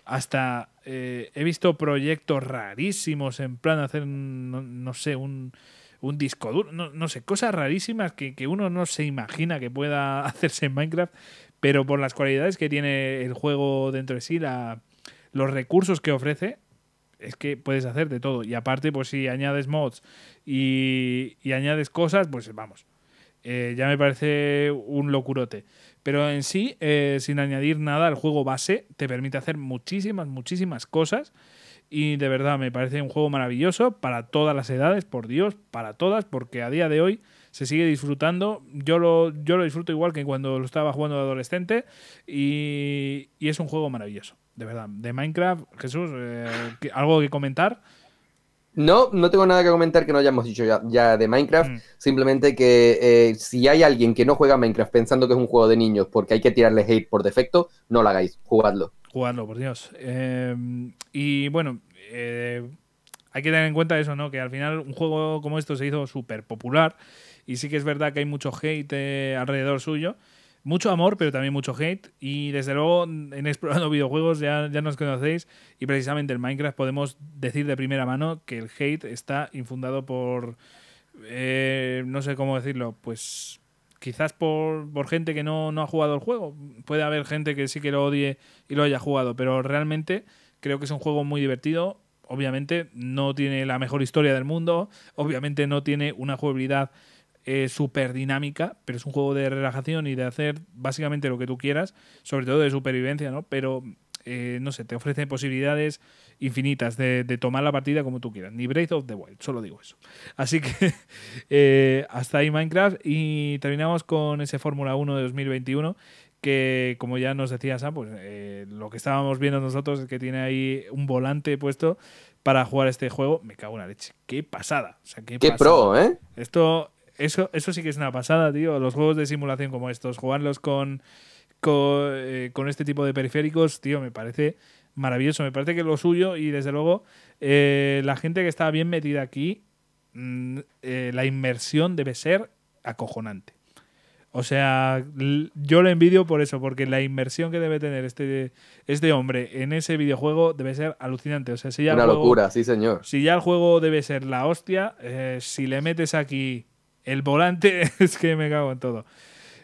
hasta eh, he visto proyectos rarísimos en plan hacer, no, sé, un, un, disco duro, no, sé, cosas rarísimas que, uno no se imagina que pueda hacerse en Minecraft, pero por las cualidades que tiene el juego dentro de sí, la, los recursos que ofrece, es que puedes hacer de todo. Y aparte, pues si añades mods y, y añades cosas, pues vamos. Eh, ya me parece un locurote. Pero en sí, eh, sin añadir nada, el juego base te permite hacer muchísimas, muchísimas cosas. Y de verdad me parece un juego maravilloso para todas las edades, por Dios, para todas, porque a día de hoy se sigue disfrutando. Yo lo, yo lo disfruto igual que cuando lo estaba jugando de adolescente. Y, es un juego maravilloso, de verdad. De Minecraft, Jesús, eh, ¿algo que comentar? No, no tengo nada que comentar que no hayamos dicho ya, de Minecraft. Mm. Simplemente que eh, si hay alguien que no juega Minecraft pensando que es un juego de niños porque hay que tirarle hate por defecto, no lo hagáis, jugadlo. Jugadlo, por Dios. Eh, y bueno, eh, hay que tener en cuenta eso, ¿no? Que al final un juego como esto se hizo súper popular y sí que es verdad que hay mucho hate alrededor suyo mucho amor, pero también mucho hate. Y desde luego, en Explorando Videojuegos ya, ya nos conocéis. Y precisamente en Minecraft podemos decir de primera mano que el hate está infundado por. Eh, no sé cómo decirlo, pues quizás por, por gente que no, no, ha jugado el juego. Puede haber gente que sí que lo odie y lo haya jugado, pero realmente creo que es un juego muy divertido. Obviamente no tiene la mejor historia del mundo, obviamente no tiene una jugabilidad eh, súper dinámica, pero es un juego de relajación y de hacer básicamente lo que tú quieras, sobre todo de supervivencia, ¿no? Pero, eh, no sé, te ofrece posibilidades infinitas de, tomar la partida como tú quieras. Ni Breath of the Wild, solo digo eso. Así que eh, hasta ahí Minecraft y terminamos con ese Fórmula 1 de 2021 que como ya nos decía Sam, pues lo que estábamos viendo nosotros es que tiene ahí un volante puesto para jugar este juego. Me cago en la leche. Qué pasada. O sea, qué, qué pro, ¿eh? Esto eso, eso sí que es una pasada, tío. Los juegos de simulación como estos, jugarlos con, con, eh, este tipo de periféricos, tío, me parece maravilloso. Me parece que lo suyo y desde luego eh, la gente que está bien metida aquí, mm, eh, la inmersión debe ser acojonante. O sea, yo lo envidio por eso, porque la inmersión que debe tener este, este hombre en ese videojuego debe ser alucinante. O sea, si ya Una locura, sí, señor. Si ya el juego debe ser la hostia, si le metes aquí el volante es que me cago en todo.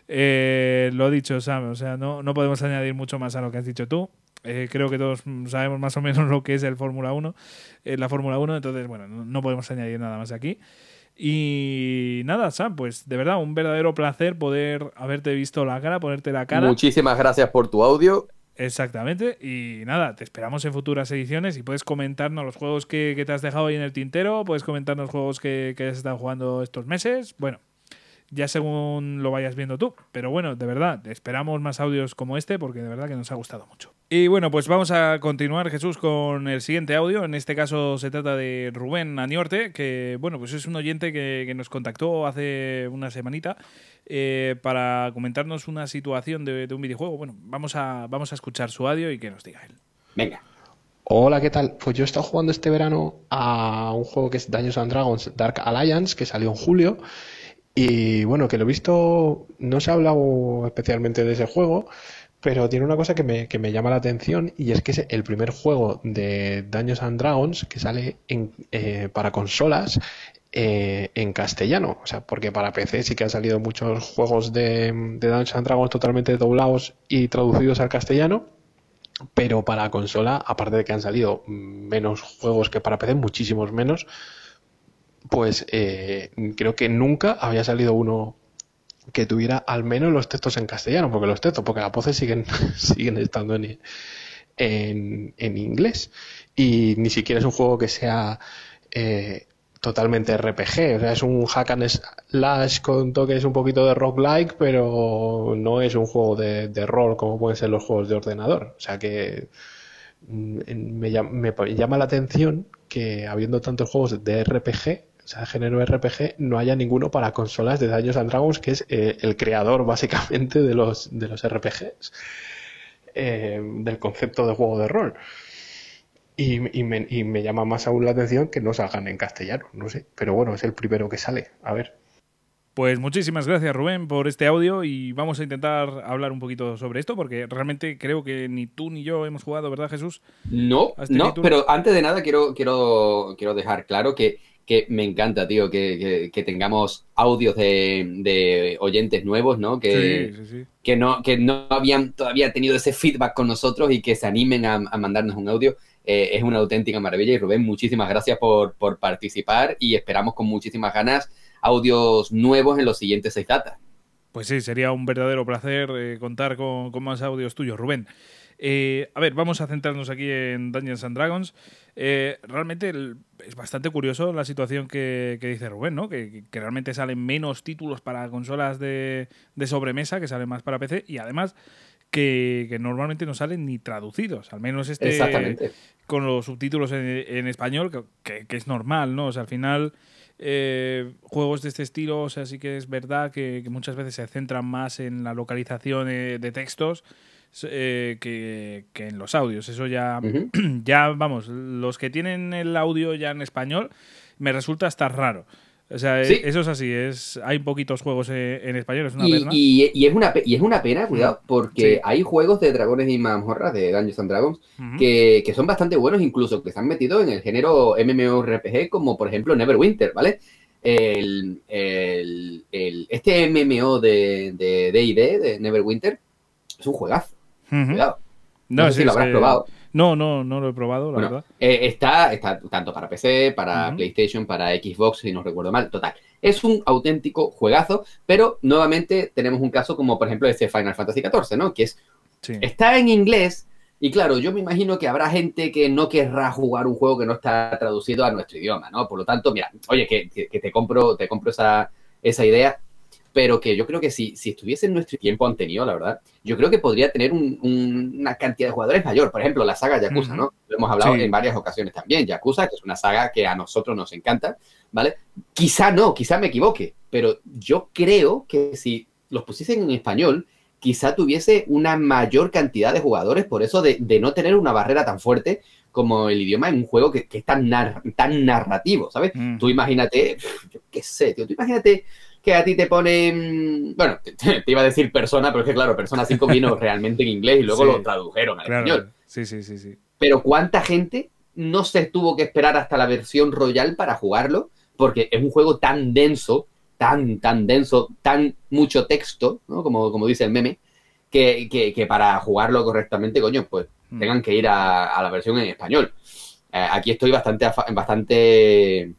Eh, lo dicho, Sam, o sea, no, no podemos añadir mucho más a lo que has dicho tú. Eh, creo que todos sabemos más o menos lo que es el Fórmula 1, eh, la Fórmula 1, entonces, bueno, no, podemos añadir nada más aquí. Y nada, Sam, pues de verdad, un verdadero placer poder haberte visto la cara, ponerte la cara. Muchísimas gracias por tu audio. Exactamente. Y nada, te esperamos en futuras ediciones y puedes comentarnos los juegos que, te has dejado ahí en el tintero, puedes comentarnos juegos que, que has estado jugando estos meses. Bueno, ya según lo vayas viendo tú. Pero bueno, de verdad, esperamos más audios como este porque de verdad que nos ha gustado mucho. Y bueno, pues vamos a continuar, Jesús, con el siguiente audio. En este caso se trata de Rubén Aniorte, que bueno, pues es un oyente que, nos contactó hace una semanita eh, para comentarnos una situación de, un videojuego. Bueno, vamos a, vamos a escuchar su audio y que nos diga él. Venga. Hola, ¿qué tal? Pues yo he estado jugando este verano a un juego que es Dungeons and Dragons Dark Alliance, que salió en julio. Y bueno, que lo he visto, no se ha hablado especialmente de ese juego, pero tiene una cosa que me, que me llama la atención y es que es el primer juego de Dungeons and Dragons que sale en, eh, para consolas eh, en castellano. O sea, porque para PC sí que han salido muchos juegos de, de and Dragons totalmente doblados y traducidos al castellano. Pero para consola, aparte de que han salido menos juegos que para PC, muchísimos menos, pues eh, creo que nunca había salido uno que tuviera al menos los textos en castellano, porque los textos, porque las voces siguen, siguen estando en, en, inglés. Y ni siquiera es un juego que sea eh, totalmente RPG, o sea, es un hack and slash con toques un poquito de roguelike, pero no es un juego de, de rol como pueden ser los juegos de ordenador. O sea que mm, me, llama la atención que habiendo tantos juegos de RPG, o sea, género RPG, no haya ninguno para consolas de Dungeons and Dragons, que es eh, el creador básicamente de los, de los RPGs, eh, del concepto de juego de rol. Y, me, y, me, llama más aún la atención que no salgan en castellano, no sé. Pero bueno, es el primero que sale. A ver. Pues muchísimas gracias Rubén por este audio y vamos a intentar hablar un poquito sobre esto porque realmente creo que ni tú ni yo hemos jugado, ¿verdad Jesús? No, este no, pero antes de nada quiero, quiero, quiero dejar claro que, que me encanta, tío, que, que, tengamos audios de, de, oyentes nuevos, ¿no? Que, que no que no habían todavía tenido ese feedback con nosotros y que se animen a, a mandarnos un audio. Eh, es una auténtica maravilla y Rubén, muchísimas gracias por, por participar y esperamos con muchísimas ganas audios nuevos en los siguientes seis datas. Pues sí, sería un verdadero placer eh, contar con, más audios tuyos, Rubén. Eh, a ver, vamos a centrarnos aquí en Dungeons and Dragons. Eh, realmente es bastante curioso la situación que, dice Rubén, ¿no? Que, realmente salen menos títulos para consolas de, sobremesa, que salen más para PC, y además que, normalmente no salen ni traducidos. Al menos este con los subtítulos en, español, que, es normal, ¿no? O sea, al final eh, juegos de este estilo, o sea, sí que es verdad que, muchas veces se centran más en la localización eh, de textos eh, que, en los audios. Eso ya, ya, vamos, los que tienen el audio ya en español, me resulta hasta raro. O sea, eso es así, es hay poquitos juegos en, español, es una y, pena. Y, es una, y es una pena, cuidado, porque hay juegos de dragones y mazmorras, de Dungeons and Dragons, que, son bastante buenos, incluso que se han metido en el género MMORPG, como por ejemplo Neverwinter, ¿vale? El, este MMO de D&D, de, Neverwinter, es un juegazo. Cuidado. No, sé si lo habrás probado. No, no, no lo he probado, la verdad. Eh, está, está tanto para PC, para PlayStation, para Xbox, si no recuerdo mal. Total. Es un auténtico juegazo, pero nuevamente tenemos un caso como, por ejemplo, este Final Fantasy XIV, ¿no? Que es. Está en inglés. Y claro, yo me imagino que habrá gente que no querrá jugar un juego que no está traducido a nuestro idioma, ¿no? Por lo tanto, mira, oye, que, que te compro, te compro esa, esa idea pero que yo creo que si, si estuviese en nuestro tiempo anterior, la verdad, yo creo que podría tener una cantidad de jugadores mayor. Por ejemplo, la saga Yakuza, ¿no? Lo hemos hablado en varias ocasiones también. Yakuza, que es una saga que a nosotros nos encanta, ¿vale? Quizá no, quizá me equivoque, pero yo creo que si los pusiesen en español, quizá tuviese una mayor cantidad de jugadores, por eso de, no tener una barrera tan fuerte como el idioma en un juego que, es tan, tan narrativo, ¿sabes? Mm. Tú imagínate, yo qué sé, tío, tú imagínate que a ti te ponen. Bueno, te, iba a decir persona, pero es que claro, persona 5 vino realmente en inglés y luego lo tradujeron al español. Sí, sí, sí, sí. Pero ¿cuánta gente no se tuvo que esperar hasta la versión Royal para jugarlo? Porque es un juego tan denso, tan, tan denso, tan mucho texto, ¿no? Como, como dice el meme, que, que, para jugarlo correctamente, coño, pues mm. tengan que ir a, la versión en español. Eh, aquí estoy bastante, bastante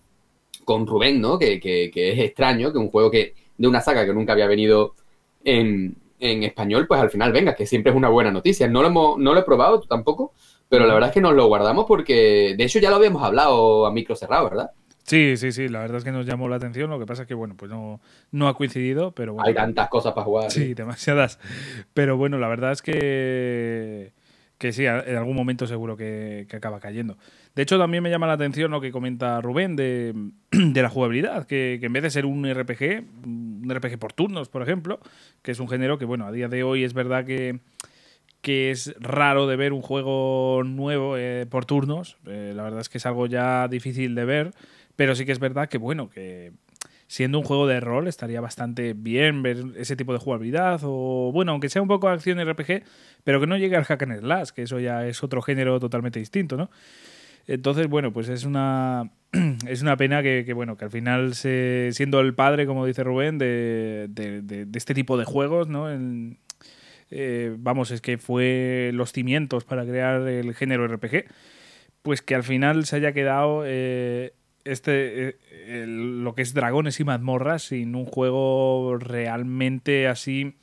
con Rubén, ¿no? Que, es extraño que un juego que de una saga que nunca había venido en, español, pues al final venga, que siempre es una buena noticia. No lo, hemos, no lo he probado tampoco, pero la verdad es que nos lo guardamos porque de hecho ya lo habíamos hablado a micro cerrado, ¿verdad? Sí, sí, sí, la verdad es que nos llamó la atención, lo que pasa es que, bueno, pues no, no ha coincidido, pero bueno. Hay tantas cosas para jugar. Sí, demasiadas. Pero bueno, la verdad es que, que sí, en algún momento seguro que acaba cayendo. De hecho, también me llama la atención lo que comenta Rubén de, la jugabilidad, que, en vez de ser un RPG, un RPG por turnos, por ejemplo, que es un género que, bueno, a día de hoy es verdad que, es raro de ver un juego nuevo eh, por turnos. Eh, la verdad es que es algo ya difícil de ver, pero sí que es verdad que, bueno, que siendo un juego de rol estaría bastante bien ver ese tipo de jugabilidad o bueno, aunque sea un poco acción RPG, pero que no llegue al hack and slash, que eso ya es otro género totalmente distinto, ¿no? Entonces, bueno, pues es una, es una pena que, bueno, que al final, siendo el padre, como dice Rubén, de, de, este tipo de juegos, ¿no? Eh, vamos, es que fue los cimientos para crear el género RPG, pues que al final se haya quedado eh, este, eh, lo que es dragones y mazmorras sin un juego realmente así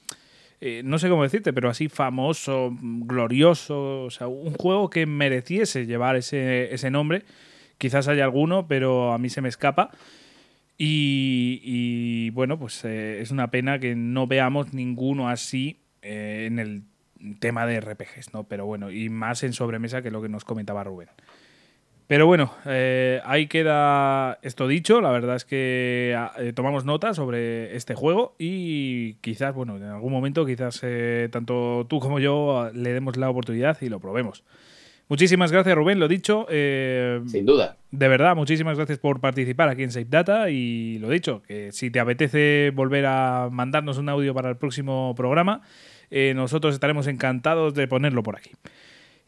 eh, no sé cómo decirte, pero así famoso, glorioso, o sea, un juego que mereciese llevar ese, ese nombre. Quizás haya alguno, pero a mí se me escapa. Y, bueno, pues eh, es una pena que no veamos ninguno así eh, en, el, tema de RPGs, ¿no? Pero bueno, y más en sobremesa que lo que nos comentaba Rubén. Pero bueno, eh, ahí queda esto dicho. La verdad es que eh, tomamos nota sobre este juego y quizás, bueno, en algún momento, quizás eh, tanto tú como yo le demos la oportunidad y lo probemos. Muchísimas gracias, Rubén, lo dicho. Sin duda. De verdad, muchísimas gracias por participar aquí en Safe Data y lo dicho, que si te apetece volver a mandarnos un audio para el próximo programa, nosotros estaremos encantados de ponerlo por aquí.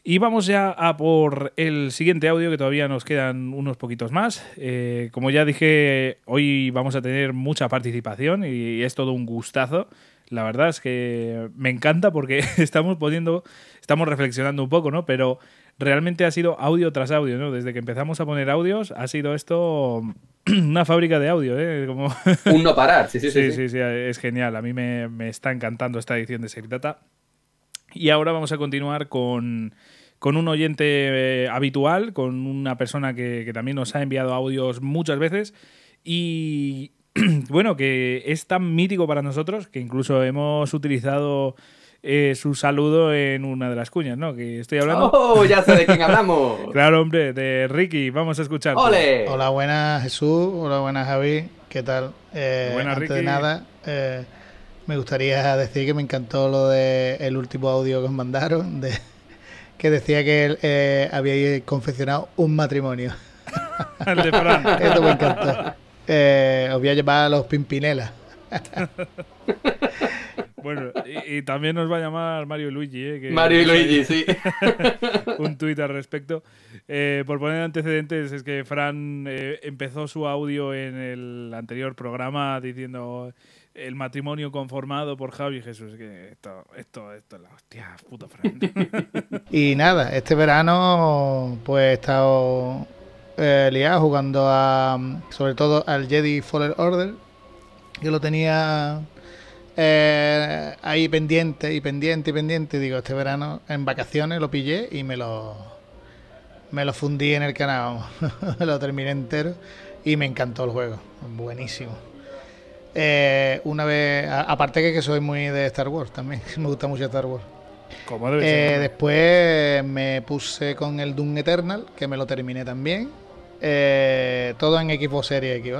Y vamos ya a por el siguiente audio, que todavía nos quedan unos poquitos más. Eh, como ya dije, hoy vamos a tener mucha participación y es todo un gustazo. La verdad es que me encanta porque estamos poniendo, estamos reflexionando un poco, ¿no? Pero realmente ha sido audio tras audio, ¿no? Desde que empezamos a poner audios ha sido esto una fábrica de audio, ¿eh? Como... Un no parar, sí sí sí, sí, sí, es genial. A mí me, está encantando esta edición de Secretata. Y ahora vamos a continuar con, un oyente eh, habitual, con una persona que, también nos ha enviado audios muchas veces y bueno, que es tan mítico para nosotros que incluso hemos utilizado eh, su saludo en una de las cuñas, ¿no? Que estoy hablando. ¡Oh! Ya sé de quién hablamos. claro, hombre, de Ricky. Vamos a escuchar. Hola, buenas Jesús. Hola, buenas Javi. ¿Qué tal? Eh, buenas, antes de nada, me gustaría decir que me encantó lo de el último audio que os mandaron, de, que decía que él eh, había confeccionado un matrimonio. el de Fran. Esto me encantó. Eh, os voy a llevar a los Pimpinelas. Bueno, y, también nos va a llamar Mario Luigi. ¿eh? Mario y Luigi, sí. un tuit al respecto. Eh, por poner antecedentes, es que Fran empezó su audio en el anterior programa diciendo el matrimonio conformado por Javi y Jesús. Esto, esto, esto es la hostia, puto Fran. y nada, este verano pues he estado eh, liado jugando a, sobre todo al Jedi Fallen Order, que lo tenía eh, ahí pendiente y pendiente y pendiente. Digo, este verano en vacaciones lo pillé y me lo, me lo fundí en el canal. lo terminé entero y me encantó el juego. Buenísimo. Eh, una vez, aparte que, que soy muy de Star Wars también, me gusta mucho Star Wars. Eh, después me puse con el Doom Eternal, que me lo terminé también. Eh, todo en equipo serie X,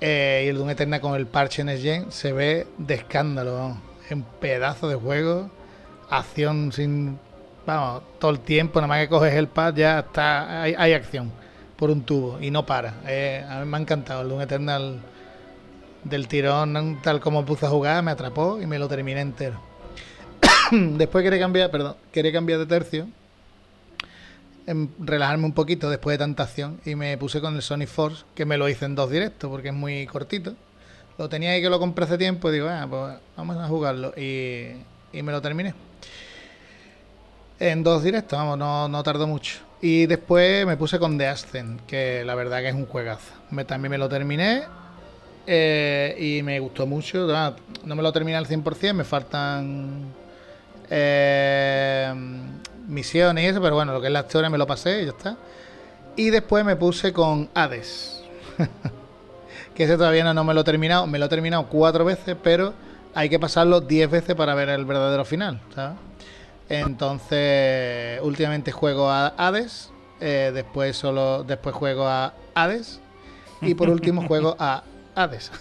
y el Doom Eternal con el parche en Gen se ve de escándalo, en pedazo de juego, acción sin. Vamos, todo el tiempo, nada más que coges el pad, ya está. Hay, hay acción por un tubo y no para. a mí me ha encantado el Doom Eternal del tirón, tal como puse a jugar, me atrapó y me lo terminé entero. después quería cambiar, perdón, quería cambiar de tercio, em, relajarme un poquito después de tanta acción y me puse con el Sonic Force, que me lo hice en dos directos porque es muy cortito. Lo tenía ahí que lo compré hace tiempo y digo, ah, pues vamos a jugarlo y, y me lo terminé. En dos directos, vamos, no, no tardó mucho. Y después me puse con The Ascent, que la verdad que es un juegazo. Me, también me lo terminé eh, y me gustó mucho. No me lo terminé al 100%, me faltan eh, misiones y eso, pero bueno, lo que es la historia me lo pasé y ya está. Y después me puse con Hades. que ese todavía no, me lo he terminado. Me lo he terminado cuatro veces, pero hay que pasarlo diez veces para ver el verdadero final. Entonces, últimamente juego a Hades. Eh, después solo después juego a Hades. Y por último juego a Hades.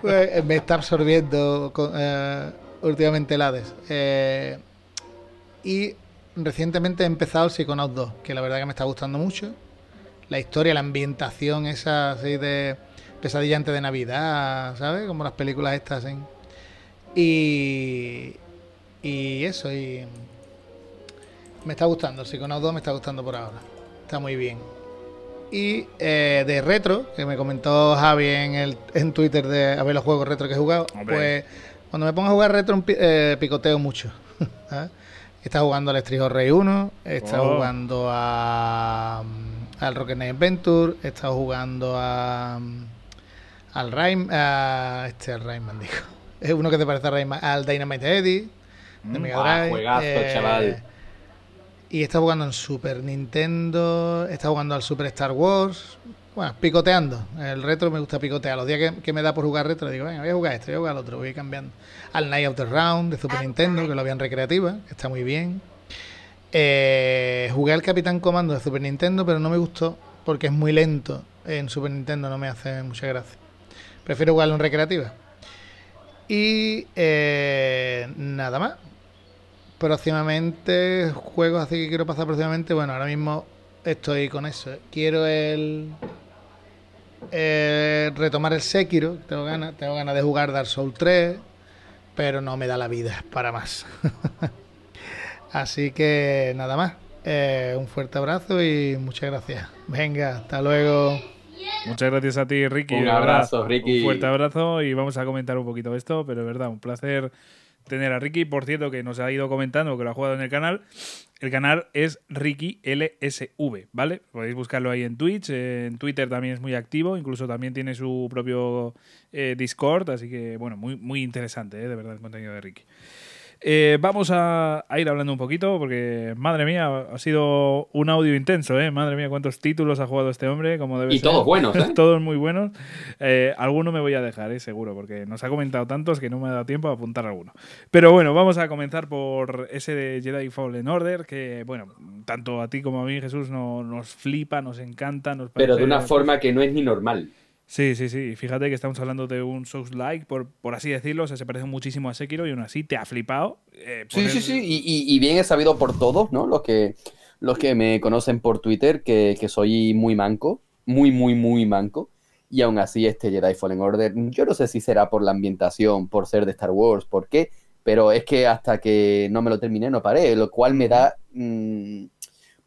Pues, me está absorbiendo eh, últimamente el Hades. Eh, y recientemente he empezado el Psychonauts 2, que la verdad que me está gustando mucho. La historia, la ambientación esa así de pesadilla antes de Navidad, ¿sabes? Como las películas estas. Y, y eso, y me está gustando. El Psychonauts 2 me está gustando por ahora. Está muy bien. Y eh, de retro, que me comentó Javi en, el, en Twitter de a ver los juegos retro que he jugado, pues cuando me pongo a jugar retro eh, picoteo mucho. ¿ah? Está jugando al Estrijo Rey 1, está oh. jugando a, mm, al Rocket Knight Adventure, está jugando a, mm, al Rayman, a, este al Rayman dijo. Es uno que te parece a Rayman, al Dynamite Eddie de mm. Mega Drive. juegazo, eh, chaval. Y está jugando en Super Nintendo, está jugando al Super Star Wars. bueno, picoteando. El retro me gusta picotear. Los días que, me da por jugar retro, digo, venga, voy a jugar esto, voy a jugar al otro, voy cambiando. Al Night of the Round de Super Nintendo, que lo habían recreativa, que está muy bien. Eh, jugué al Capitán Comando de Super Nintendo, pero no me gustó porque es muy lento. En Super Nintendo no me hace mucha gracia. Prefiero jugarlo en recreativa. Y eh, nada más. Próximamente, juegos así que quiero pasar próximamente. Bueno, ahora mismo estoy con eso. Quiero el. retomar el Sekiro. Tengo ganas, tengo ganas de jugar Dark Souls 3. Pero no me da la vida para más. Así que nada más. Eh, un fuerte abrazo y muchas gracias. Venga, hasta luego. Muchas gracias a ti, Ricky. Un abrazo, Ricky. Un fuerte abrazo y vamos a comentar un poquito esto, pero es verdad, un placer tener a Ricky. Por cierto, que nos ha ido comentando que lo ha jugado en el canal. El canal es Ricky LSV, ¿vale? Podéis buscarlo ahí en Twitch. En Twitter también es muy activo. Incluso también tiene su propio eh, Discord. Así que, bueno, muy, muy interesante, ¿eh? de verdad, el contenido de Ricky. Eh, vamos a, ir hablando un poquito porque, madre mía, ha sido un audio intenso, ¿eh? Madre mía, cuántos títulos ha jugado este hombre, como debe y todos buenos, ¿eh? todos muy buenos. Eh, alguno me voy a dejar, ¿eh? seguro, porque nos ha comentado tantos que no me ha dado tiempo a apuntar alguno. Pero bueno, vamos a comenzar por ese de Jedi Fallen Order, que, bueno, tanto a ti como a mí, Jesús, nos flipa, nos encanta. Nos Pero de una forma que no es ni normal. Sí, sí, sí. Fíjate que estamos hablando de un Souls-like, por, por así decirlo. O sea, se parece muchísimo a Sekiro y aún así te ha flipado. Eh, sí, sí, sí. Y, bien he sabido por todos, ¿no? Los que, los que me conocen por Twitter que, soy muy manco. Muy, muy, muy manco. Y aún así, este Jedi Fallen Order, yo no sé si será por la ambientación, por ser de Star Wars, por qué. Pero es que hasta que no me lo terminé no paré, lo cual me da.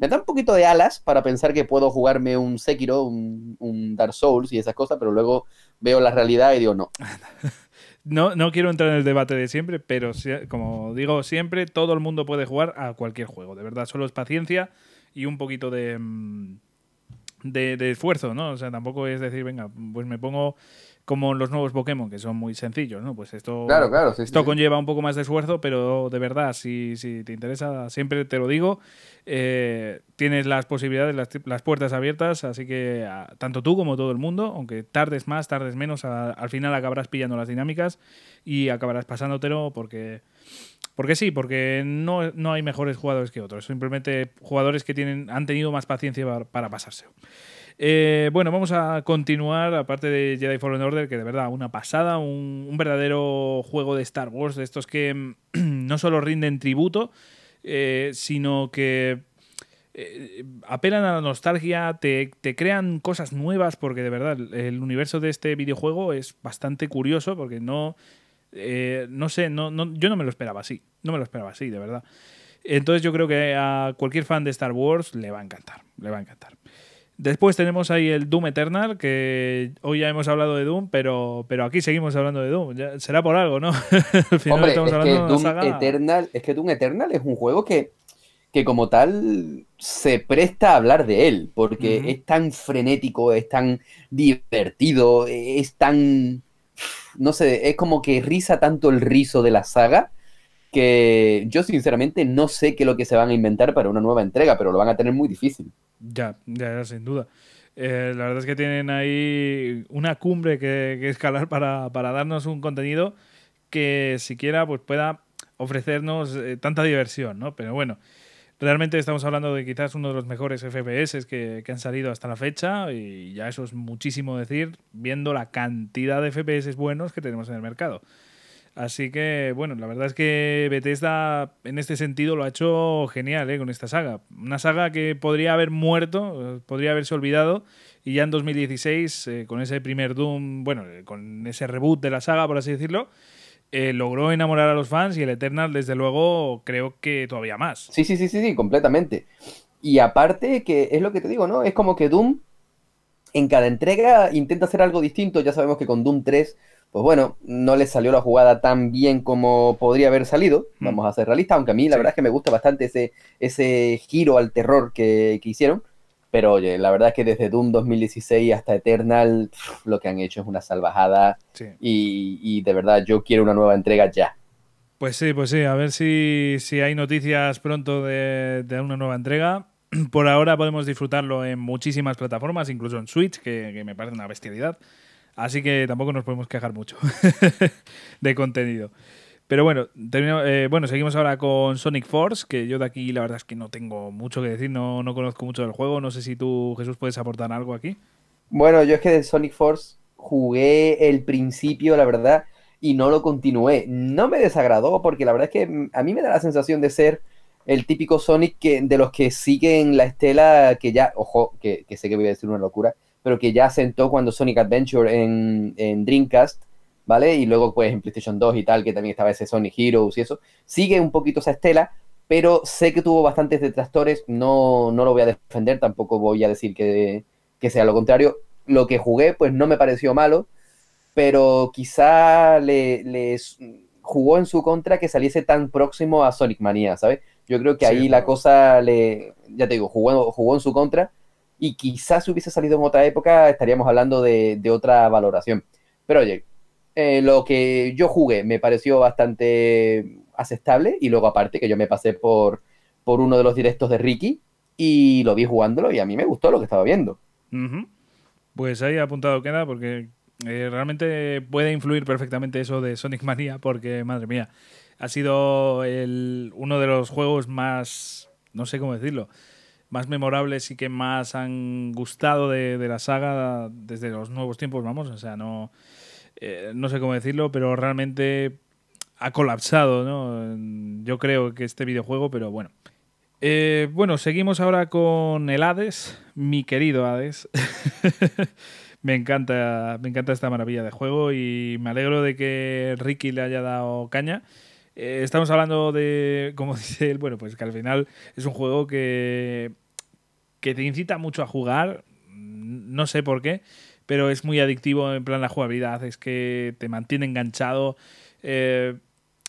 Me da un poquito de alas para pensar que puedo jugarme un Sekiro, un, Dark Souls y esas cosas, pero luego veo la realidad y digo no. No, no quiero entrar en el debate de siempre, pero como digo siempre, todo el mundo puede jugar a cualquier juego. De verdad, solo es paciencia y un poquito de, mm, de, de esfuerzo, ¿no? O sea, tampoco es decir, venga, pues me pongo como los nuevos Pokémon, que son muy sencillos, ¿no? Pues esto, claro, claro, esto conlleva un poco más de esfuerzo, pero de verdad, si, si te interesa, siempre te lo digo, eh, tienes las posibilidades, las, puertas abiertas, así que tanto tú como todo el mundo, aunque tardes más, tardes menos, al final acabarás pillando las dinámicas y acabarás pasándotelo porque... Porque sí, porque no, no hay mejores jugadores que otros, simplemente jugadores que tienen, han tenido más paciencia para, para pasárselo. Eh, bueno, vamos a continuar, aparte de Jedi Fallen Order, que de verdad, una pasada, un, verdadero juego de Star Wars, de estos que mm, no solo rinden tributo, eh, sino que eh, apelan a la nostalgia, te, crean cosas nuevas, porque de verdad, el universo de este videojuego es bastante curioso, porque no, no sé, no, yo no me lo esperaba así, no me lo esperaba así, de verdad. Entonces yo creo que a cualquier fan de Star Wars le va a encantar, le va a encantar. Después tenemos ahí el Doom Eternal, que hoy ya hemos hablado de Doom, pero, pero aquí seguimos hablando de Doom. será por algo, ¿no? Al final Hombre, estamos es, que Doom Eternal, es que Doom Eternal es un juego que, que como tal se presta a hablar de él, porque es tan frenético, es tan divertido, es tan... No sé, es como que risa tanto el rizo de la saga que yo sinceramente no sé qué es lo que se van a inventar para una nueva entrega, pero lo van a tener muy difícil. Ya, ya, sin duda. Eh, la verdad es que tienen ahí una cumbre que, escalar para, darnos un contenido que siquiera pues, pueda ofrecernos eh, tanta diversión, ¿no? Pero bueno, realmente estamos hablando de quizás uno de los mejores FPS que, que, han salido hasta la fecha y ya eso es muchísimo decir viendo la cantidad de FPS buenos que tenemos en el mercado. Así que, bueno, la verdad es que Bethesda en este sentido lo ha hecho genial ¿eh? con esta saga. Una saga que podría haber muerto, eh, podría haberse olvidado, y ya en 2016, eh, con ese primer Doom, bueno, con ese reboot de la saga, por así decirlo, logró enamorar a los fans y el Eternal, desde luego, creo que todavía más. Sí, sí, sí, sí, sí, completamente. Y aparte, que es lo que te digo, ¿no? Es como que Doom en cada entrega intenta hacer algo distinto. Ya sabemos que con Doom 3 pues bueno, no le salió la jugada tan bien como podría haber salido, mm. vamos a ser realistas, aunque a mí la verdad es que me gusta bastante ese, ese giro al terror que, hicieron, pero oye, la verdad es que desde Doom 2016 hasta Eternal, lo que han hecho es una salvajada y, de verdad yo quiero una nueva entrega ya. Pues sí, pues sí, a ver si, hay noticias pronto de, de una nueva entrega. por ahora podemos disfrutarlo en muchísimas plataformas, incluso en Switch, que, me parece una bestialidad. Así que tampoco nos podemos quejar mucho de contenido. Pero bueno, eh, bueno, seguimos ahora con Sonic Force, que yo de aquí la verdad es que no tengo mucho que decir, no, no conozco mucho del juego. No sé si tú, Jesús, puedes aportar algo aquí. Bueno, yo es que de Sonic Force jugué el principio, la verdad, y no lo continué. No me desagradó porque la verdad es que a mí me da la sensación de ser el típico Sonic que, de los que siguen la estela que ya, ojo, que, sé que voy a decir una locura, pero que ya sentó cuando Sonic Adventure en, en, Dreamcast, ¿vale? Y luego pues en PlayStation 2 y tal, que también estaba ese Sonic Heroes y eso. Sigue un poquito esa estela, pero sé que tuvo bastantes detractores, no, no lo voy a defender, tampoco voy a decir que, que sea lo contrario. Lo que jugué pues no me pareció malo, pero quizá le, jugó en su contra que saliese tan próximo a Sonic Mania, ¿sabes? Yo creo que ahí la cosa le, ya te digo, jugó, jugó en su contra y quizás si hubiese salido en otra época estaríamos hablando de, otra valoración. Pero oye, eh, lo que yo jugué me pareció bastante aceptable y luego aparte que yo me pasé por, por uno de los directos de Ricky y lo vi jugándolo y a mí me gustó lo que estaba viendo. Pues ahí apuntado queda porque eh, realmente puede influir perfectamente eso de Sonic Mania porque, madre mía, ha sido el, uno de los juegos más, no sé cómo decirlo, más memorables y que más han gustado de, la saga desde los nuevos tiempos, vamos, o sea, no, eh, no sé cómo decirlo, pero realmente ha colapsado, ¿no? Yo creo que este videojuego, pero bueno. Eh, bueno, seguimos ahora con el Hades, mi querido Hades. me encanta, me encanta esta maravilla de juego y me alegro de que Ricky le haya dado caña. Eh, estamos hablando de, como dice él, bueno, pues que al final es un juego que, que te incita mucho a jugar, no sé por qué, pero es muy adictivo en plan la jugabilidad, es que te mantiene enganchado. Eh,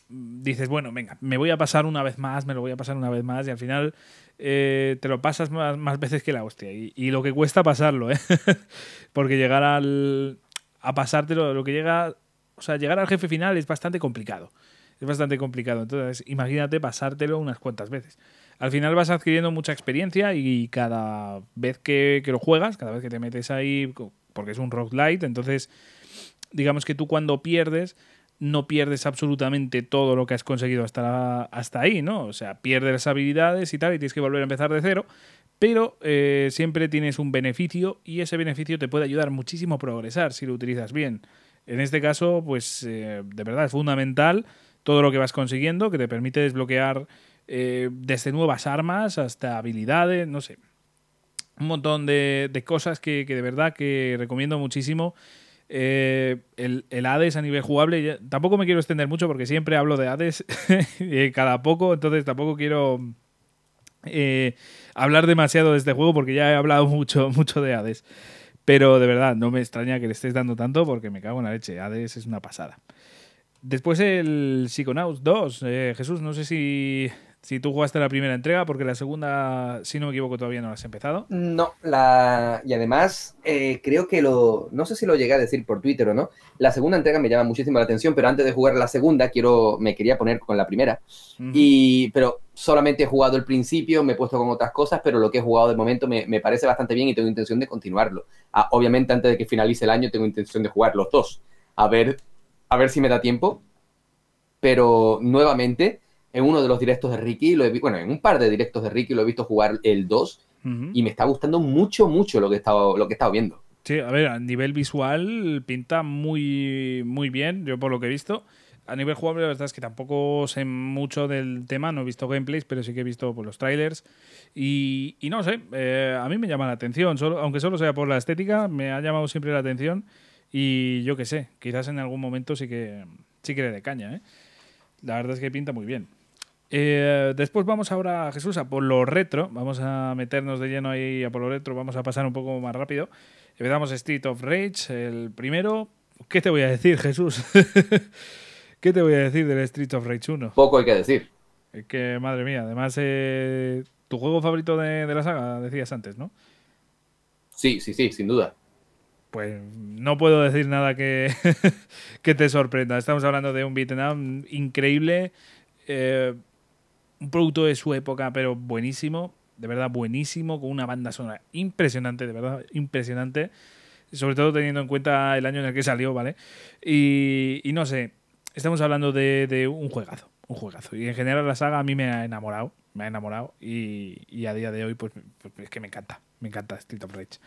dices, bueno, venga, me voy a pasar una vez más, me lo voy a pasar una vez más y al final eh, te lo pasas más, veces que la hostia. Y, lo que cuesta pasarlo, ¿eh? Porque llegar al, a pasártelo, lo que llega, o sea, llegar al jefe final es bastante complicado. Es bastante complicado. Entonces, imagínate pasártelo unas cuantas veces. Al final vas adquiriendo mucha experiencia y cada vez que, que lo juegas, cada vez que te metes ahí, porque es un rock light, entonces digamos que tú cuando pierdes no pierdes absolutamente todo lo que has conseguido hasta, hasta ahí, ¿no? O sea, pierdes las habilidades y tal, y tienes que volver a empezar de cero, pero eh, siempre tienes un beneficio y ese beneficio te puede ayudar muchísimo a progresar si lo utilizas bien. En este caso, pues eh, de verdad es fundamental todo lo que vas consiguiendo, que te permite desbloquear eh, desde nuevas armas hasta habilidades, no sé. Un montón de, de cosas que, de verdad que recomiendo muchísimo eh, el, Hades a nivel jugable, tampoco me quiero extender mucho porque siempre hablo de Hades cada poco, entonces tampoco quiero eh, hablar demasiado de este juego porque ya he hablado mucho, mucho de Hades. Pero de verdad, no me extraña que le estés dando tanto porque me cago en la leche. Hades es una pasada. Después el Psychonauts 2. Eh, Jesús, no sé si si tú jugaste la primera entrega, porque la segunda, si no me equivoco, todavía no la has empezado. No, la... y además eh, creo que lo, no sé si lo llegué a decir por Twitter o no, la segunda entrega me llama muchísimo la atención, pero antes de jugar la segunda, quiero, me quería poner con la primera, y, pero solamente he jugado el principio, me he puesto con otras cosas, pero lo que he jugado de momento me, me parece bastante bien y tengo intención de continuarlo. Ah, obviamente antes de que finalice el año tengo intención de jugar los dos, a ver, a ver si me da tiempo, pero nuevamente en uno de los directos de Ricky, lo he, bueno, en un par de directos de Ricky lo he visto jugar el 2 y me está gustando mucho, mucho lo que he estado, lo que he estado viendo. Sí, a ver, a nivel visual pinta muy, muy bien, yo por lo que he visto. A nivel jugable, la verdad es que tampoco sé mucho del tema, no he visto gameplays, pero sí que he visto pues, los trailers. Y, y no sé, eh, a mí me llama la atención, solo, aunque solo sea por la estética, me ha llamado siempre la atención. Y yo qué sé, quizás en algún momento sí que, sí que le dé caña. ¿eh? La verdad es que pinta muy bien. Eh, después vamos ahora, Jesús, a por lo retro. Vamos a meternos de lleno ahí a por lo retro. Vamos a pasar un poco más rápido. Empezamos Street of Rage, el primero. ¿Qué te voy a decir, Jesús? ¿Qué te voy a decir del Street of Rage 1? Poco hay que decir. Es que, madre mía, además, eh, tu juego favorito de, la saga, decías antes, ¿no? Sí, sí, sí, sin duda. Pues no puedo decir nada que, que te sorprenda. Estamos hablando de un beat'em increíble. Eh, un producto de su época, pero buenísimo. de verdad buenísimo, con una banda sonora impresionante, de verdad impresionante, sobre todo teniendo en cuenta el año en el que salió, ¿vale? Y, no sé, estamos hablando de, un juegazo, un juegazo. Y en general la saga a mí me ha enamorado, me ha enamorado y, a día de hoy pues, pues, es que me encanta, me encanta Street of Rage.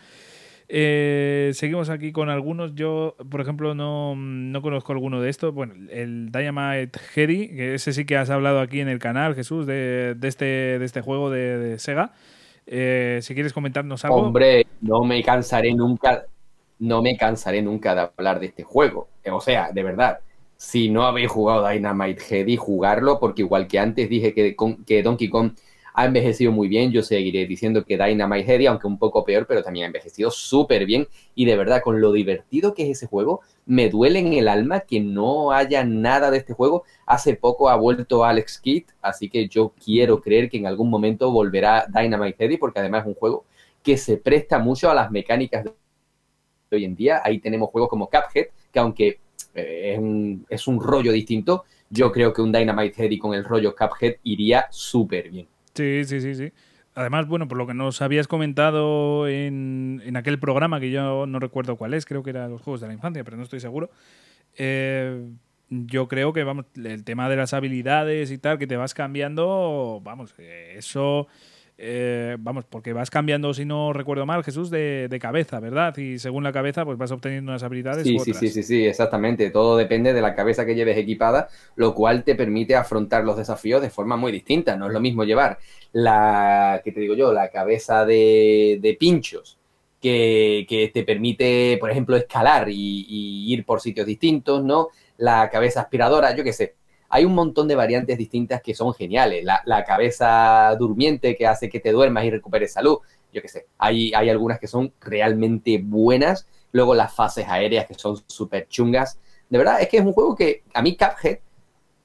Eh, seguimos aquí con algunos. Yo, por ejemplo, no, conozco alguno de estos. Bueno, el Dynamite Heady, que ese sí que has hablado aquí en el canal, Jesús, de, este, de este juego de, Sega. Eh, si quieres comentarnos algo. Hombre, no me cansaré nunca, no me cansaré nunca de hablar de este juego. O sea, de verdad, si no habéis jugado Dynamite Heady, jugarlo, porque igual que antes dije que, que Donkey Kong ha envejecido muy bien. Yo seguiré diciendo que Dynamite Heady, aunque un poco peor, pero también ha envejecido súper bien. Y de verdad, con lo divertido que es ese juego, me duele en el alma que no haya nada de este juego. Hace poco ha vuelto Alex Kidd, así que yo quiero creer que en algún momento volverá Dynamite Heady, porque además es un juego que se presta mucho a las mecánicas de hoy en día. Ahí tenemos juegos como Cuphead, que aunque eh, es, un, es un rollo distinto, yo creo que un Dynamite Heady con el rollo Cuphead iría súper bien. Sí, sí, sí, sí. Además, bueno, por lo que nos habías comentado en, en, aquel programa, que yo no recuerdo cuál es, creo que era los Juegos de la Infancia, pero no estoy seguro. Eh, yo creo que, vamos, el tema de las habilidades y tal, que te vas cambiando, vamos, eh, eso eh, vamos, porque vas cambiando, si no recuerdo mal, Jesús, de, cabeza, ¿verdad? Y según la cabeza, pues vas obteniendo unas habilidades. Sí, sí, sí, sí, sí, exactamente. Todo depende de la cabeza que lleves equipada, lo cual te permite afrontar los desafíos de forma muy distinta. No es lo mismo llevar la, ¿qué te digo yo? La cabeza de, pinchos. Que, te permite, por ejemplo, escalar y, y ir por sitios distintos, ¿no? La cabeza aspiradora, yo qué sé, hay un montón de variantes distintas que son geniales. La, cabeza durmiente que hace que te duermas y recuperes salud. Yo qué sé, hay, hay algunas que son realmente buenas. Luego las fases aéreas que son súper chungas. De verdad, es que es un juego que a mí Cuphead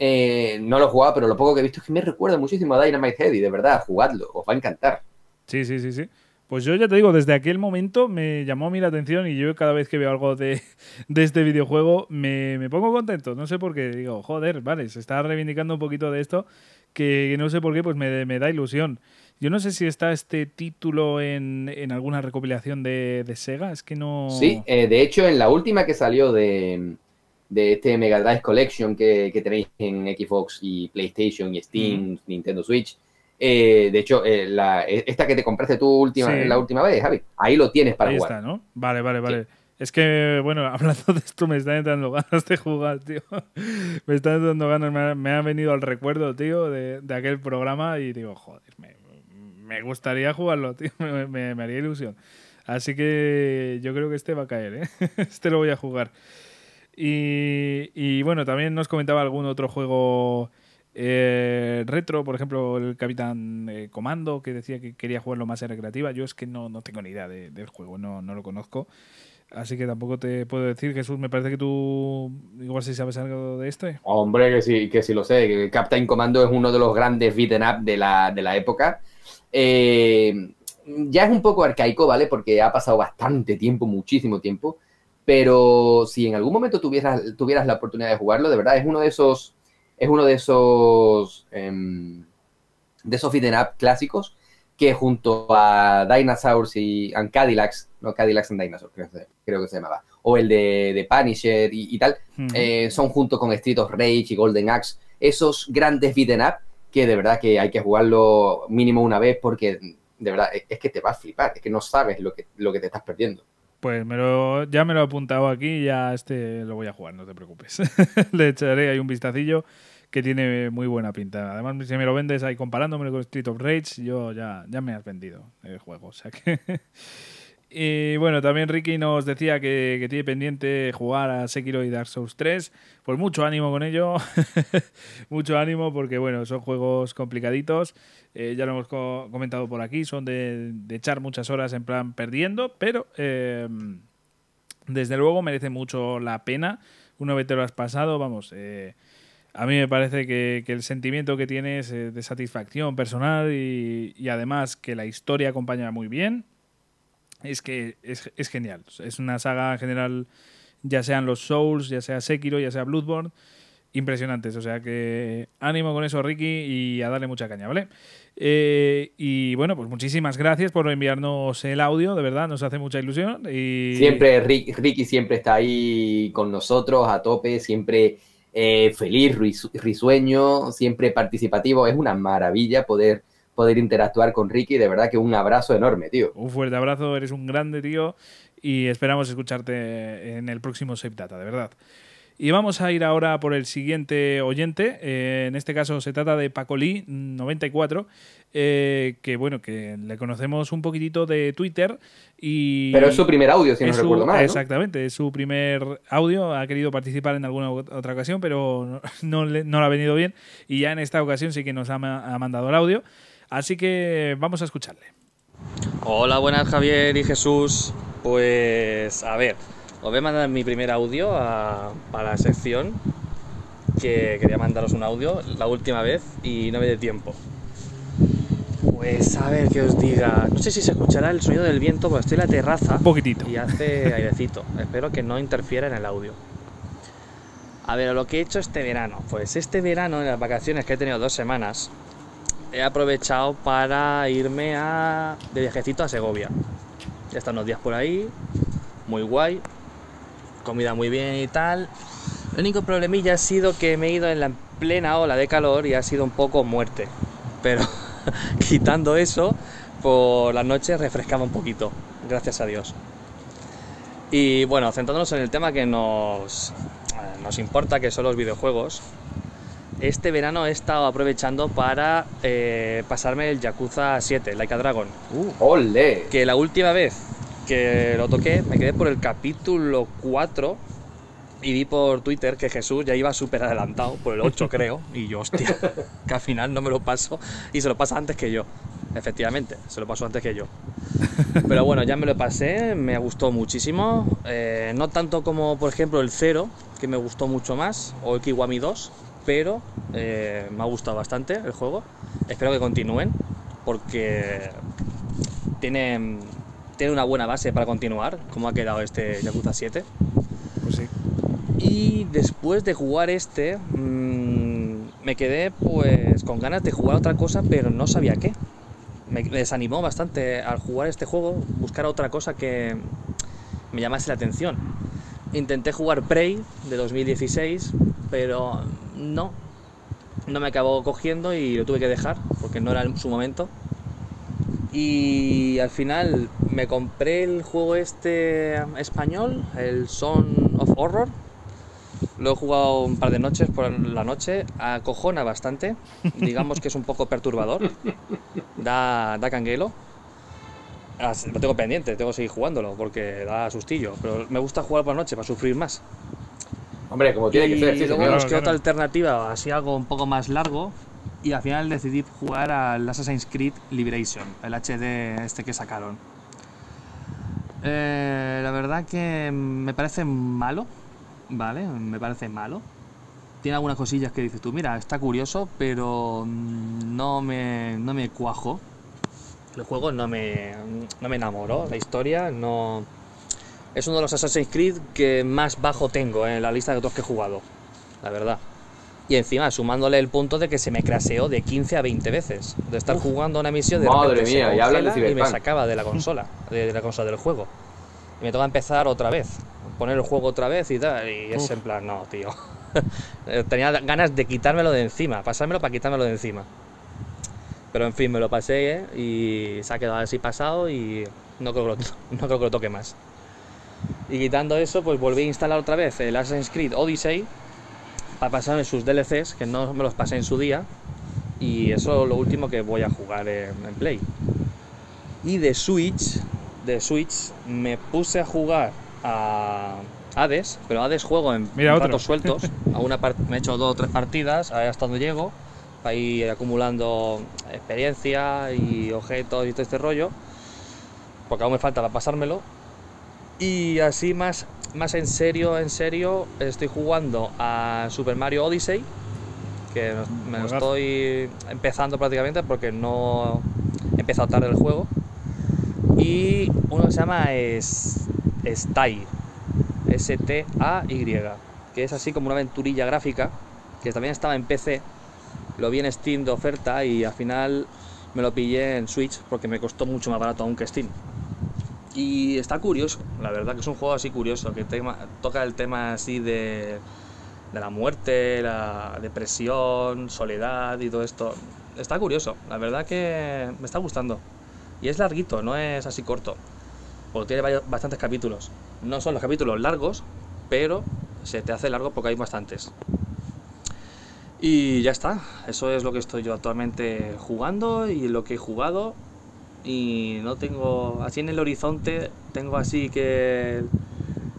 eh, no lo he jugado, pero lo poco que he visto es que me recuerda muchísimo a Dynamite Head y de verdad, jugadlo, os va a encantar. Sí, sí, sí, sí. Pues yo ya te digo, desde aquel momento me llamó a mí la atención y yo cada vez que veo algo de, este videojuego me, pongo contento. No sé por qué. Digo, joder, vale, se está reivindicando un poquito de esto que no sé por qué, pues me, da ilusión. Yo no sé si está este título en, alguna recopilación de, Sega, es que no... Sí, eh, de hecho en la última que salió de, este Mega Drive Collection que, tenéis en Xbox y PlayStation y Steam, Nintendo Switch, eh, de hecho, eh, e, esta que te compraste tú última, la última vez, Javi, ahí lo tienes para ahí jugar. Está, ¿no? Vale, vale, vale. Es que, bueno, hablando de esto, me están entrando ganas de jugar, tío. me están entrando ganas, me ha, venido al recuerdo, tío, de, aquel programa y digo, joder, me, gustaría jugarlo, tío, me, haría ilusión. Así que yo creo que este va a caer, ¿eh? este lo voy a jugar. Y, y bueno, también nos comentaba algún otro juego eh, retro, por ejemplo, el Capitán eh, Comando, que decía que quería jugarlo más en recreativa. Yo es que no, no tengo ni idea del juego, no, no lo conozco. Así que tampoco te puedo decir, Jesús, me parece que tú igual si sabes algo de este. Hombre, que sí, que sí lo sé. Captain Commando es uno de los grandes beat'em up de la, de la época. Eh, ya es un poco arcaico, ¿vale? Porque ha pasado bastante tiempo, muchísimo tiempo. Pero si en algún momento tuvieras, tuvieras la oportunidad de jugarlo, de verdad, es uno de esos es uno de esos em, de esos beat'em up clásicos que junto a Dinosaurs y Cadillacs, no Cadillacs and Dinosaurs, creo, que se llamaba, o el de, de Punisher y, tal, eh, son junto con Street of Rage y Golden Axe, esos grandes beat'em up que de verdad que hay que jugarlo mínimo una vez porque de verdad es que te va a flipar, es que no sabes lo que, lo que te estás perdiendo. Pues me lo, ya me lo he apuntado aquí, ya este lo voy a jugar, no te preocupes. Le echaré ahí un vistacillo que tiene muy buena pinta. Además, si me lo vendes ahí comparándome con Street of Rage, yo ya, ya me has vendido el juego. Y bueno, también Ricky nos decía que, tiene pendiente jugar a Sekiro y Dark Souls 3. Pues mucho ánimo con ello. mucho ánimo porque, bueno, son juegos complicaditos. Eh, ya lo hemos comentado por aquí. Son de, echar muchas horas en plan perdiendo, pero. Em, desde luego merece mucho la pena. Una vez te lo has pasado, vamos, eh, a mí me parece que, el sentimiento que tienes eh, de satisfacción personal y, además que la historia acompaña muy bien, es que es, genial. Es una saga en general, ya sean los Souls, ya sea Sekiro, ya sea Bloodborne, impresionantes. O sea que ánimo con eso, Ricky, y a darle mucha caña, ¿vale? Eh, y bueno, pues muchísimas gracias por enviarnos el audio, de verdad, nos hace mucha ilusión. Y... Siempre, Ricky siempre está ahí con nosotros a tope, siempre eh, feliz, risueño, siempre participativo. Es una maravilla poder, poder interactuar con Ricky, de verdad que un abrazo enorme, tío. Un fuerte abrazo, eres un grande, tío, y esperamos escucharte en el próximo Save Data, de verdad. Y vamos a ir ahora por el siguiente oyente. Eh, en este caso se trata de Pacolí 94, eh, que bueno, que le conocemos un poquitito de Twitter y Pero es su primer audio, si no recuerdo mal. Exactamente, es su primer audio. Ha querido participar en alguna otra ocasión, pero no, le, ha venido bien. Y ya en esta ocasión sí que nos ha, ha mandado el audio. Así que vamos a escucharle. Hola, buenas Javier y Jesús. Pues a ver, os voy a mandar mi primer audio para la sección, que quería mandaros un audio la última vez y no me dé tiempo. Pues a ver qué os diga. No sé si se escuchará el sonido del viento, porque estoy en la terraza. Un poquitito. Y hace airecito. Espero que no interfiera en el audio. A ver, lo que he hecho este verano. Pues este verano, en las vacaciones que he tenido dos semanas, he aprovechado para irme a, de viajecito a Segovia. Ya están unos días por ahí, muy guay comida muy bien y tal. El único problemilla ha sido que me he ido en la plena ola de calor y ha sido un poco muerte. Pero quitando eso, por las noches refrescaba un poquito, gracias a Dios. Y bueno, centrándonos en el tema que nos, nos importa, que son los videojuegos, este verano he estado aprovechando para eh, pasarme el Yakuza 7, Like a Dragon. Uh, ¡Ole! Que la última vez que lo toqué, me quedé por el capítulo 4 y vi por Twitter que Jesús ya iba súper adelantado, por el 8 creo, y yo, hostia, que al final no me lo paso y se lo pasa antes que yo. Efectivamente, se lo pasó antes que yo. Pero bueno, ya me lo pasé, me gustó muchísimo. Eh, no tanto como, por ejemplo, el 0, que me gustó mucho más, o el Kiwami 2, pero eh, me ha gustado bastante el juego. Espero que continúen, porque tiene tiene una buena base para continuar, como ha quedado este Yakuza 7. Pues sí. Y después de jugar este, mm, me quedé pues con ganas de jugar otra cosa, pero no sabía qué. Me, desanimó bastante al jugar este juego, buscar otra cosa que me llamase la atención. Intenté jugar Prey de 2016, pero no, no me acabó cogiendo y lo tuve que dejar porque no era su momento. Y al final me compré el juego este español, el Son of Horror. Lo he jugado un par de noches por la noche, acojona bastante. Digamos que es un poco perturbador. Da, da canguelo. Lo tengo pendiente, tengo que seguir jugándolo porque da sustillo. Pero me gusta jugar por la noche para sufrir más. Hombre, como tiene que ser. Sí, luego que otra alternativa, así algo un poco más largo, y al final decidí jugar al Assassin's Creed Liberation, el HD este que sacaron. Eh, la verdad que me parece malo, ¿vale? Me parece malo. Tiene algunas cosillas que dices tú, mira, está curioso, pero no me, no me cuajo. El juego no me, no me enamoró, la historia no... Es uno de los Assassin's Creed que más bajo tengo en la lista de otros que he jugado, la verdad. Y encima sumándole el punto de que se me craseó de 15 a 20 veces. De estar jugando una misión de Madre mía, y, me sacaba de la consola, de, la consola del juego. Y me toca empezar otra vez, poner el juego otra vez y tal. Y es en plan, no, tío. Tenía ganas de quitármelo de encima, pasármelo para quitármelo de encima. Pero en fin, me lo pasé ¿eh? y se ha quedado así pasado y no creo, que lo, no creo que lo toque más. Y quitando eso, pues volví a instalar otra vez el Assassin's Creed Odyssey para pasarme sus DLCs, que no me los pasé en su día. Y eso es lo último que voy a jugar en, Play. Y de Switch, de Switch, me puse a jugar a Hades, pero Hades juego en ratos sueltos. A una me he hecho dos o tres partidas, hasta donde llego, para ir acumulando experiencia y objetos y todo este rollo. Porque aún me falta para pasármelo. Y así más más en serio, en serio, estoy jugando a Super Mario Odyssey, que me lo estoy empezando prácticamente porque no he empezado tarde el juego. Y uno que se llama es Stay, S-T-A-Y, que es así como una aventurilla gráfica que también estaba en PC. Lo vi en Steam de oferta y al final me lo pillé en Switch porque me costó mucho más barato aún que Steam. Y está curioso, la verdad que es un juego así curioso, que toca el tema así de, de la muerte, la depresión, soledad y todo esto. Está curioso, la verdad que me está gustando. Y es larguito, no es así corto. Porque tiene bastantes capítulos. No son los capítulos largos, pero se te hace largo porque hay bastantes. Y ya está, eso es lo que estoy yo actualmente jugando y lo que he jugado. Y no tengo, así en el horizonte, tengo así que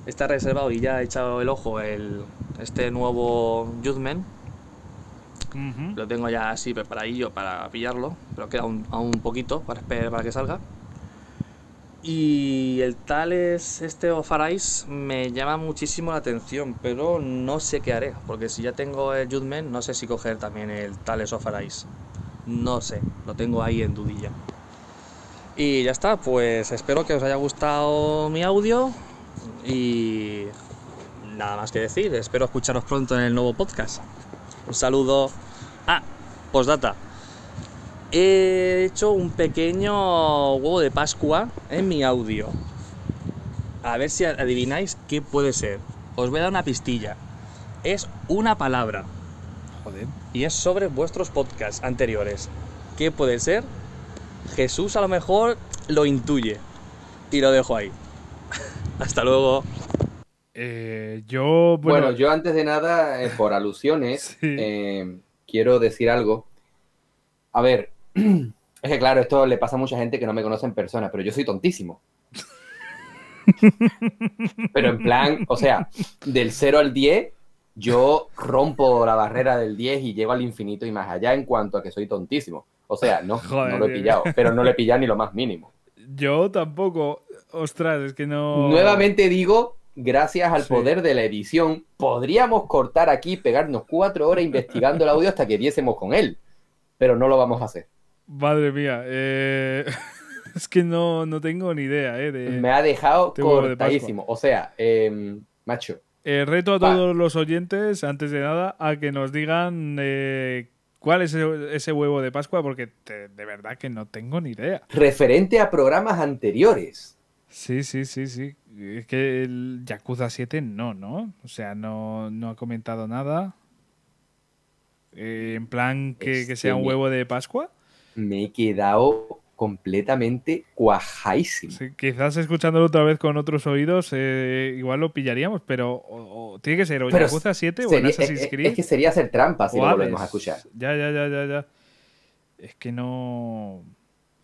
está reservado y ya he echado el ojo el, este nuevo Judgment. Lo tengo ya así preparadillo para pillarlo, pero queda un, aún un poquito para esperar para que salga. Y el Tales este of Arise me llama muchísimo la atención, pero no sé qué haré, porque si ya tengo el Judgment, no sé si coger también el Tales of Arise. No sé, lo tengo ahí en dudilla. Y ya está, pues espero que os haya gustado mi audio y nada más que decir, espero escucharos pronto en el nuevo podcast. Un saludo. Ah, postdata he hecho un pequeño huevo de Pascua en mi audio. A ver si adivináis qué puede ser. Os voy a dar una pistilla. Es una palabra. Joder. Y es sobre vuestros podcasts anteriores. ¿Qué puede ser? Jesús a lo mejor lo intuye. Y lo dejo ahí. Hasta luego. Eh, yo. Bueno... yo antes de nada, eh, por alusiones, eh, quiero decir algo. A ver, es que claro, esto le pasa a mucha gente que no me conoce en persona, pero yo soy tontísimo. pero en plan, o sea, del 0 al 10, yo rompo la barrera del 10 y llego al infinito y más allá en cuanto a que soy tontísimo. O sea, no, no lo he pillado, pero no lo he pillado ni lo más mínimo. Yo tampoco. Ostras, es que no. Nuevamente digo, gracias al poder de la edición, podríamos cortar aquí, pegarnos cuatro horas investigando el audio hasta que diésemos con él. Pero no lo vamos a hacer. Madre mía, eh, es que no, tengo ni idea. Eh, Me ha dejado cortadísimo. O sea, em, macho. Eh, reto a todos los oyentes, antes de nada, a que nos digan cuál es ese, huevo de Pascua, porque de verdad que no tengo ni idea. Referente a programas anteriores. Sí, sí, sí, sí. Es que el Yakuza 7 no, ¿no? O sea, no, ha comentado nada. en plan que, que sea un huevo de Pascua me he quedado completamente cuajáísimo. quizás escuchándolo otra vez con otros oídos, eh, igual lo pillaríamos, pero tiene que ser o Yakuza 7 o en Assassin's Creed. Es que sería hacer trampa si lo volvemos a escuchar. Ya, ya, ya, ya, ya. Es que no.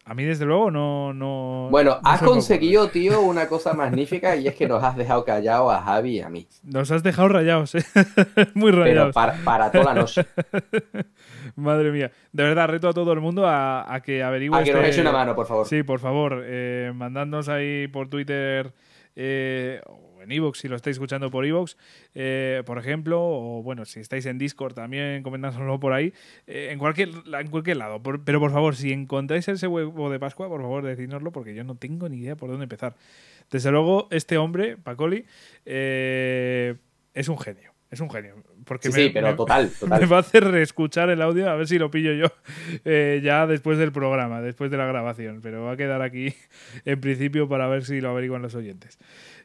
A mí, desde luego, no. no bueno, has conseguido, tío, una cosa magnífica y es que nos has dejado callados a Javi y a mí. Nos has dejado rayados, ¿eh? Muy rayados. Pero para, para toda la noche. Madre mía. De verdad, reto a todo el mundo a, que averigüe. A que nos este eche una mano, por favor. Sí, por favor. Eh, mandadnos ahí por Twitter eh, o en Evox, si lo estáis escuchando por Evox, eh, por ejemplo. O bueno, si estáis en Discord también, comentádnoslo por ahí. Eh, en, cualquier, en cualquier lado. pero por favor, si encontráis ese huevo de Pascua, por favor, decídnoslo porque yo no tengo ni idea por dónde empezar. Desde luego, este hombre, Pacoli, es un genio. Es un genio. Porque sí, pero total, Me va a hacer reescuchar el audio a ver si lo pillo yo eh, ya después del programa, después de la grabación. Pero va a quedar aquí en principio para ver si lo averiguan los oyentes.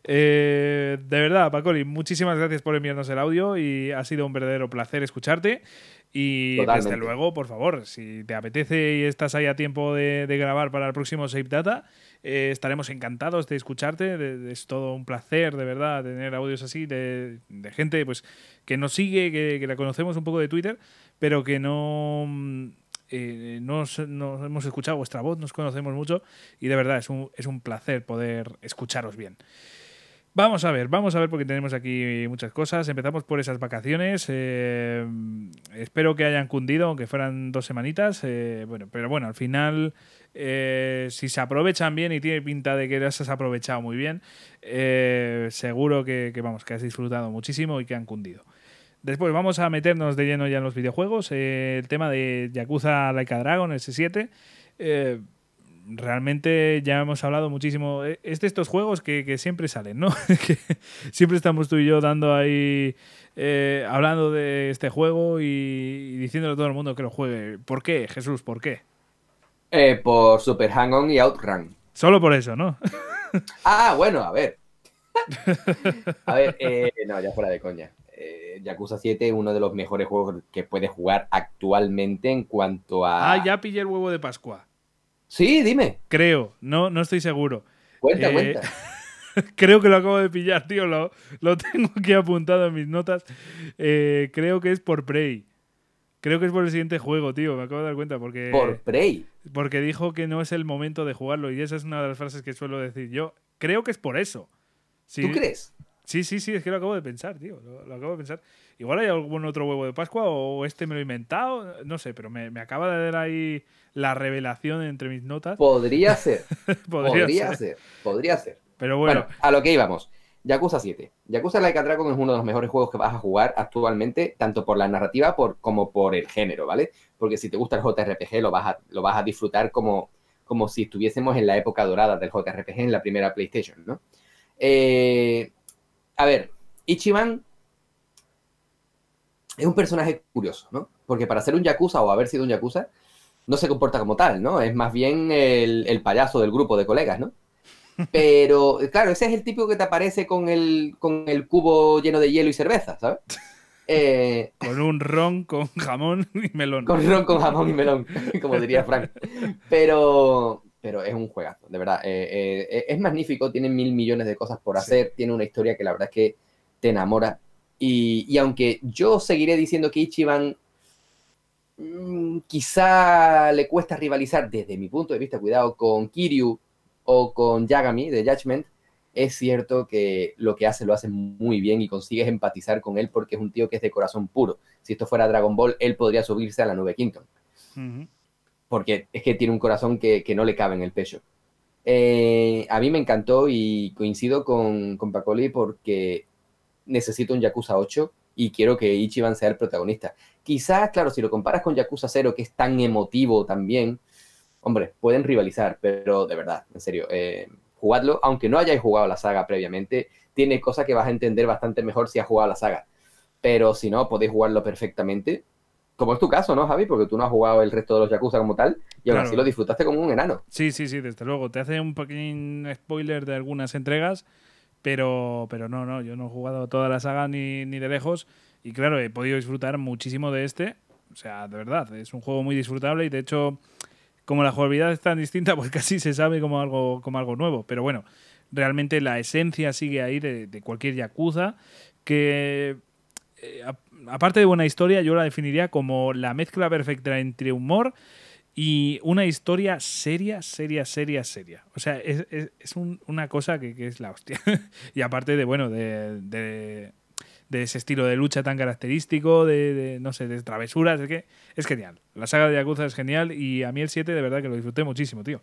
Eh, de verdad, Pacoli, muchísimas gracias por enviarnos el audio y ha sido un verdadero placer escucharte. Y desde luego, por favor, si te apetece y estás ahí a tiempo de, grabar para el próximo Save Data, eh, estaremos encantados de escucharte. es todo un placer, de verdad, tener audios así de, gente pues que nos sigue, que, la conocemos un poco de Twitter, pero que no, mm, eh, nos, hemos escuchado vuestra voz, nos conocemos mucho y de verdad es un, es un placer poder escucharos bien. Vamos a ver, vamos a ver porque tenemos aquí muchas cosas. Empezamos por esas vacaciones. Eh, espero que hayan cundido, aunque fueran dos semanitas. Bueno, pero bueno, al final, eh, si se aprovechan bien y tiene pinta de que las has aprovechado muy bien, seguro que, vamos, que has disfrutado muchísimo y que han cundido. Después vamos a meternos de lleno ya en los videojuegos. el tema de Yakuza Laika Dragon, S7 realmente ya hemos hablado muchísimo. Es de estos juegos que, siempre salen, ¿no? siempre estamos tú y yo dando ahí, eh, hablando de este juego y, diciéndole a todo el mundo que lo juegue. ¿Por qué, Jesús? ¿Por qué? Eh, por Super Hang-On y Outrun. Solo por eso, ¿no? ah, bueno, a ver. a ver, eh, no, ya fuera de coña. Yakuza 7 es uno de los mejores juegos que puedes jugar actualmente en cuanto a. Ah, ya pillé el huevo de Pascua. Sí, dime. Creo, no, no estoy seguro. Cuenta, eh, cuenta. creo que lo acabo de pillar, tío. Lo, lo tengo aquí apuntado en mis notas. Eh, creo que es por Prey. Creo que es por el siguiente juego, tío. Me acabo de dar cuenta porque. Por Prey. Porque dijo que no es el momento de jugarlo. Y esa es una de las frases que suelo decir yo. Creo que es por eso. ¿Tú crees? Sí, sí, sí, es que lo acabo de pensar, tío. Lo, acabo de pensar. Igual hay algún otro huevo de Pascua o este me lo he inventado. No sé, pero me, me acaba de dar ahí la revelación entre mis notas. Podría ser. podría, ser. Podría ser. Pero bueno. A lo que íbamos. Yakuza 7. Yakuza Like Dragon es uno de los mejores juegos que vas a jugar actualmente, tanto por la narrativa como por el género, ¿vale? Porque si te gusta el JRPG, lo vas a, lo vas a disfrutar como, como si estuviésemos en la época dorada del JRPG en la primera PlayStation, ¿no? Eh, a ver, Ichiban es un personaje curioso, ¿no? Porque para ser un Yakuza o haber sido un Yakuza, no se comporta como tal, ¿no? Es más bien el, payaso del grupo de colegas, ¿no? Pero, claro, ese es el tipo que te aparece con el, con el cubo lleno de hielo y cerveza, ¿sabes? Eh, con un ron con jamón y melón. Con ron con jamón y melón, como diría Frank. Pero, pero es un juegazo, de verdad. Eh, eh, es magnífico, tiene mil millones de cosas por hacer, tiene una historia que la verdad es que te enamora. Y, y aunque yo seguiré diciendo que Ichiban Mm, quizá le cuesta rivalizar desde mi punto de vista, cuidado, con Kiryu o con Yagami de Judgment, es cierto que lo que hace lo hace muy bien y consigues empatizar con él porque es un tío que es de corazón puro. Si esto fuera Dragon Ball, él podría subirse a la nube Quinton. Porque es que tiene un corazón que, no le cabe en el pecho. Eh, a mí me encantó y coincido con, con Pacoli porque necesito un Yakuza 8 y quiero que Ichiban sea el protagonista. Quizás, claro, si lo comparas con Yakuza 0, que es tan emotivo también, hombre, pueden rivalizar, pero de verdad, en serio, eh, jugadlo, aunque no hayáis jugado la saga previamente, tiene cosas que vas a entender bastante mejor si has jugado la saga. Pero si no, podéis jugarlo perfectamente, como es tu caso, ¿no, Javi? Porque tú no has jugado el resto de los Yakuza como tal y aún así lo disfrutaste como un enano. Sí, sí, sí, desde luego. Te hace un pequeño spoiler de algunas entregas, pero, pero no, no, yo no he jugado toda la saga ni, ni de lejos. Y claro, he podido disfrutar muchísimo de este. O sea, de verdad, es un juego muy disfrutable y de hecho, como la jugabilidad es tan distinta, pues casi se sabe como algo, como algo nuevo. Pero bueno, realmente la esencia sigue ahí de, cualquier Yakuza, que eh, aparte de buena historia, yo la definiría como la mezcla perfecta entre humor y una historia seria, seria, seria, seria. O sea, es, es, una cosa que, es la hostia. y aparte de, bueno, de ese estilo de lucha tan característico, de, no sé, de travesuras, es que es genial. La saga de Yakuza es genial y a mí el 7 de verdad que lo disfruté muchísimo, tío.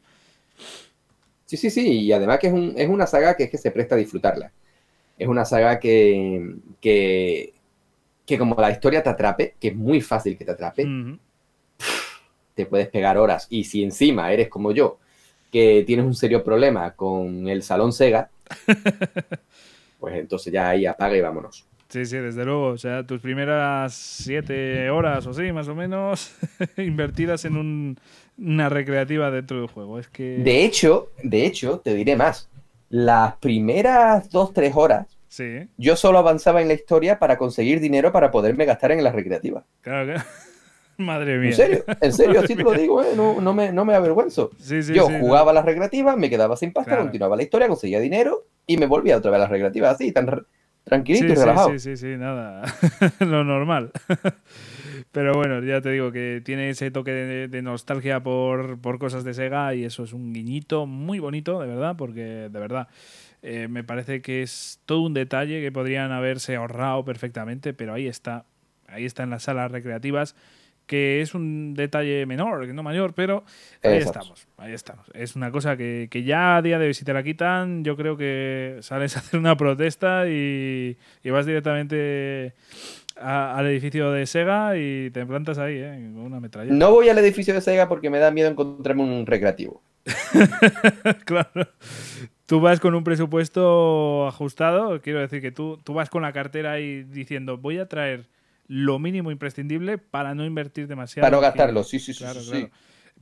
Sí, sí, sí, y además que es, un, es una saga que es que se presta a disfrutarla. Es una saga que, que, que como la historia te atrape, que es muy fácil que te atrape, te puedes pegar horas. Y si encima eres como yo, que tienes un serio problema con el salón Sega, pues entonces ya ahí apaga y vámonos. Sí, sí, desde luego. O sea, tus primeras siete horas o sí, más o menos, invertidas en una recreativa dentro del juego. Es que. De hecho, de hecho, te diré más. Las primeras dos, tres horas, sí. yo solo avanzaba en la historia para conseguir dinero para poderme gastar en la recreativa. Claro que. Madre mía. En serio, en serio, así te lo digo, ¿eh? no, no, me, no me avergüenzo. yo jugaba las recreativas, me quedaba sin pasta, continuaba la historia, conseguía dinero y me volvía otra vez a las recreativas así, tan tranquilito sí, y relajado. Sí, sí, sí, nada. Lo normal. Pero bueno, ya te digo que tiene ese toque de, nostalgia por, cosas de Sega y eso es un guiñito muy bonito, de verdad, porque de verdad eh, me parece que es todo un detalle que podrían haberse ahorrado perfectamente, pero ahí está, ahí está en las salas recreativas que es un detalle menor, no mayor, pero ahí estamos, ahí estamos. Es una cosa que, ya a día de hoy, si te la quitan, yo creo que sales a hacer una protesta y, vas directamente al edificio de Sega y te plantas ahí, ¿eh? con una metralla. No voy al edificio de Sega porque me da miedo encontrarme un recreativo. claro. Tú vas con un presupuesto ajustado, quiero decir que tú, tú vas con la cartera ahí diciendo voy a traer lo mínimo imprescindible para no invertir demasiado. Para no gastarlo, sí, sí, sí. sí,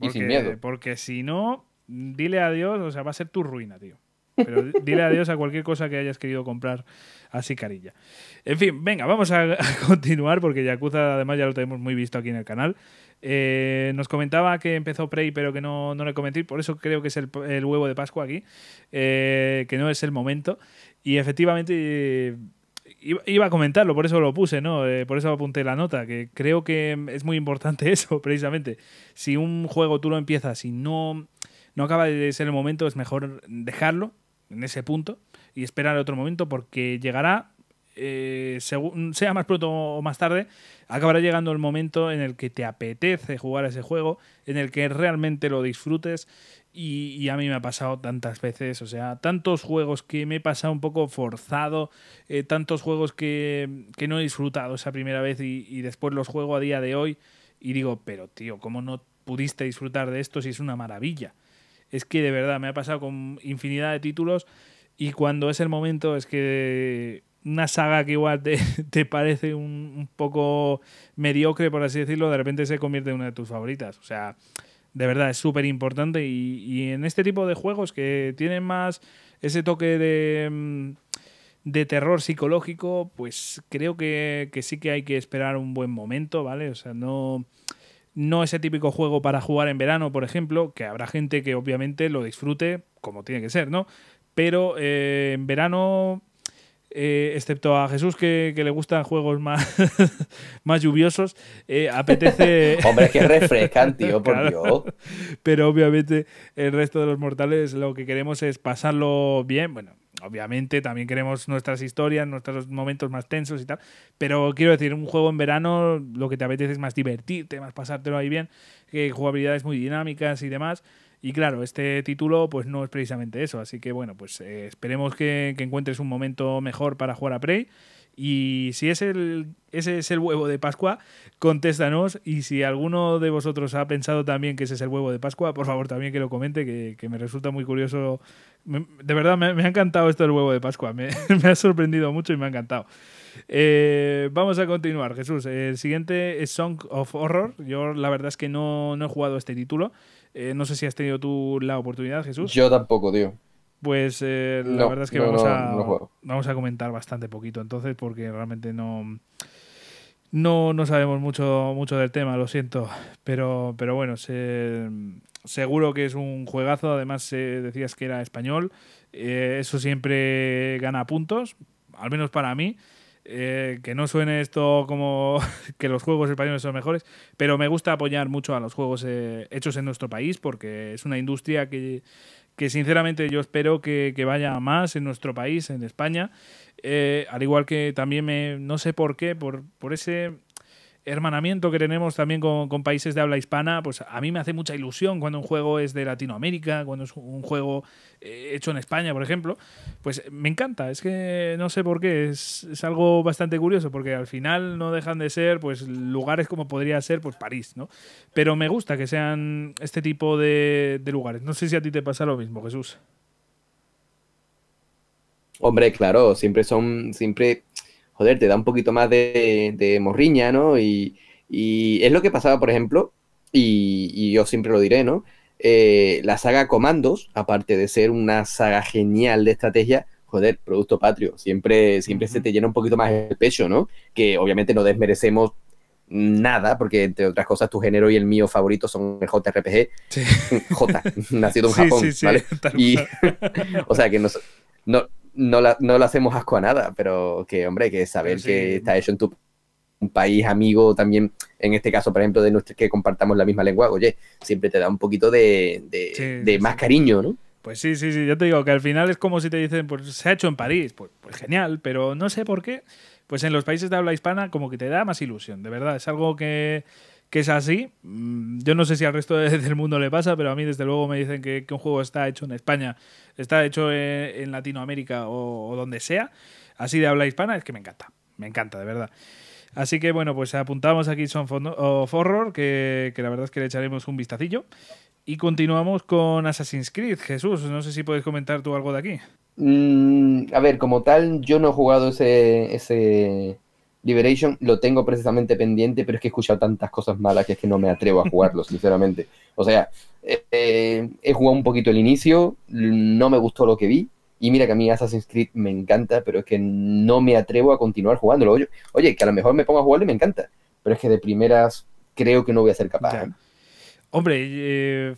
y sin miedo. Porque si no, dile adiós, o sea, va a ser tu ruina, tío. Pero dile adiós a cualquier cosa que hayas querido comprar así carilla. En fin, venga, vamos a, continuar porque Yakuza además ya lo tenemos muy visto aquí en el canal. Eh, nos comentaba que empezó Prey pero que no, no le comenté, por eso creo que es el, huevo de Pascua aquí, eh, que no es el momento. Y efectivamente iba a comentarlo, por eso lo puse, ¿no? Eh, por eso apunté la nota, que creo que es muy importante eso, precisamente. Si un juego tú lo empiezas y no, no acaba de ser el momento, es mejor dejarlo en ese punto y esperar otro momento porque llegará, eh, sea más pronto o más tarde, acabará llegando el momento en el que te apetece jugar ese juego, en el que realmente lo disfrutes y, a mí me ha pasado tantas veces, o sea, tantos juegos que me he pasado un poco forzado, eh, tantos juegos que, no he disfrutado esa primera vez y, después los juego a día de hoy y digo, pero tío, ¿cómo no pudiste disfrutar de esto si es una maravilla? Es que de verdad me ha pasado con infinidad de títulos y cuando es el momento es que una saga que igual te, te parece un, un, poco mediocre, por así decirlo, de repente se convierte en una de tus favoritas. O sea, de verdad es súper importante y, en este tipo de juegos que tienen más ese toque de, mm, de terror psicológico, pues creo que, sí que hay que esperar un buen momento, ¿vale? O sea, no, no ese típico juego para jugar en verano, por ejemplo, que habrá gente que obviamente lo disfrute como tiene que ser, ¿no? Pero eh, en verano eh, excepto a Jesús que, le gustan juegos más, más lluviosos, eh, apetece... Hombre, que refrescan, tío, por Dios. Pero obviamente el resto de los mortales lo que queremos es pasarlo bien, bueno, obviamente también queremos nuestras historias, nuestros momentos más tensos y tal, pero quiero decir, un juego en verano lo que te apetece es más divertirte, más pasártelo ahí bien, que jugabilidades muy dinámicas y demás. Y claro, este título pues no es precisamente eso, así que bueno, pues eh, esperemos que, encuentres un momento mejor para jugar a Prey. Y si es el, ese es el huevo de Pascua, contéstanos. Y si alguno de vosotros ha pensado también que ese es el huevo de Pascua, por favor también que lo comente, que, me resulta muy curioso. de verdad, me, ha encantado esto del huevo de Pascua. Me, ha sorprendido mucho y me ha encantado. Eh, vamos a continuar, Jesús. El siguiente es Song of Horror. Yo la verdad es que no, no he jugado este título. Eh, no sé si has tenido tú la oportunidad, Jesús. Yo tampoco, tío. Pues eh, la verdad es que vamos, a, vamos a comentar bastante poquito entonces porque realmente no, no, no sabemos mucho, mucho del tema, lo siento. Pero, pero bueno, seguro que es un juegazo. Además, decías que era español. Eh, eso siempre gana puntos, al menos para mí. Eh, que no suene esto como que los juegos españoles son mejores, pero me gusta apoyar mucho a los juegos eh, hechos en nuestro país porque es una industria que, que sinceramente yo espero que, que, vaya más en nuestro país, en España, eh, al igual que también me, no sé por qué, por, por ese hermanamiento que tenemos también con, países de habla hispana, pues a mí me hace mucha ilusión cuando un juego es de Latinoamérica, cuando es un juego eh, hecho en España, por ejemplo, pues me encanta. Es que no sé por qué, es, algo bastante curioso, porque al final no dejan de ser pues lugares como podría ser pues París, ¿no? Pero me gusta que sean este tipo de, de lugares. No sé si a ti te pasa lo mismo, Jesús. Hombre, claro, siempre son, siempre joder, te da un poquito más de, morriña, ¿no? Y, es lo que pasaba, por ejemplo, y, yo siempre lo diré, ¿no? Eh, la saga Comandos, aparte de ser una saga genial de estrategia, joder, producto patrio, siempre, siempre se te llena un poquito más el pecho, ¿no? Que obviamente no desmerecemos nada, porque entre otras cosas tu género y el mío favorito son el JRPG. J, nacido en Japón, ¿vale? Y, o sea que no, no, no, la, no le hacemos asco a nada, pero que, hombre, que saber que está hecho en tu un país amigo también, en este caso, por ejemplo, de nuestro, que compartamos la misma lengua, oye, siempre te da un poquito de, de, más cariño, ¿no? Pues sí, sí, sí, yo te digo que al final es como si te dicen, pues se ha hecho en París, pues, pues genial, pero no sé por qué, pues en los países de habla hispana como que te da más ilusión, de verdad, es algo que, que es así. Mm, yo no sé si al resto del mundo le pasa, pero a mí desde luego me dicen que, un juego está hecho en España, está hecho en, Latinoamérica o, donde sea, así de habla hispana, es que me encanta, me encanta, de verdad. Así que bueno, pues apuntamos aquí Son of Horror, que, la verdad es que le echaremos un vistacillo. Y continuamos con Assassin's Creed. Jesús, no sé si puedes comentar tú algo de aquí. Mm, a ver, como tal, yo no he jugado ese Liberation, lo tengo precisamente pendiente, pero es que he escuchado tantas cosas malas que es que no me atrevo a jugarlo, sinceramente. O sea, eh, eh, he jugado un poquito el inicio, no me gustó lo que vi, y mira que a mí Assassin's Creed me encanta, pero es que no me atrevo a continuar jugándolo. Oye, oye que a lo mejor me pongo a jugarlo y me encanta, pero es que de primeras creo que no voy a ser capaz. ¿eh? Hombre, eh,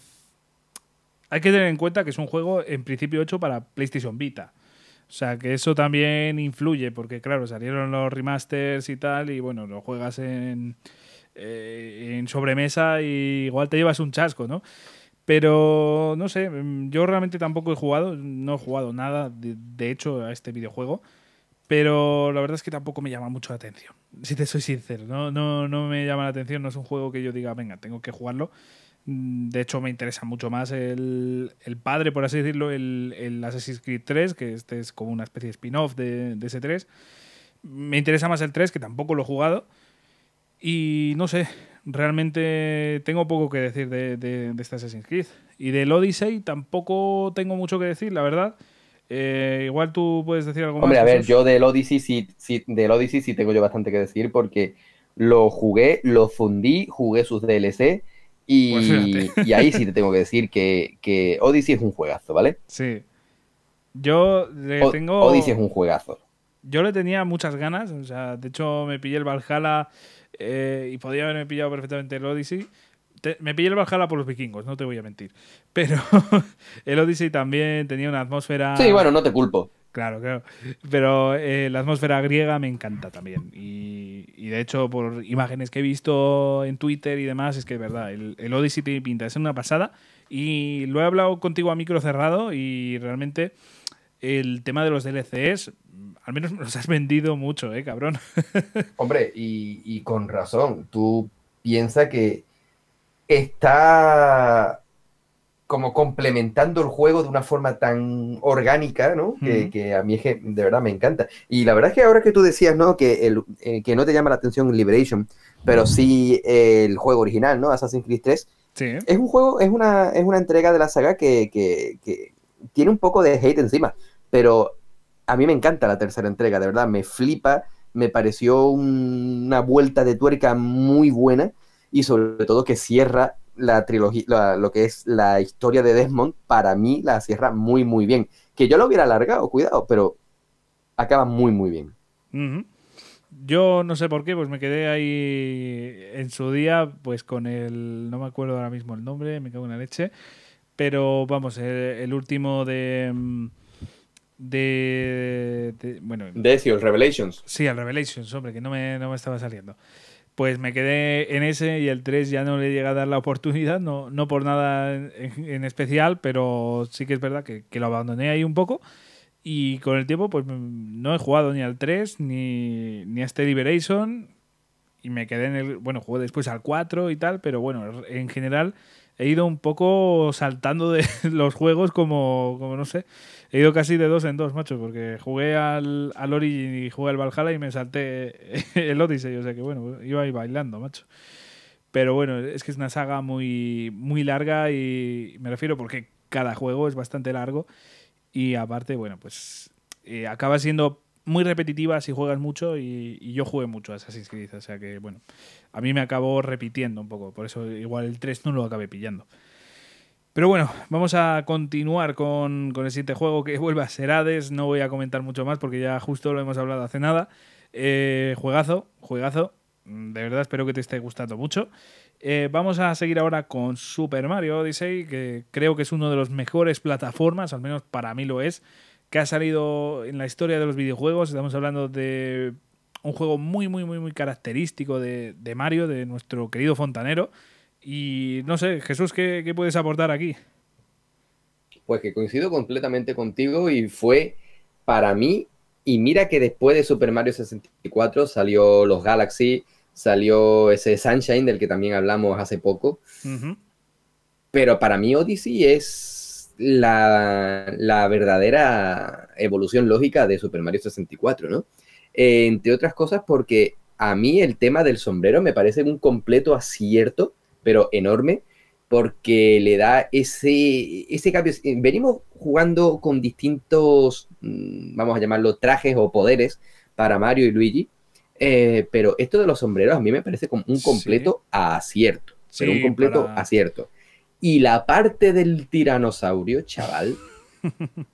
hay que tener en cuenta que es un juego en principio hecho para PlayStation Vita. O sea, que eso también influye, porque claro, salieron los remasters y tal, y bueno, lo juegas en, eh, en sobremesa y igual te llevas un chasco, ¿no? Pero no sé, yo realmente tampoco he jugado, no he jugado nada, de, hecho, a este videojuego. Pero la verdad es que tampoco me llama mucho la atención. Si te soy sincero, no, no, no me llama la atención, no es un juego que yo diga, venga, tengo que jugarlo. Mm, de hecho, me interesa mucho más el, padre, por así decirlo, el, el, Assassin's Creed 3, que este es como una especie de spin-off de, de, ese 3. Me interesa más el 3, que tampoco lo he jugado. Y no sé, realmente tengo poco que decir de, de, de este Assassin's Creed. Y del Odyssey tampoco tengo mucho que decir, la verdad. Eh, igual tú puedes decir algo Hombre, más. Hombre, a ver, yo del Odyssey sí, sí, del Odyssey sí tengo yo bastante que decir porque lo jugué, lo fundí, jugué sus DLC y, pues y ahí sí te tengo que decir que, que, Odyssey es un juegazo, ¿vale? Sí. Yo le tengo. Odyssey es un juegazo. Yo le tenía muchas ganas, o sea, de hecho me pillé el Valhalla eh, y podía haberme pillado perfectamente el Odyssey. me pillé el Valhalla por los vikingos, no te voy a mentir. Pero el Odyssey también tenía una atmósfera. Sí, bueno, no te culpo. Claro, claro. Pero eh, la atmósfera griega me encanta también. Y, de hecho, por imágenes que he visto en Twitter y demás, es que es verdad, el, Odyssey tiene pinta es una pasada. Y lo he hablado contigo a micro cerrado y realmente el tema de los DLCs, al menos me los has vendido mucho, ¿eh, cabrón? Hombre, y, y con razón. Tú piensas que está como complementando el juego de una forma tan orgánica, ¿no? que, a mí es que de verdad me encanta. Y la verdad es que ahora que tú decías, ¿no? Que, el, eh, que no te llama la atención Liberation, pero sí el juego original, ¿no? Assassin's Creed 3. Sí. Es un juego, es una, es una entrega de la saga que, que, que tiene un poco de hate encima, pero a mí me encanta la tercera entrega, de verdad, me flipa, me pareció una vuelta de tuerca muy buena y sobre todo que cierra la trilogía, lo que es la historia de Desmond, para mí la cierra muy, muy bien. Que yo lo hubiera alargado, cuidado, pero acaba muy, muy bien. Yo no sé por qué, pues me quedé ahí en su día, pues con el. No me acuerdo ahora mismo el nombre, me cago en la leche. Pero vamos, el, último de. Mm, de, de, bueno. De el Revelations. Sí, el Revelations, hombre, que no me, no me estaba saliendo pues me quedé en ese y el 3 ya no le llega a dar la oportunidad, no, no por nada en, especial, pero sí que es verdad que, lo abandoné ahí un poco. Y con el tiempo, pues no he jugado ni al 3 ni, ni a este Liberation. Y me quedé en el. Bueno, jugué después al 4 y tal, pero bueno, en general he ido un poco saltando de los juegos como, como no sé. He ido casi de dos en dos, macho, porque jugué al, al Origin y jugué al Valhalla y me salté el Odyssey, o sea que bueno, iba ahí bailando, macho. Pero bueno, es que es una saga muy, muy larga y me refiero porque cada juego es bastante largo y aparte, bueno, pues eh, acaba siendo muy repetitiva si juegas mucho y, y, yo jugué mucho a Assassin's Creed, o sea que bueno, a mí me acabó repitiendo un poco, por eso igual el 3 no lo acabé pillando. Pero bueno, vamos a continuar con, el siguiente juego que vuelve a ser Hades. No voy a comentar mucho más porque ya justo lo hemos hablado hace nada. Eh, juegazo, juegazo. De verdad espero que te esté gustando mucho. Eh, vamos a seguir ahora con Super Mario Odyssey, que creo que es uno de los mejores plataformas, al menos para mí lo es, que ha salido en la historia de los videojuegos. Estamos hablando de un juego muy, muy, muy, muy característico de, Mario, de nuestro querido fontanero. Y no sé, Jesús, ¿qué, puedes aportar aquí? Pues que coincido completamente contigo y fue para mí, y mira que después de Super Mario 64 salió los Galaxy, salió ese Sunshine del que también hablamos hace poco. Pero para mí Odyssey es la, la, verdadera evolución lógica de Super Mario 64, ¿no? Eh, entre otras cosas porque a mí el tema del sombrero me parece un completo acierto, pero enorme. porque le da ese, ese cambio. Venimos jugando con distintos, mm, vamos a llamarlo, trajes o poderes para Mario y Luigi, eh, pero esto de los sombreros a mí me parece como un completo acierto, pero un completo acierto. Y la parte del tiranosaurio, chaval.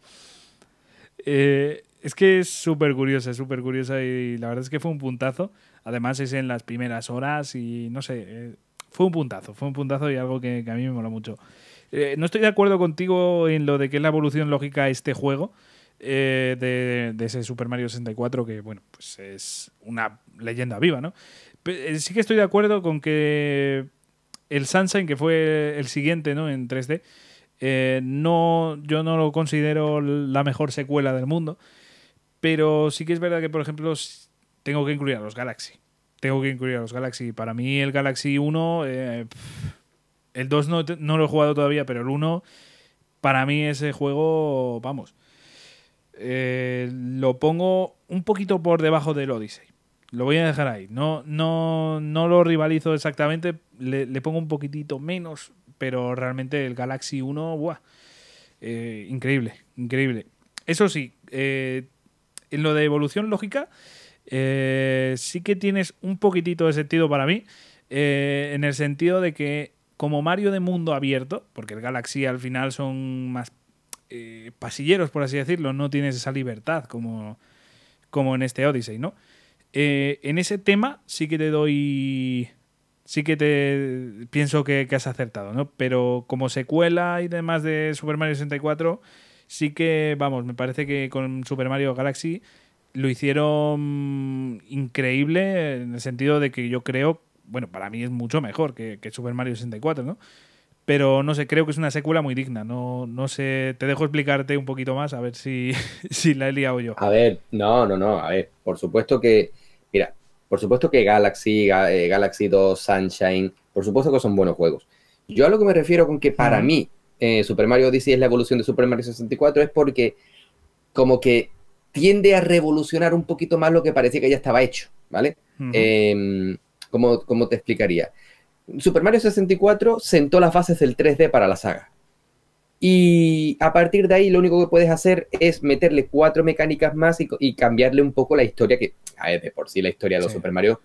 Eh, es que es súper curiosa, súper curiosa y la verdad es que fue un puntazo. Además es en las primeras horas y no sé, eh, fue un puntazo, fue un puntazo y algo que, a mí me mola mucho. Eh, no estoy de acuerdo contigo en lo de que es la evolución lógica este juego. de, ese Super Mario 64 que bueno pues es una leyenda viva no sí que estoy de acuerdo con que el Sunshine que fue el siguiente no en 3D no yo no lo considero la mejor secuela del mundo pero sí que es verdad que, por ejemplo, tengo que incluir a los Galaxy. Tengo que incluir a los Galaxy. Para mí el Galaxy 1, eh, el 2 no, no, lo he jugado todavía, pero el 1, para mí ese juego, vamos, eh, lo pongo un poquito por debajo del Odyssey. Lo voy a dejar ahí. No, no, no lo rivalizo exactamente, le, pongo un poquitito menos, pero realmente el Galaxy 1, ¡buah! Eh, increíble, increíble. Eso sí, en lo de evolución lógica, eh, sí que tienes un poquitito de sentido para mí, eh, en el sentido de que como Mario de mundo abierto, porque el Galaxy al final son más eh, pasilleros, por así decirlo, no tienes esa libertad como, como en este Odyssey, ¿no? en ese tema sí que te doy sí que te pienso que, que, has acertado, ¿no? Pero como secuela y demás de Super Mario 64, sí que, vamos, me parece que con Super Mario Galaxy lo hicieron increíble en el sentido de que yo creo, bueno, para mí es mucho mejor que, Super Mario 64, ¿no? Pero no sé, creo que es una secuela muy digna. No, no sé, te dejo explicarte un poquito más a ver si, si la he liado yo. A ver, no, no, no, a ver, por supuesto que, mira, por supuesto que Galaxy, eh, Galaxy 2, Sunshine, por supuesto que son buenos juegos. Yo a lo que me refiero con que para mí eh, Super Mario Odyssey es la evolución de Super Mario 64 es porque como que tiende a revolucionar un poquito más lo que parecía que ya estaba hecho, ¿vale? Em, ¿cómo, te explicaría? Super Mario 64 sentó las bases del 3D para la saga. Y a partir de ahí lo único que puedes hacer es meterle cuatro mecánicas más y, cambiarle un poco la historia, que a ver, de por sí la historia de los Super Mario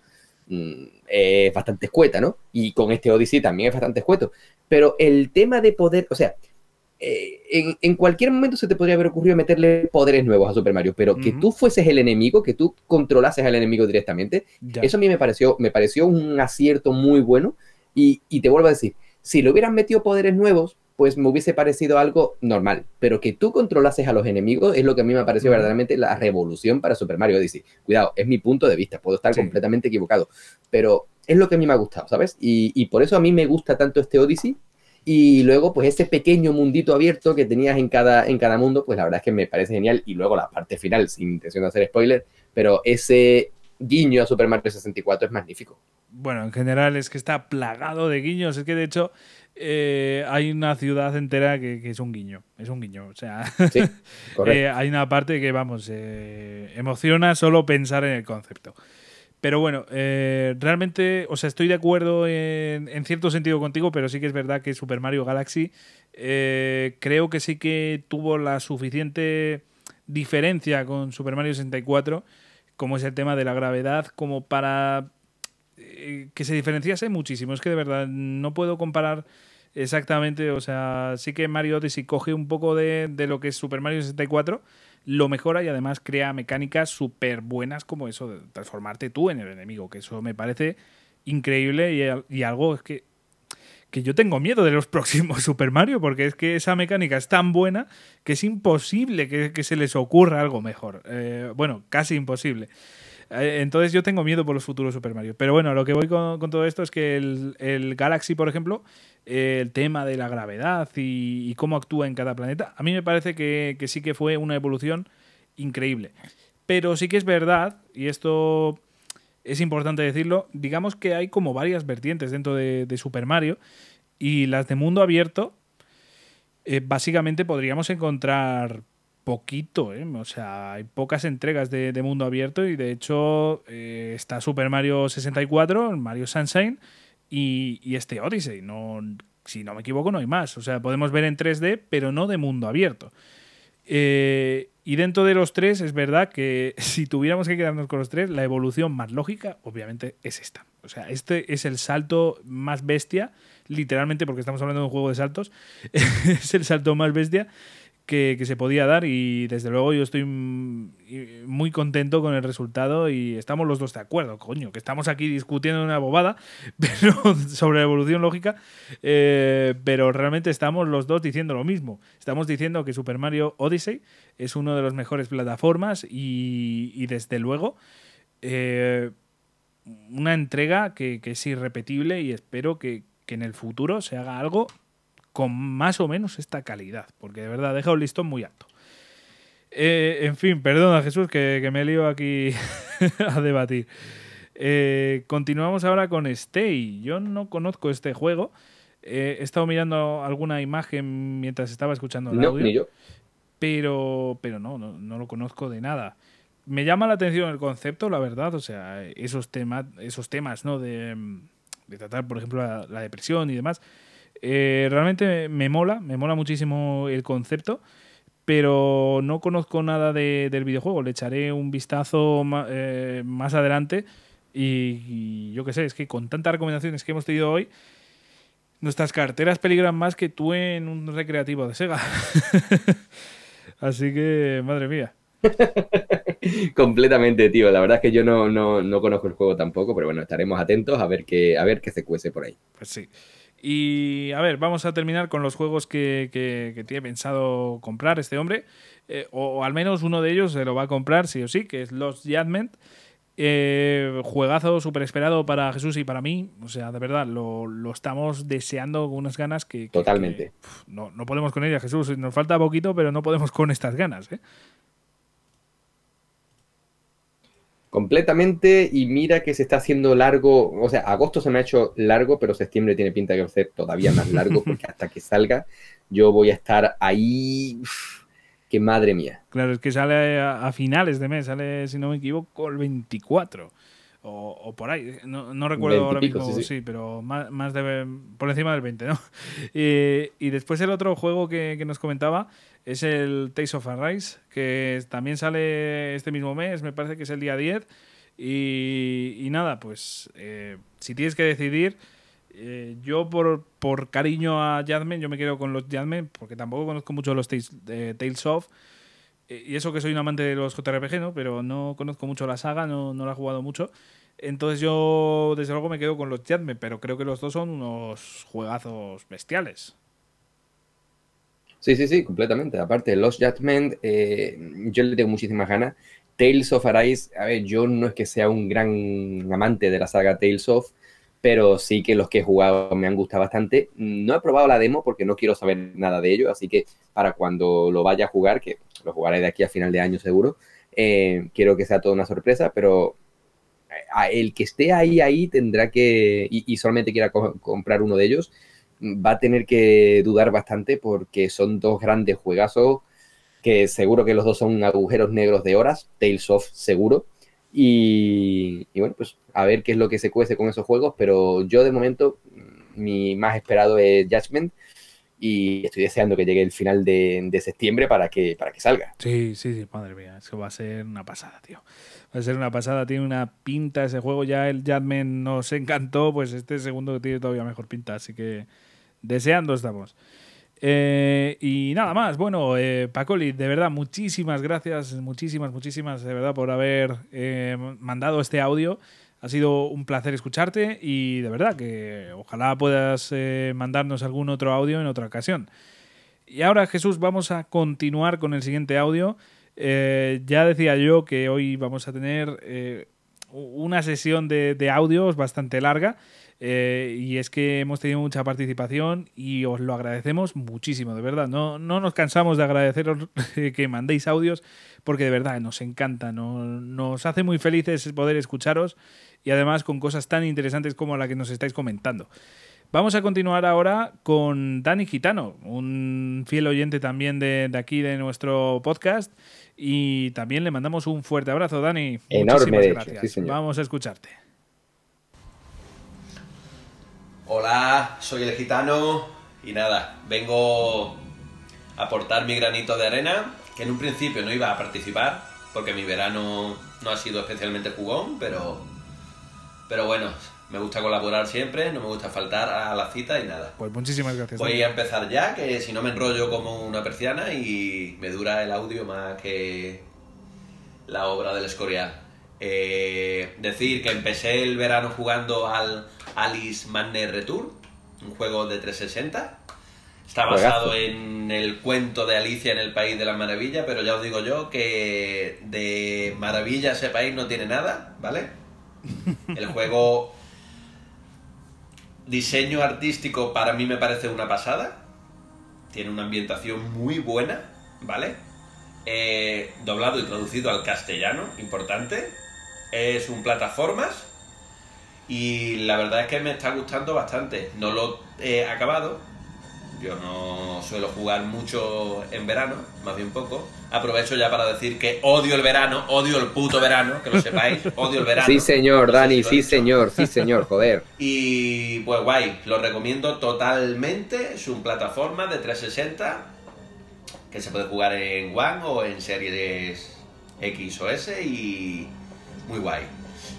mm, es bastante escueta, ¿no? Y con este Odyssey también es bastante escueto. Pero el tema de poder, o sea, eh, en, cualquier momento se te podría haber ocurrido meterle poderes nuevos a Super Mario, pero que tú fueses el enemigo, que tú controlases al enemigo directamente, eso a mí me pareció, me pareció un acierto muy bueno. Y, te vuelvo a decir, si le hubieran metido poderes nuevos, pues me hubiese parecido algo normal. Pero que tú controlases a los enemigos es lo que a mí me ha parecido verdaderamente la revolución para Super Mario Odyssey. Cuidado, es mi punto de vista, puedo estar completamente equivocado, pero es lo que a mí me ha gustado, ¿sabes? Y, por eso a mí me gusta tanto este Odyssey. Y luego, pues ese pequeño mundito abierto que tenías en cada, en cada mundo, pues la verdad es que me parece genial. Y luego la parte final, sin intención de hacer spoiler, pero ese guiño a Super Mario 64 es magnífico. Bueno, en general es que está plagado de guiños. Es que de hecho eh, hay una ciudad entera que, es un guiño. Es un guiño. O sea, eh, hay una parte que, vamos, eh, emociona solo pensar en el concepto. Pero bueno, eh, realmente, o sea, estoy de acuerdo en, cierto sentido contigo, pero sí que es verdad que Super Mario Galaxy eh, creo que sí que tuvo la suficiente diferencia con Super Mario 64, como es el tema de la gravedad, como para eh, que se diferenciase muchísimo. Es que de verdad no puedo comparar exactamente, o sea, sí que Mario Odyssey coge un poco de, de lo que es Super Mario 64 lo mejora y además crea mecánicas súper buenas como eso de transformarte tú en el enemigo, que eso me parece increíble y, algo es que, que yo tengo miedo de los próximos Super Mario, porque es que esa mecánica es tan buena que es imposible que, se les ocurra algo mejor. Eh, bueno, casi imposible. Eh, entonces yo tengo miedo por los futuros Super Mario. Pero bueno, lo que voy con, todo esto es que el, Galaxy, por ejemplo, el tema de la gravedad y, cómo actúa en cada planeta, a mí me parece que, sí que fue una evolución increíble. Pero sí que es verdad, y esto es importante decirlo, digamos que hay como varias vertientes dentro de, Super Mario y las de mundo abierto, eh, básicamente podríamos encontrar poquito, ¿eh? o sea, hay pocas entregas de, mundo abierto y de hecho eh, está Super Mario 64, Mario Sunshine y, este Odyssey. No, si no me equivoco, no hay más. O sea, podemos ver en 3D, pero no de mundo abierto. Eh, y dentro de los tres, es verdad que si tuviéramos que quedarnos con los tres, la evolución más lógica, obviamente, es esta. O sea, este es el salto más bestia, literalmente, porque estamos hablando de un juego de saltos, es el salto más bestia que, se podía dar y desde luego yo estoy muy contento con el resultado y estamos los dos de acuerdo, coño, que estamos aquí discutiendo una bobada sobre la evolución lógica, eh, pero realmente estamos los dos diciendo lo mismo. Estamos diciendo que Super Mario Odyssey es uno de los mejores plataformas y, desde luego eh, una entrega que, es irrepetible y espero que en el futuro se haga algo con más o menos esta calidad, porque de verdad deja un listón muy alto. Eh, en fin, perdona Jesús que, me lío aquí a debatir. Eh, continuamos ahora con Stay. Yo no conozco este juego. Eh, he estado mirando alguna imagen mientras estaba escuchando el audio. Pero, pero no, no, lo conozco de nada. Me llama la atención el concepto, la verdad. O sea, esos, temas esos temas, ¿no? De, tratar, por ejemplo, la depresión y demás eh, realmente me mola, me mola muchísimo el concepto, pero no conozco nada del videojuego. Le echaré un vistazo eh, más adelante y, yo qué sé, es que con tantas recomendaciones que hemos tenido hoy, nuestras carteras peligran más que tú en un recreativo de Sega. Así que, madre mía. Completamente, tío. La verdad es que yo no, no, no, conozco el juego tampoco, pero bueno, estaremos atentos a ver qué, a ver qué se cuece por ahí. Pues sí. Y a ver, vamos a terminar con los juegos que, que, tiene pensado comprar este hombre. Eh, o, al menos uno de ellos se lo va a comprar, sí o sí, que es Lost Judgment. Eh, juegazo súper esperado para Jesús y para mí. O sea, de verdad, lo, lo estamos deseando con unas ganas que. Totalmente. no, no podemos con ella, Jesús. Nos falta poquito, pero no podemos con estas ganas. ¿eh? Completamente y mira que se está haciendo largo, o sea, agosto se me ha hecho largo, pero septiembre tiene pinta de que va a ser todavía más largo porque hasta que salga yo voy a estar ahí, que madre mía. Claro, es que sale a, finales de mes, sale, si no me equivoco, el 24. O, por ahí, no, recuerdo ahora mismo, sí, pero más, de, por encima del 20, ¿no? Y, después el otro juego que, que nos comentaba es el Taste of Arise, que también sale este mismo mes, me parece que es el día 10. Y, nada, pues eh, si tienes que decidir, eh, yo por, por cariño a Jadman, yo me quedo con los Jadman, porque tampoco conozco mucho los Tales, Tales of. Eh, y eso que soy un amante de los JRPG, ¿no? Pero no conozco mucho la saga, no, no la he jugado mucho. Entonces yo, desde luego, me quedo con los Jadman, pero creo que los dos son unos juegazos bestiales. Sí, sí, sí, completamente. Aparte, Lost Judgment, eh, yo le tengo muchísimas ganas. Tales of Arise, a ver, yo no es que sea un gran amante de la saga Tales of, pero sí que los que he jugado me han gustado bastante. No he probado la demo porque no quiero saber nada de ello, así que para cuando lo vaya a jugar, que lo jugaré de aquí a final de año seguro, eh, quiero que sea toda una sorpresa, pero eh, el que esté ahí, ahí tendrá que, y, solamente quiera comprar uno de ellos, va a tener que dudar bastante porque son dos grandes juegazos que seguro que los dos son agujeros negros de horas, Tales of seguro. Y, bueno, pues a ver qué es lo que se cuece con esos juegos, pero yo de momento mi más esperado es Judgment y estoy deseando que llegue el final de, septiembre para que, para que salga. Sí, sí, sí, madre mía, eso va a ser una pasada, tío. Va a ser una pasada, tiene una pinta ese juego, ya el Judgment nos encantó, pues este segundo tiene todavía mejor pinta, así que deseando estamos. Eh, y nada más, bueno, eh, Pacoli, de verdad, muchísimas gracias, muchísimas, muchísimas, de verdad, por haber eh, mandado este audio. Ha sido un placer escucharte y de verdad que ojalá puedas mandarnos algún otro audio en otra ocasión. Y ahora, Jesús, vamos a continuar con el siguiente audio. ya decía yo que hoy vamos a tener una sesión de, de audios bastante larga. Eh, y es que hemos tenido mucha participación y os lo agradecemos muchísimo, de verdad. No, no nos cansamos de agradeceros que mandéis audios porque de verdad nos encanta, nos hace muy felices poder escucharos y además con cosas tan interesantes como la que nos estáis comentando. Vamos a continuar ahora con Dani Gitano, un fiel oyente también de, aquí de nuestro podcast. Y también le mandamos un fuerte abrazo, Dani. Enorme, gracias. Vamos a escucharte. Hola, soy el gitano y nada, vengo a aportar mi granito de arena, que en un principio no iba a participar, porque mi verano no ha sido especialmente jugón, pero, pero bueno, me gusta colaborar siempre, no me gusta faltar a la cita y nada. Pues muchísimas gracias. Voy a empezar ya, que si no me enrollo como una persiana y me dura el audio más que la obra del Escorial. Eh, decir que empecé el verano jugando al Alice Madness Retour, un juego de 360. Está basado en el cuento de Alicia en el País de las Maravillas, pero ya os digo yo que de maravilla ese país no tiene nada, ¿vale? El juego diseño artístico para mí me parece una pasada. Tiene una ambientación muy buena, ¿vale? Eh, doblado y traducido al castellano, importante. Es un plataformas y la verdad es que me está gustando bastante. No lo he acabado. Yo no suelo jugar mucho en verano, más bien poco. Aprovecho ya para decir que odio el verano, odio el puto verano, que lo sepáis, odio el verano. Sí, señor, Dani, sí, señor, sí, señor, joder. Y pues guay, lo recomiendo totalmente. Es un plataforma de 360 que se puede jugar en One o en series X o S y muy guay.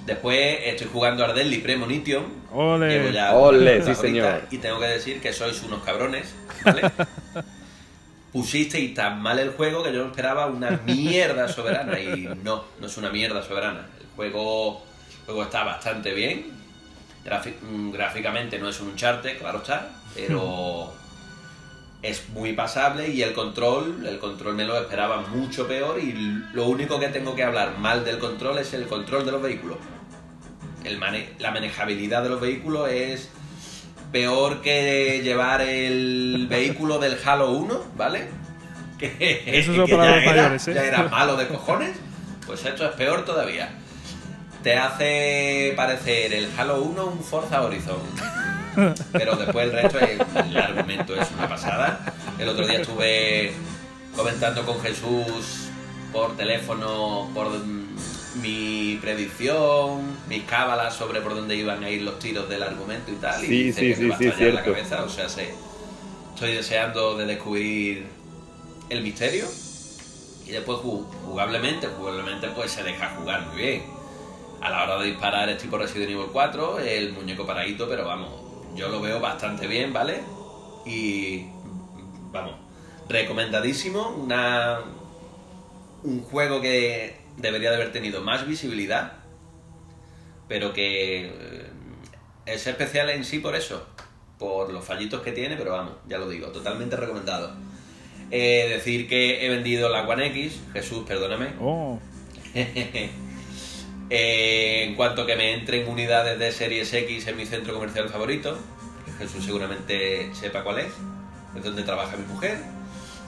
Después estoy jugando a Deadly Premonition. Ole, Ole sí señor. Y tengo que decir que sois unos cabrones, ¿vale? Pusisteis tan mal el juego que yo esperaba una mierda soberana y no, no es una mierda soberana. El juego, el juego está bastante bien. Mm, gráficamente no es un charte, claro está, pero es muy pasable y el control, el control me lo esperaba mucho peor y lo único que tengo que hablar mal del control es el control de los vehículos. El la manejabilidad de los vehículos es peor que llevar el vehículo del Halo 1, ¿vale? Que, Eso es para los mayores, ¿eh? Ya era malo de cojones. Pues esto es peor todavía. Te hace parecer el Halo 1 un Forza Horizon. Pero después el resto, es, el argumento es una pasada. El otro día estuve comentando con Jesús por teléfono por mi predicción, mis cábalas sobre por dónde iban a ir los tiros del argumento y tal. Sí, y sí, sí, sí, sí la cabeza, o sea, sé, estoy deseando de descubrir el misterio y después jugablemente, jugablemente pues se deja jugar muy bien. A la hora de disparar es tipo Resident Evil 4, el muñeco paradito, pero vamos, yo lo veo bastante bien, ¿vale? Y vamos, recomendadísimo, una un juego que debería de haber tenido más visibilidad, pero que eh, es especial en sí por eso, por los fallitos que tiene, pero vamos, ya lo digo, totalmente recomendado. Eh, decir que he vendido la One X, Jesús, perdóname. Oh. Eh, en cuanto que me entren unidades de Series X en mi centro comercial favorito, Jesús seguramente sepa cuál es, es donde trabaja mi mujer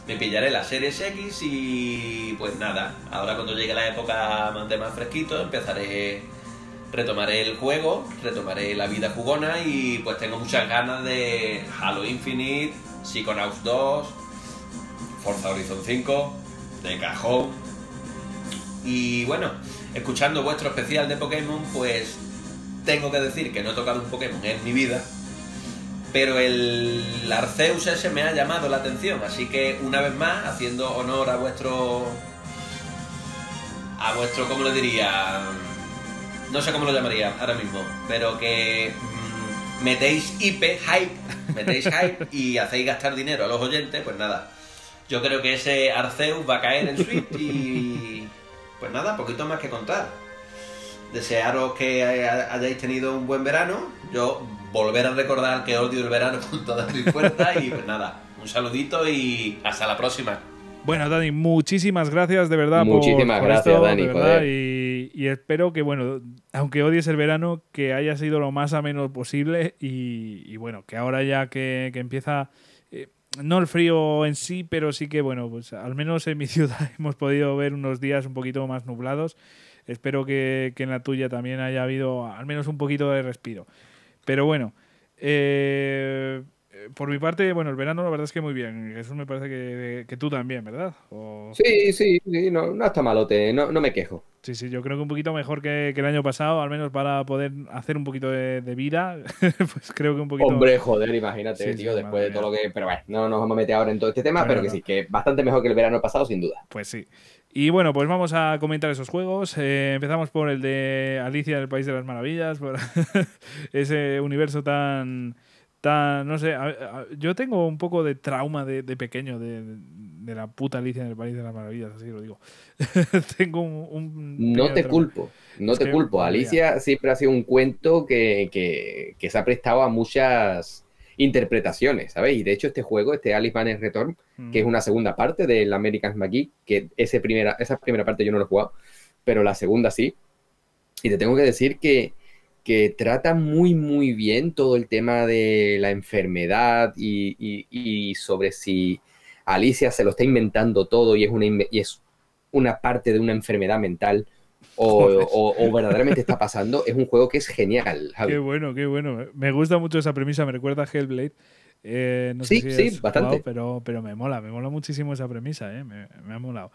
me pillaré la Series X y pues nada, ahora cuando llegue la época de más fresquito empezaré, retomaré el juego, retomaré la vida jugona y pues tengo muchas ganas de Halo Infinite, Psychonauts 2, Forza Horizon 5, de cajón. Y bueno, escuchando vuestro especial de Pokémon, pues tengo que decir que no he tocado un Pokémon en mi vida pero el Arceus ese me ha llamado la atención, así que una vez más, haciendo honor a vuestro. a vuestro, ¿cómo lo diría? No sé cómo lo llamaría ahora mismo, pero que mm, metéis IP, hype, metéis hype y hacéis gastar dinero a los oyentes, pues nada. Yo creo que ese Arceus va a caer en Switch y. Pues nada, poquito más que contar. Desearos que hayáis tenido un buen verano. Yo volver a recordar que odio el verano con toda mi fuerza y pues nada, un saludito y hasta la próxima. Bueno, Dani, muchísimas gracias de verdad muchísimas gracias, Dani, y, espero que, bueno, aunque odies el verano, que haya sido lo más ameno posible y, bueno, que ahora ya que, empieza, no el frío en sí, pero sí que, bueno, pues al menos en mi ciudad hemos podido ver unos días un poquito más nublados. Espero que, que en la tuya también haya habido al menos un poquito de respiro. Pero bueno, eh, por mi parte, bueno, el verano la verdad es que muy bien. Eso me parece que, tú también, ¿verdad? Sí, sí, sí, no, no está malote, no, no me quejo. Sí, sí, yo creo que un poquito mejor que, el año pasado, al menos para poder hacer un poquito de, vida, pues creo que un poquito... Hombre, joder, imagínate, tío, después de todo lo que... Pero bueno, no nos vamos a meter ahora en todo este tema, pero que sí, que bastante mejor que el verano pasado, sin duda. Pues sí. Y bueno, pues vamos a comentar esos juegos. Eh, empezamos por el de Alicia del País de las Maravillas, por ese universo tan no sé, yo tengo un poco de trauma de, pequeño de, la puta Alicia en el País de las Maravillas, así lo digo. tengo un... no te culpo, no te culpo. Alicia siempre ha sido un cuento que, se ha prestado a muchas interpretaciones, ¿sabes? Y de hecho este juego, este Alice Man's Return, que es una segunda parte del American McGee, que ese primera, esa primera parte yo no lo he jugado, pero la segunda sí. Y te tengo que decir que que trata muy, muy bien todo el tema de la enfermedad y, sobre si Alicia se lo está inventando todo y es una, y es una parte de una enfermedad mental o, verdaderamente está pasando. Es un juego que es genial. Qué bueno, qué bueno. Me gusta mucho esa premisa, me recuerda a Hellblade. Eh, no sí, sí, bastante. pero, pero me mola, me mola muchísimo esa premisa, eh, me, ha molado.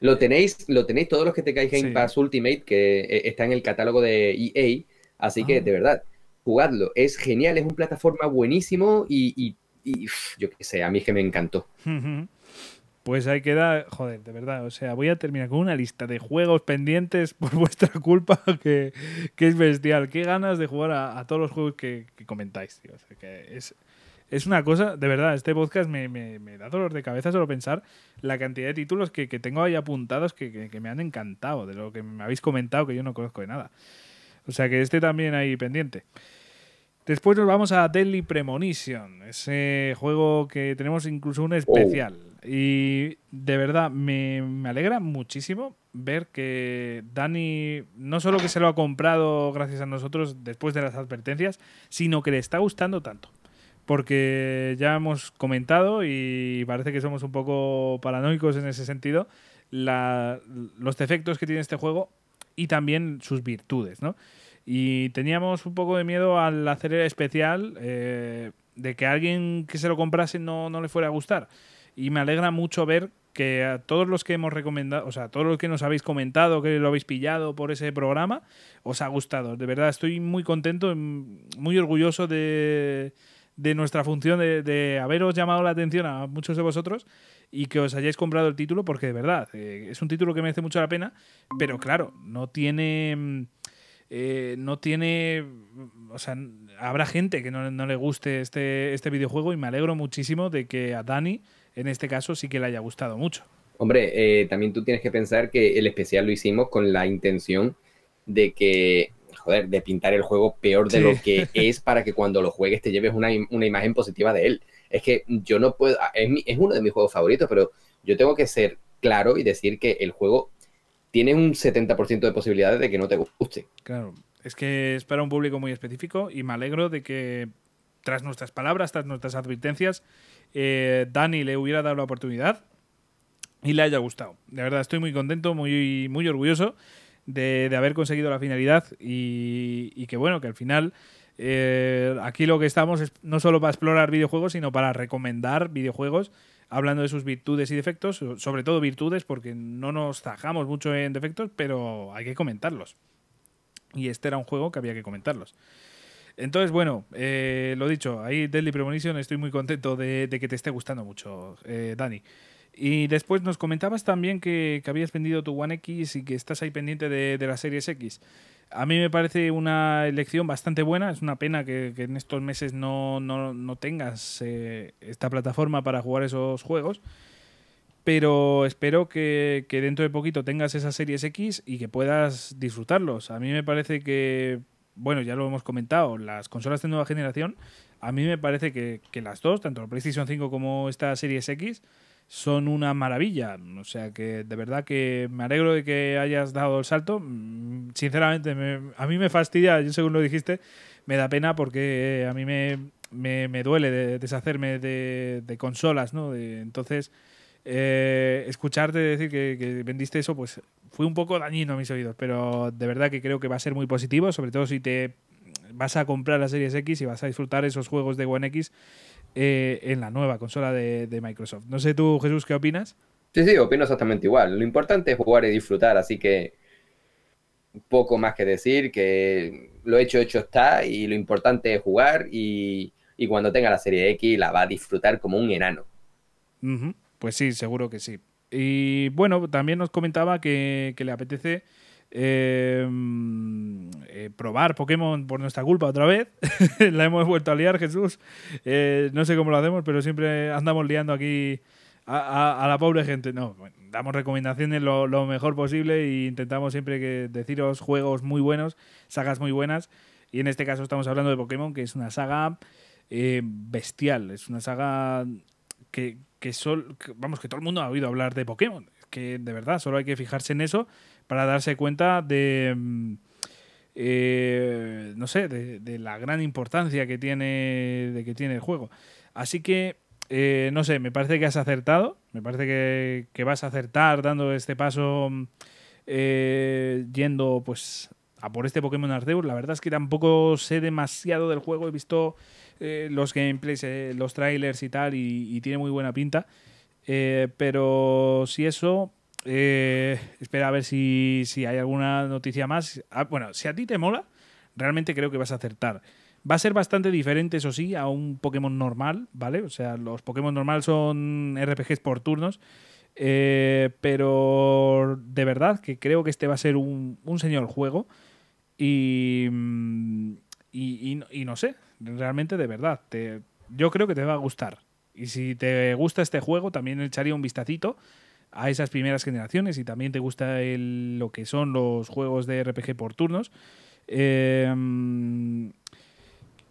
Lo tenéis, lo tenéis todos los que tengáis Game Pass Ultimate, que eh, está en el catálogo de EA Así que, de ah. verdad, jugadlo. Es genial, es un plataforma buenísimo y, yo qué sé, a mí que me encantó. Pues ahí queda, joder, de verdad. O sea, voy a terminar con una lista de juegos pendientes por vuestra culpa que, es bestial. Qué ganas de jugar a, todos los juegos que, comentáis, tío. que es, es una cosa, de verdad, este podcast me, da dolor de cabeza solo pensar la cantidad de títulos que, tengo ahí apuntados que, me han encantado, de lo que me habéis comentado que yo no conozco de nada. O sea que este también ahí pendiente. Después nos vamos a Deadly Premonition, ese juego que tenemos incluso un especial. Oh. Y de verdad me, alegra muchísimo ver que Dani no solo que se lo ha comprado gracias a nosotros después de las advertencias, sino que le está gustando tanto. Porque ya hemos comentado y parece que somos un poco paranoicos en ese sentido, los defectos que tiene este juego y también sus virtudes, ¿no? Y teníamos un poco de miedo al hacer especial eh, de que alguien que se lo comprase no, no le fuera a gustar. Y me alegra mucho ver que a todos los que hemos recomendado, o sea, a todos los que nos habéis comentado que lo habéis pillado por ese programa, os ha gustado. De verdad, estoy muy contento, muy orgulloso de, de nuestra función de, de, haberos llamado la atención a muchos de vosotros y que os hayáis comprado el título, porque de verdad, eh, es un título que merece mucho la pena, pero claro, no tiene eh, no tiene. O sea, habrá gente que no, le guste este, este videojuego y me alegro muchísimo de que a Dani, en este caso, sí que le haya gustado mucho. Hombre, eh, también tú tienes que pensar que el especial lo hicimos con la intención de que, joder, de pintar el juego peor de lo que es para que cuando lo juegues te lleves una, imagen positiva de él. Es que yo no puedo, es, es uno de mis juegos favoritos, pero yo tengo que ser claro y decir que el juego tiene un 70% de posibilidades de que no te guste. Claro, es que es para un público muy específico y me alegro de que tras nuestras palabras, tras nuestras advertencias, eh, Dani le hubiera dado la oportunidad y le haya gustado. De verdad, estoy muy contento, muy, muy orgulloso de, haber conseguido la finalidad y, que bueno, que al final eh, aquí lo que estamos es no solo para explorar videojuegos, sino para recomendar videojuegos hablando de sus virtudes y defectos, sobre todo virtudes, porque no nos tajamos mucho en defectos, pero hay que comentarlos. Y este era un juego que había que comentarlos. Entonces, bueno, eh, lo dicho, ahí Deadly Premonition estoy muy contento de, que te esté gustando mucho, eh, Dani. Y después nos comentabas también que, habías vendido tu One X y que estás ahí pendiente de, de la Series X. A mí me parece una elección bastante buena. Es una pena que, en estos meses no, tengas eh, esta plataforma para jugar esos juegos. Pero espero que, dentro de poquito tengas esas series X y que puedas disfrutarlos. A mí me parece que, bueno, ya lo hemos comentado, las consolas de nueva generación, a mí me parece que, que las dos, tanto la PlayStation 5 como esta Series X, son una maravilla. O sea que de verdad que me alegro de que hayas dado el salto. Mm, sinceramente, a mí me fastidia, yo según lo dijiste, me da pena porque eh, a mí me, me, duele deshacerme de, consolas, ¿no? entonces, eh, escucharte decir que, vendiste eso, pues fue un poco dañino a mis oídos, pero de verdad que creo que va a ser muy positivo, sobre todo si te vas a comprar la Series X y vas a disfrutar esos juegos de One X eh, en la nueva consola de, de, Microsoft. No sé tú, Jesús, ¿qué opinas? Sí, sí, opino exactamente igual. Lo importante es jugar y disfrutar, así que poco más que decir, que lo hecho, hecho está, y lo importante es jugar y, y cuando tenga la serie X la va a disfrutar como un enano. Pues sí, seguro que sí. Y bueno, también nos comentaba que, le apetece eh, eh, probar Pokémon por nuestra culpa otra vez. la hemos vuelto a liar, Jesús. Eh, no sé cómo lo hacemos, pero siempre andamos liando aquí a, la pobre gente. No, damos recomendaciones lo, mejor posible e intentamos siempre que deciros juegos muy buenos, sagas muy buenas. Y en este caso estamos hablando de Pokémon, que es una saga bestial. Es una saga que, que, vamos, que todo el mundo ha oído hablar de Pokémon. que de verdad, solo hay que fijarse en eso para darse cuenta de. Mm, eh, no sé, de, la gran importancia que tiene, de que tiene el juego. Así que, eh, no sé, me parece que has acertado. Me parece que, vas a acertar dando este paso mm, eh, yendo pues a por este Pokémon Arceus. La verdad es que tampoco sé demasiado del juego. He visto eh, los gameplays, los trailers y tal, y, tiene muy buena pinta. Pero si eso, espera a ver si, hay alguna noticia más. Ah, bueno, si a ti te mola, realmente creo que vas a acertar. Va a ser bastante diferente, eso sí, a un Pokémon normal, ¿vale? O sea, los Pokémon normal son RPGs por turnos. pero de verdad que creo que este va a ser un, un señor juego. Y, mm, y, y, no sé, realmente de verdad, te, yo creo que te va a gustar. Y si te gusta este juego, también echaría un vistacito a esas primeras generaciones y también te gusta el, lo que son los juegos de RPG por turnos. Em,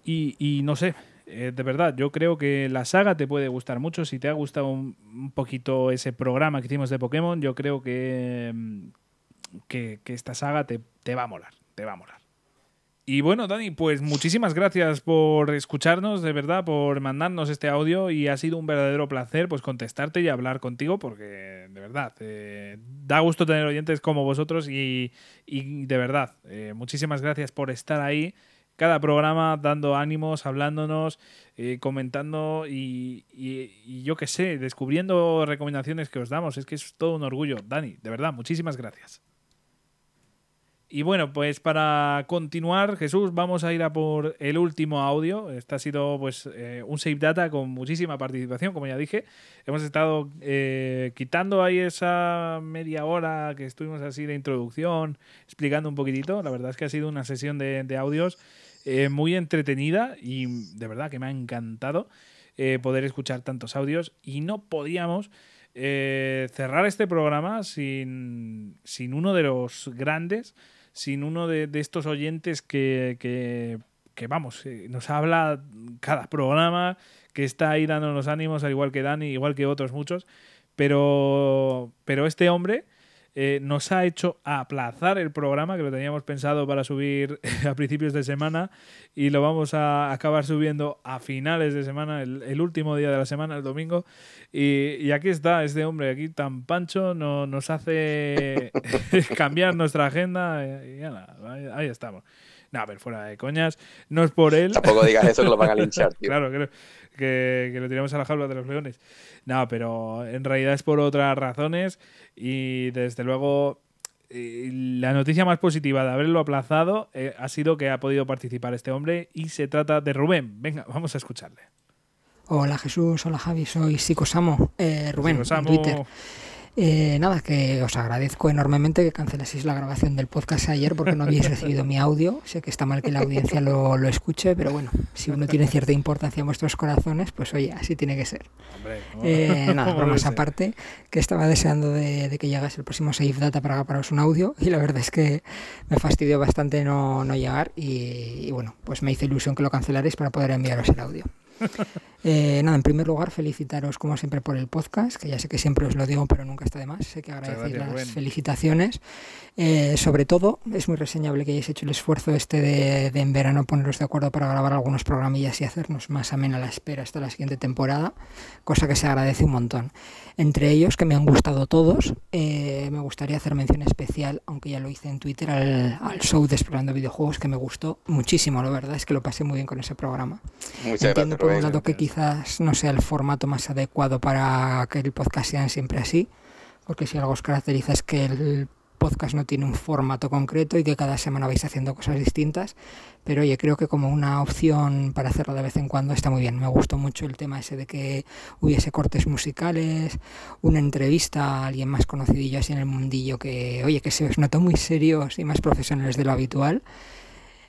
y, no sé, eh, de verdad, yo creo que la saga te puede gustar mucho. Si te ha gustado un, poquito ese programa que hicimos de Pokémon, yo creo que, em, que, que esta saga te, te va a molar, te va a molar. Y bueno, Dani, pues muchísimas gracias por escucharnos, de verdad, por mandarnos este audio y ha sido un verdadero placer pues contestarte y hablar contigo porque de verdad eh, da gusto tener oyentes como vosotros y, de verdad, eh, muchísimas gracias por estar ahí cada programa dando ánimos, hablándonos, eh, comentando y, y yo qué sé, descubriendo recomendaciones que os damos. Es que es todo un orgullo. Dani, de verdad, muchísimas gracias. Y bueno, pues para continuar, Jesús, vamos a ir a por el último audio. Este ha sido pues eh, un save data con muchísima participación, como ya dije. Hemos estado eh, quitando ahí esa media hora que estuvimos así de introducción, explicando un poquitito. La verdad es que ha sido una sesión de, audios eh, muy entretenida y de verdad que me ha encantado poder escuchar tantos audios y no podíamos... cerrar este programa sin, sin uno de los grandes sin uno de, estos oyentes que, que, vamos, eh, nos habla cada programa, que está ahí dándonos ánimos, al igual que Dani, igual que otros muchos, pero, pero este hombre eh, nos ha hecho aplazar el programa, que lo teníamos pensado para subir a principios de semana, y lo vamos a acabar subiendo a finales de semana, el, último día de la semana, el domingo. Y, aquí está este hombre, aquí tan pancho, no, nos hace cambiar nuestra agenda, y, ahí, estamos. No, a ver, fuera de coñas, no es por él. Tampoco digas eso que lo van a linchar, tío. claro, que, que, que lo tiramos a la jaula de los leones. No, pero en realidad es por otras razones y desde luego la noticia más positiva de haberlo aplazado eh, ha sido que ha podido participar este hombre y se trata de Rubén. Venga, vamos a escucharle. Hola Jesús, hola Javi, soy Psicosamo, eh, Rubén, en Twitter. Eh, nada, que os agradezco enormemente que cancelaseis la grabación del podcast ayer porque no habéis recibido mi audio. Sé que está mal que la audiencia lo, lo escuche, pero bueno, si uno tiene cierta importancia en vuestros corazones, pues oye, así tiene que ser. Eh, nada, bromas aparte, que estaba deseando de, que llegase el próximo Save Data para grabaros un audio y la verdad es que me fastidió bastante no, no llegar y, y bueno, pues me hizo ilusión que lo cancelaréis para poder enviaros el audio. Eh, nada, en primer lugar, felicitaros como siempre por el podcast, que ya sé que siempre os lo digo, pero nunca está de más. Sé que agradecéis las felicitaciones. Eh, sobre todo, es muy reseñable que hayáis hecho el esfuerzo este de, en verano poneros de acuerdo para grabar algunos programillas y hacernos más amena la espera hasta la siguiente temporada, cosa que se agradece un montón. Entre ellos, que me han gustado todos, eh, me gustaría hacer mención especial, aunque ya lo hice en Twitter, al, show de Explorando Videojuegos, que me gustó muchísimo, la verdad es que lo pasé muy bien con ese programa. Muchas gracias por un lado que quizás no sea el formato más adecuado para que el podcast sea siempre así, porque si algo os caracteriza es que el podcast no tiene un formato concreto y que cada semana vais haciendo cosas distintas, pero oye, creo que como una opción para hacerlo de vez en cuando está muy bien. Me gustó mucho el tema ese de que hubiese cortes musicales, una entrevista a alguien más conocidillo así en el mundillo que, oye, que se os notó muy serios y más profesionales de lo habitual.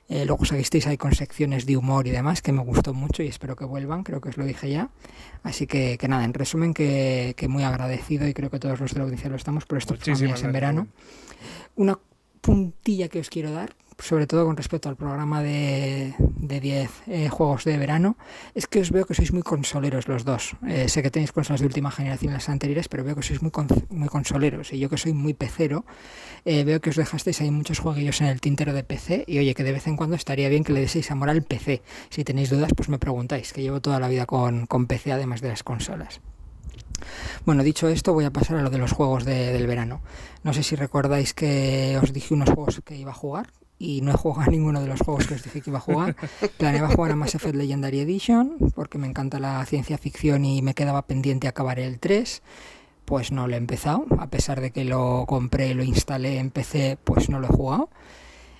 Eh, luego seguisteis ahí con secciones de humor y demás, que me gustó mucho y espero que vuelvan, creo que os lo dije ya. Así que, que nada, en resumen, que, que, muy agradecido y creo que todos los de la audiencia lo estamos por estos días en verano. Una puntilla que os quiero dar, sobre todo con respecto al programa de 10 eh, juegos de verano, es que os veo que sois muy consoleros los dos. Eh, sé que tenéis consolas de última generación las anteriores, pero veo que sois muy, muy consoleros. Y yo que soy muy pecero, eh, veo que os dejasteis ahí muchos jueguillos en el tintero de PC. Y oye, que de vez en cuando estaría bien que le deseis amor al PC. Si tenéis dudas, pues me preguntáis, que llevo toda la vida con, con PC además de las consolas. Bueno, dicho esto, voy a pasar a lo de los juegos del verano. No sé si recordáis que os dije unos juegos que iba a jugar y no he jugado a ninguno de los juegos que os dije que iba a jugar. Planeaba jugar a Mass Effect Legendary Edition porque me encanta la ciencia ficción y me quedaba pendiente acabar el 3. Pues no lo he empezado, a pesar de que lo compré, lo instalé en PC, pues no lo he jugado.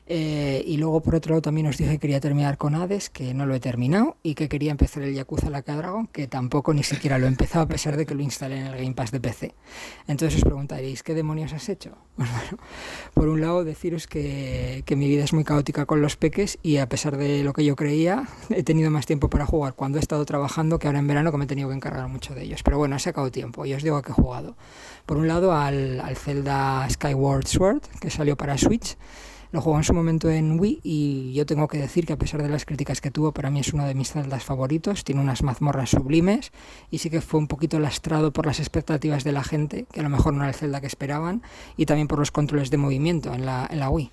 Eh, y luego, por otro lado, también os dije que quería terminar con Hades, que no lo he terminado, y que quería empezar el Yakuza Like Dragon, que tampoco ni siquiera lo he empezado, a pesar de que lo instalé en el Game Pass de PC. Entonces os preguntaréis, ¿qué demonios has hecho? Pues bueno, por un lado, deciros que, que mi vida es muy caótica con los peques, y a pesar de lo que yo creía, he tenido más tiempo para jugar cuando he estado trabajando que ahora en verano, que me he tenido que encargar mucho de ellos. Pero bueno, he sacado tiempo, y os digo que he jugado. Por un lado, al, al Zelda Skyward Sword, que salió para Switch lo jugó en su momento en Wii y yo tengo que decir que a pesar de las críticas que tuvo, para mí es uno de mis celdas favoritos. Tiene unas mazmorras sublimes y sí que fue un poquito lastrado por las expectativas de la gente, que a lo mejor no era el Zelda que esperaban, y también por los controles de movimiento en la, en la Wii.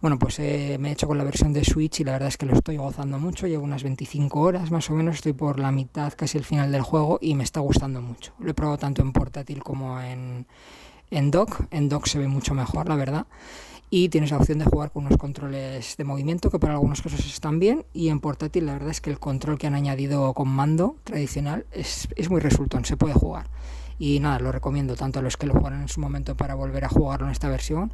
Bueno, pues eh, me he hecho con la versión de Switch y la verdad es que lo estoy gozando mucho. Llevo unas 25 horas más o menos, estoy por la mitad, casi el final del juego y me está gustando mucho. Lo he probado tanto en portátil como en, en dock. En dock se ve mucho mejor, la verdad y tienes la opción de jugar con unos controles de movimiento que para algunos casos están bien y en portátil la verdad es que el control que han añadido con mando tradicional es, es muy resultón, se puede jugar. Y nada, lo recomiendo tanto a los que lo jugaron en su momento para volver a jugarlo en esta versión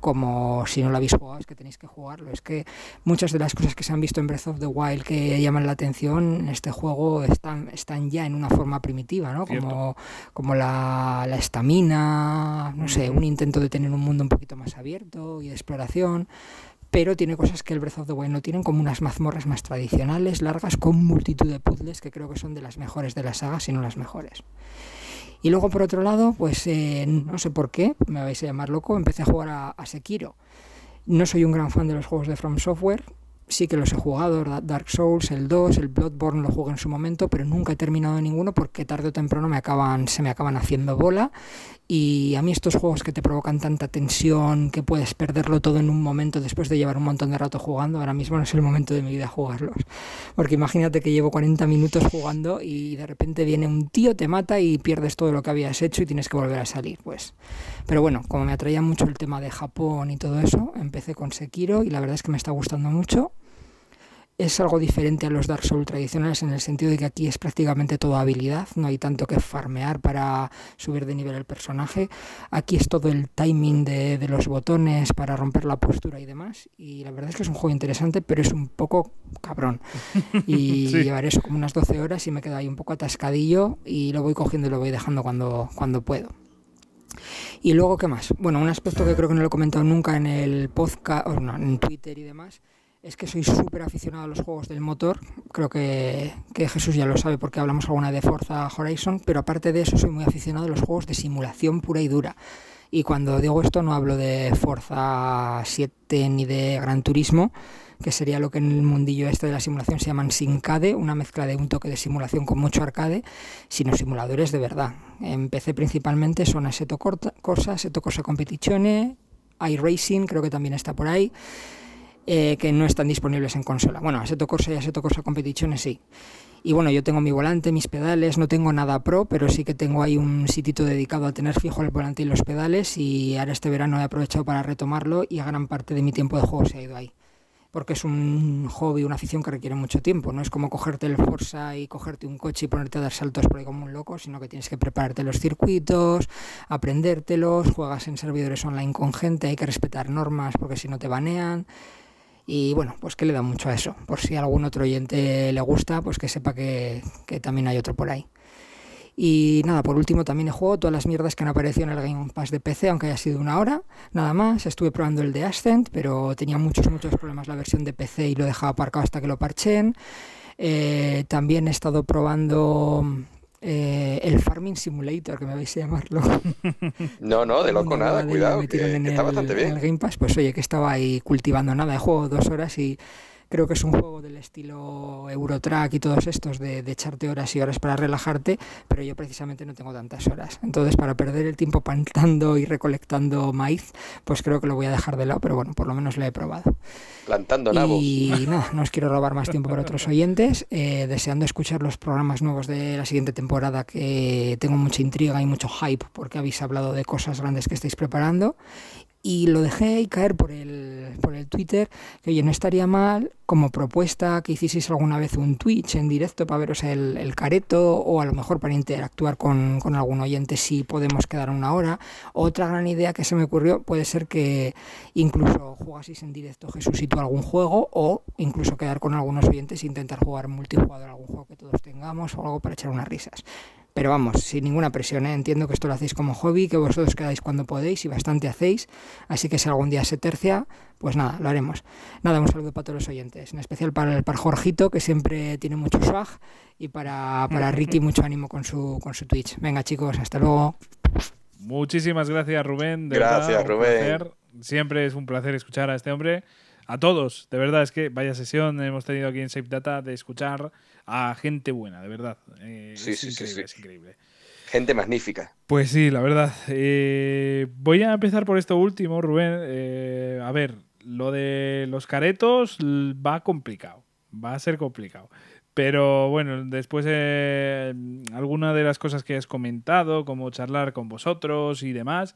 como si no lo habéis jugado, es que tenéis que jugarlo. Es que muchas de las cosas que se han visto en Breath of the Wild que llaman la atención en este juego están, están ya en una forma primitiva, ¿no? Como, como la estamina, no sé, un intento de tener un mundo un poquito más abierto y de exploración pero tiene cosas que el Breath of the Wild no tienen, como unas mazmorras más tradicionales, largas, con multitud de puzzles que creo que son de las mejores de la saga, si no las mejores. Y luego, por otro lado, pues eh, no sé por qué, me vais a llamar loco, empecé a jugar a, a Sekiro. No soy un gran fan de los juegos de From Software, sí que los he jugado, Dark Souls, el 2, el Bloodborne lo jugué en su momento, pero nunca he terminado ninguno porque tarde o temprano se me acaban haciendo bola. Y a mí estos juegos que te provocan tanta tensión, que puedes perderlo todo en un momento después de llevar un montón de rato jugando, ahora mismo no es el momento de mi vida jugarlos. Porque imagínate que llevo 40 minutos jugando y de repente viene un tío, te mata y pierdes todo lo que habías hecho y tienes que volver a salir. Pues. Pero bueno, como me atraía mucho el tema de Japón y todo eso, empecé con Sekiro y la verdad es que me está gustando mucho es algo diferente a los Dark Souls tradicionales en el sentido de que aquí es prácticamente toda habilidad, no hay tanto que farmear para subir de nivel el personaje. Aquí es todo el timing de, los botones para romper la postura y demás. Y la verdad es que es un juego interesante, pero es un poco cabrón. Y llevaré eso como unas 12 horas y me quedo ahí un poco atascadillo y lo voy cogiendo y lo voy dejando cuando, cuando puedo. Y luego, ¿qué más? Bueno, un aspecto que creo que no lo he comentado nunca en el podcast, o no, en Twitter y demás, es que soy súper aficionado a los juegos del motor. Creo que, Jesús ya lo sabe porque hablamos alguna de Forza Horizon, pero aparte de eso soy muy aficionado a los juegos de simulación pura y dura. Y cuando digo esto no hablo de Forza 7 ni de Gran Turismo, que sería lo que en el mundillo este de la simulación se llaman Sincade, una mezcla de un toque de simulación con mucho arcade, sino simuladores de verdad. Empecé principalmente son Assetto Corsa, Assetto Corsa Competizione, iRacing, creo que también está por ahí. Eh, que no están disponibles en consola. Bueno, Assetto Corsa y Assetto Corsa Competition sí. Y bueno, yo tengo mi volante, mis pedales, no tengo nada pro, pero sí que tengo ahí un sitito dedicado a tener fijo el volante y los pedales y ahora este verano he aprovechado para retomarlo y gran parte de mi tiempo de juego se ha ido ahí porque es un hobby, una afición que requiere mucho tiempo. No es como cogerte el Forza y cogerte un coche y ponerte a dar saltos por ahí como un loco, sino que tienes que prepararte los circuitos, aprendértelos, juegas en servidores online con gente, hay que respetar normas porque si no te banean. Y bueno, pues que le da mucho a eso. Por si a algún otro oyente le gusta, pues que sepa que, que también hay otro por ahí. Y nada, por último también he jugado todas las mierdas que han aparecido en el Game Pass de PC, aunque haya sido una hora, nada más. Estuve probando el de Ascent, pero tenía muchos, muchos problemas la versión de PC y lo dejaba aparcado hasta que lo parchen. Eh, también he estado probando eh, el Farming Simulator, que me vais a llamarlo. No, no, de loco nada, cuidado, que, está bastante bien. En el Game Pass, pues oye, que estaba ahí cultivando nada. He jugado dos horas y Creo que es un juego del estilo Eurotrack y todos estos de, echarte horas y horas para relajarte, pero yo precisamente no tengo tantas horas. Entonces, para perder el tiempo plantando y recolectando maíz, pues creo que lo voy a dejar de lado, pero bueno, por lo menos lo he probado. Plantando nabos. Y nada, no os quiero robar más tiempo para otros oyentes, eh, deseando escuchar los programas nuevos de la siguiente temporada, que tengo mucha intriga y mucho hype porque habéis hablado de cosas grandes que estáis preparando y lo dejé caer por el, por el Twitter, que oye, no estaría mal como propuesta que hicieseis alguna vez un Twitch en directo para veros el, careto o a lo mejor para interactuar con, con, algún oyente si podemos quedar una hora. Otra gran idea que se me ocurrió puede ser que incluso jugaseis en directo Jesús algún juego o incluso quedar con algunos oyentes e intentar jugar multijugador algún juego que todos tengamos o algo para echar unas risas. Pero vamos, sin ninguna presión, ¿eh? entiendo que esto lo hacéis como hobby, que vosotros quedáis cuando podéis y bastante hacéis, así que si algún día se tercia, pues nada, lo haremos. Nada, un saludo para todos los oyentes, en especial para el para Jorgito, que siempre tiene mucho swag, y para, para Ricky mucho ánimo con su, con su Twitch. Venga chicos, hasta luego. Muchísimas gracias Rubén. De gracias Rubén. Siempre es un placer escuchar a este hombre. A todos, de verdad, es que vaya sesión hemos tenido aquí en Safe Data de escuchar a gente buena, de verdad. Eh, sí, es, sí, increíble, es increíble. Gente magnífica. Pues sí, la verdad. Eh, voy a empezar por esto último, Rubén. Eh, a ver, lo de los caretos va complicado. Va a ser complicado. Pero bueno, después eh, alguna de las cosas que has comentado, como charlar con vosotros y demás,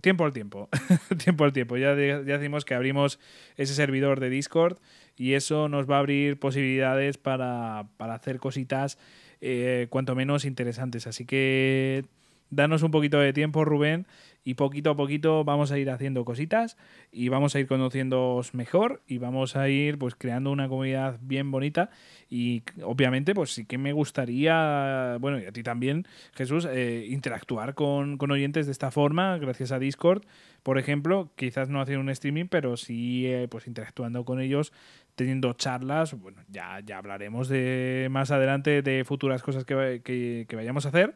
tiempo al tiempo. tiempo al tiempo. Ya, ya decimos que abrimos ese servidor de Discord y eso nos va a abrir posibilidades para, hacer cositas eh, cuanto menos interesantes. Así que danos un poquito de tiempo, Rubén, y poquito a poquito vamos a ir haciendo cositas y vamos a ir conociéndoos mejor y vamos a ir pues creando una comunidad bien bonita y obviamente pues sí que me gustaría, bueno, y a ti también, Jesús, eh, interactuar con, con, oyentes de esta forma, gracias a Discord, por ejemplo, quizás no hacer un streaming, pero sí eh, pues interactuando con ellos teniendo charlas. Bueno, ya, ya hablaremos de más adelante de futuras cosas que, que, vayamos a hacer.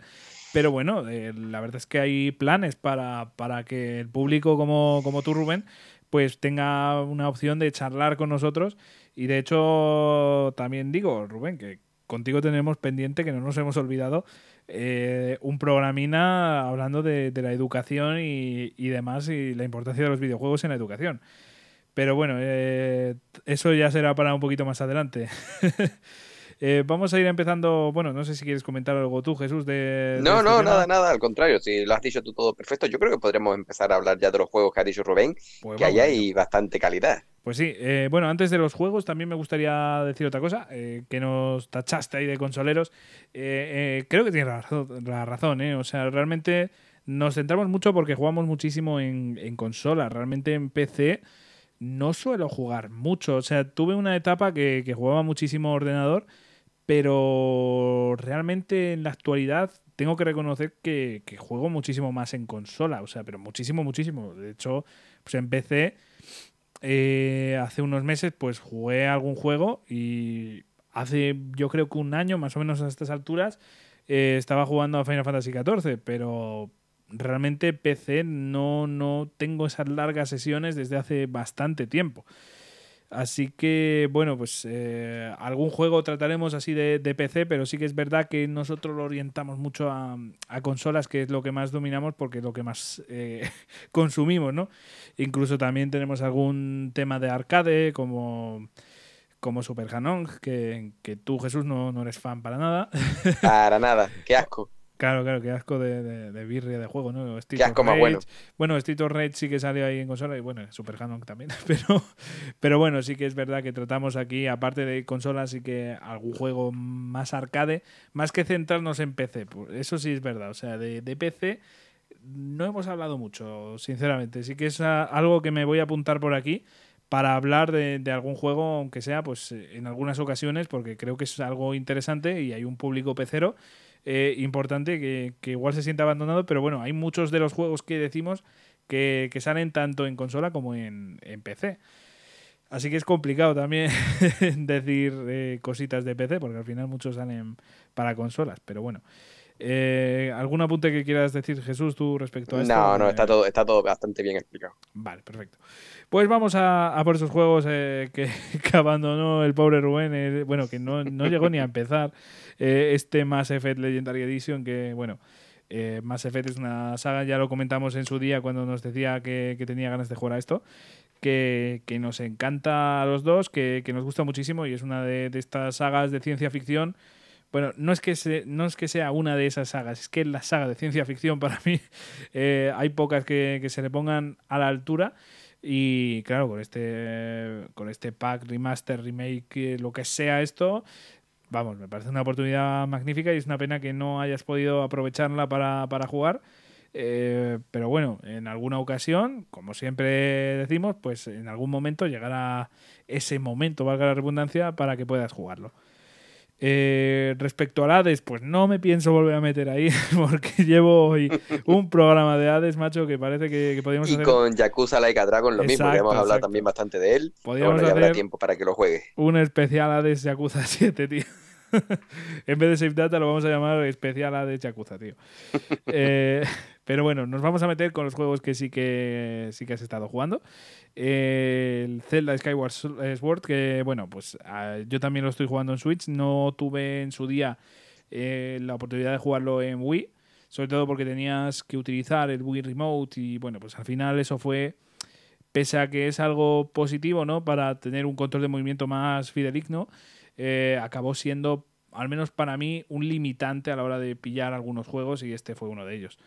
Pero bueno, eh, la verdad es que hay planes para, para que el público como, como tú, Rubén, pues tenga una opción de charlar con nosotros. Y de hecho, también digo, Rubén, que contigo tenemos pendiente, que no nos hemos olvidado, eh, un programina hablando de, de la educación y, y, demás y la importancia de los videojuegos en la educación. Pero bueno, eh, eso ya será para un poquito más adelante. Eh, vamos a ir empezando. Bueno, no sé si quieres comentar algo tú, Jesús. De, no, no, nada, nada. Al contrario, si lo has dicho tú todo perfecto, yo creo que podremos empezar a hablar ya de los juegos que ha dicho Rubén, pues que ahí hay bastante calidad. Pues sí, eh, bueno, antes de los juegos también me gustaría decir otra cosa, que nos tachaste ahí de consoleros. creo que tienes la razón, O sea, realmente nos centramos mucho porque jugamos muchísimo en, en consola. Realmente en PC no suelo jugar mucho. O sea, tuve una etapa que, jugaba muchísimo ordenador, pero realmente en la actualidad tengo que reconocer que, juego muchísimo más en consola. O sea, pero muchísimo, muchísimo. De hecho, pues empecé eh, hace unos meses, pues jugué algún juego y hace yo creo que un año, más o menos a estas alturas, eh, estaba jugando a Final Fantasy XIV, pero realmente PC no, no tengo esas largas sesiones desde hace bastante tiempo. Así que, bueno, pues eh, algún juego trataremos así de, PC, pero sí que es verdad que nosotros lo orientamos mucho a, consolas, que es lo que más dominamos porque es lo que más eh, consumimos, ¿no? Incluso también tenemos algún tema de arcade, como, como Super Hanong, que, que tú, Jesús, no, no eres fan para nada. Para nada, qué asco. Claro, claro, qué asco de, de, birria de juego, ¿no? qué asco más bueno. Bueno, Street of Rage sí que salió ahí en consola y bueno, Super Canon también. Pero, pero bueno, sí que es verdad que tratamos aquí, aparte de consolas, sí que algún juego más arcade, más que centrarnos en PC. Pues eso sí es verdad. O sea, de, de PC no hemos hablado mucho, sinceramente. Sí que es algo que me voy a apuntar por aquí para hablar de, algún juego, aunque sea pues en algunas ocasiones, porque creo que es algo interesante y hay un público pecero eh, importante que, igual se siente abandonado, pero bueno, hay muchos de los juegos que decimos que, salen tanto en consola como en, PC. Así que es complicado también decir eh, cositas de PC, porque al final muchos salen para consolas, pero bueno. Eh, ¿Algún apunte que quieras decir, Jesús, tú respecto a esto? No, no, está todo, está todo bastante bien explicado. Vale, perfecto. Pues vamos a, por esos juegos eh, que, abandonó el pobre Rubén, eh, bueno, que no, llegó ni a empezar este Mass Effect Legendary Edition, que bueno, Mass Effect es una saga, ya lo comentamos en su día cuando nos decía que, tenía ganas de jugar a esto, que, nos encanta a los dos, que, nos gusta muchísimo y es una de, de estas sagas de ciencia ficción bueno, no es, que no es que sea una de esas sagas, es que la saga de ciencia ficción para mí eh, hay pocas que, se le pongan a la altura. Y claro, con este, con este pack, remaster, remake, lo que sea esto, vamos, me parece una oportunidad magnífica y es una pena que no hayas podido aprovecharla para, jugar. Eh, pero bueno, en alguna ocasión, como siempre decimos, pues en algún momento llegará ese momento, valga la redundancia, para que puedas jugarlo. Eh, respecto al Hades, pues no me pienso volver a meter ahí porque llevo hoy un programa de Hades, macho, que parece que, podríamos y con Yakuza Laika Dragon lo mismo, que hemos hablado también bastante de él. Podríamos bueno, ya habrá tiempo para que lo juegue. Un especial Hades Yakuza 7, tío. en vez de Save Data lo vamos a llamar especial Hades Yakuza, tío. eh, pero bueno, nos vamos a meter con los juegos que sí que sí que has estado jugando. el Zelda Skyward Sword, que bueno, pues ah, yo también lo estoy jugando en Switch. No tuve en su día eh, la oportunidad de jugarlo en Wii, sobre todo porque tenías que utilizar el Wii Remote y bueno, pues al final eso fue pese a que es algo positivo, ¿no? Para tener un control de movimiento más fideligno, eh, acabó siendo, al menos para mí, un limitante a la hora de pillar algunos juegos y este fue uno de ellos.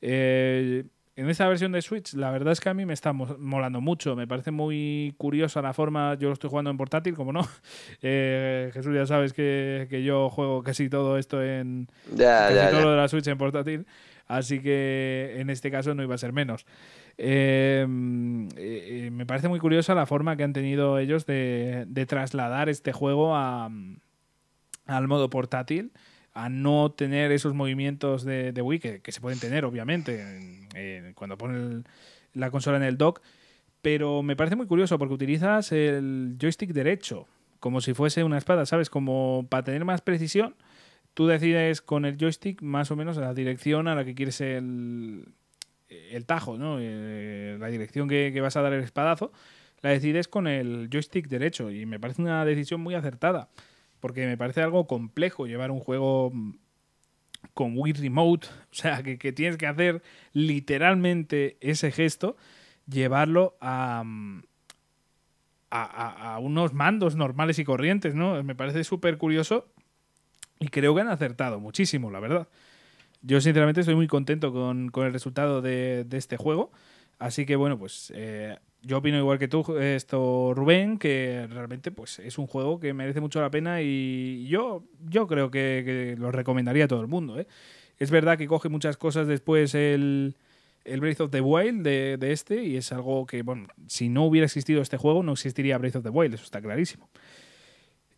Eh, en esta versión de Switch, la verdad es que a mí me está molando mucho. Me parece muy curiosa la forma. Yo lo estoy jugando en portátil, como no. Eh, Jesús, ya sabes que, yo juego casi todo esto en. casi todo lo de la Switch en portátil. Así que en este caso no iba a ser menos. Eh, me parece muy curiosa la forma que han tenido ellos de, trasladar este juego a, al modo portátil a no tener esos movimientos de, Wii, que, se pueden tener, obviamente, cuando ponen la consola en el dock. Pero me parece muy curioso porque utilizas el joystick derecho, como si fuese una espada, ¿sabes? Como para tener más precisión, tú decides con el joystick más o menos la dirección a la que quieres el, el tajo, ¿no? Eh, la dirección que, que vas a dar el espadazo, la decides con el joystick derecho y me parece una decisión muy acertada porque me parece algo complejo llevar un juego mm, con Wii Remote, o sea, que, tienes que hacer literalmente ese gesto, llevarlo mm, a, a, unos mandos normales y corrientes, ¿no? Me parece súper curioso y creo que han acertado muchísimo, la verdad. Yo sinceramente estoy muy contento con, el resultado de, de, este juego. Así que bueno, pues eh, yo opino igual que tú, esto Rubén, que realmente pues es un juego que merece mucho la pena y yo, yo creo que, lo recomendaría a todo el mundo. ¿eh? Es verdad que coge muchas cosas después el, el Breath of the Wild de, este y es algo que, bueno, si no hubiera existido este juego no existiría Breath of the Wild, eso está clarísimo.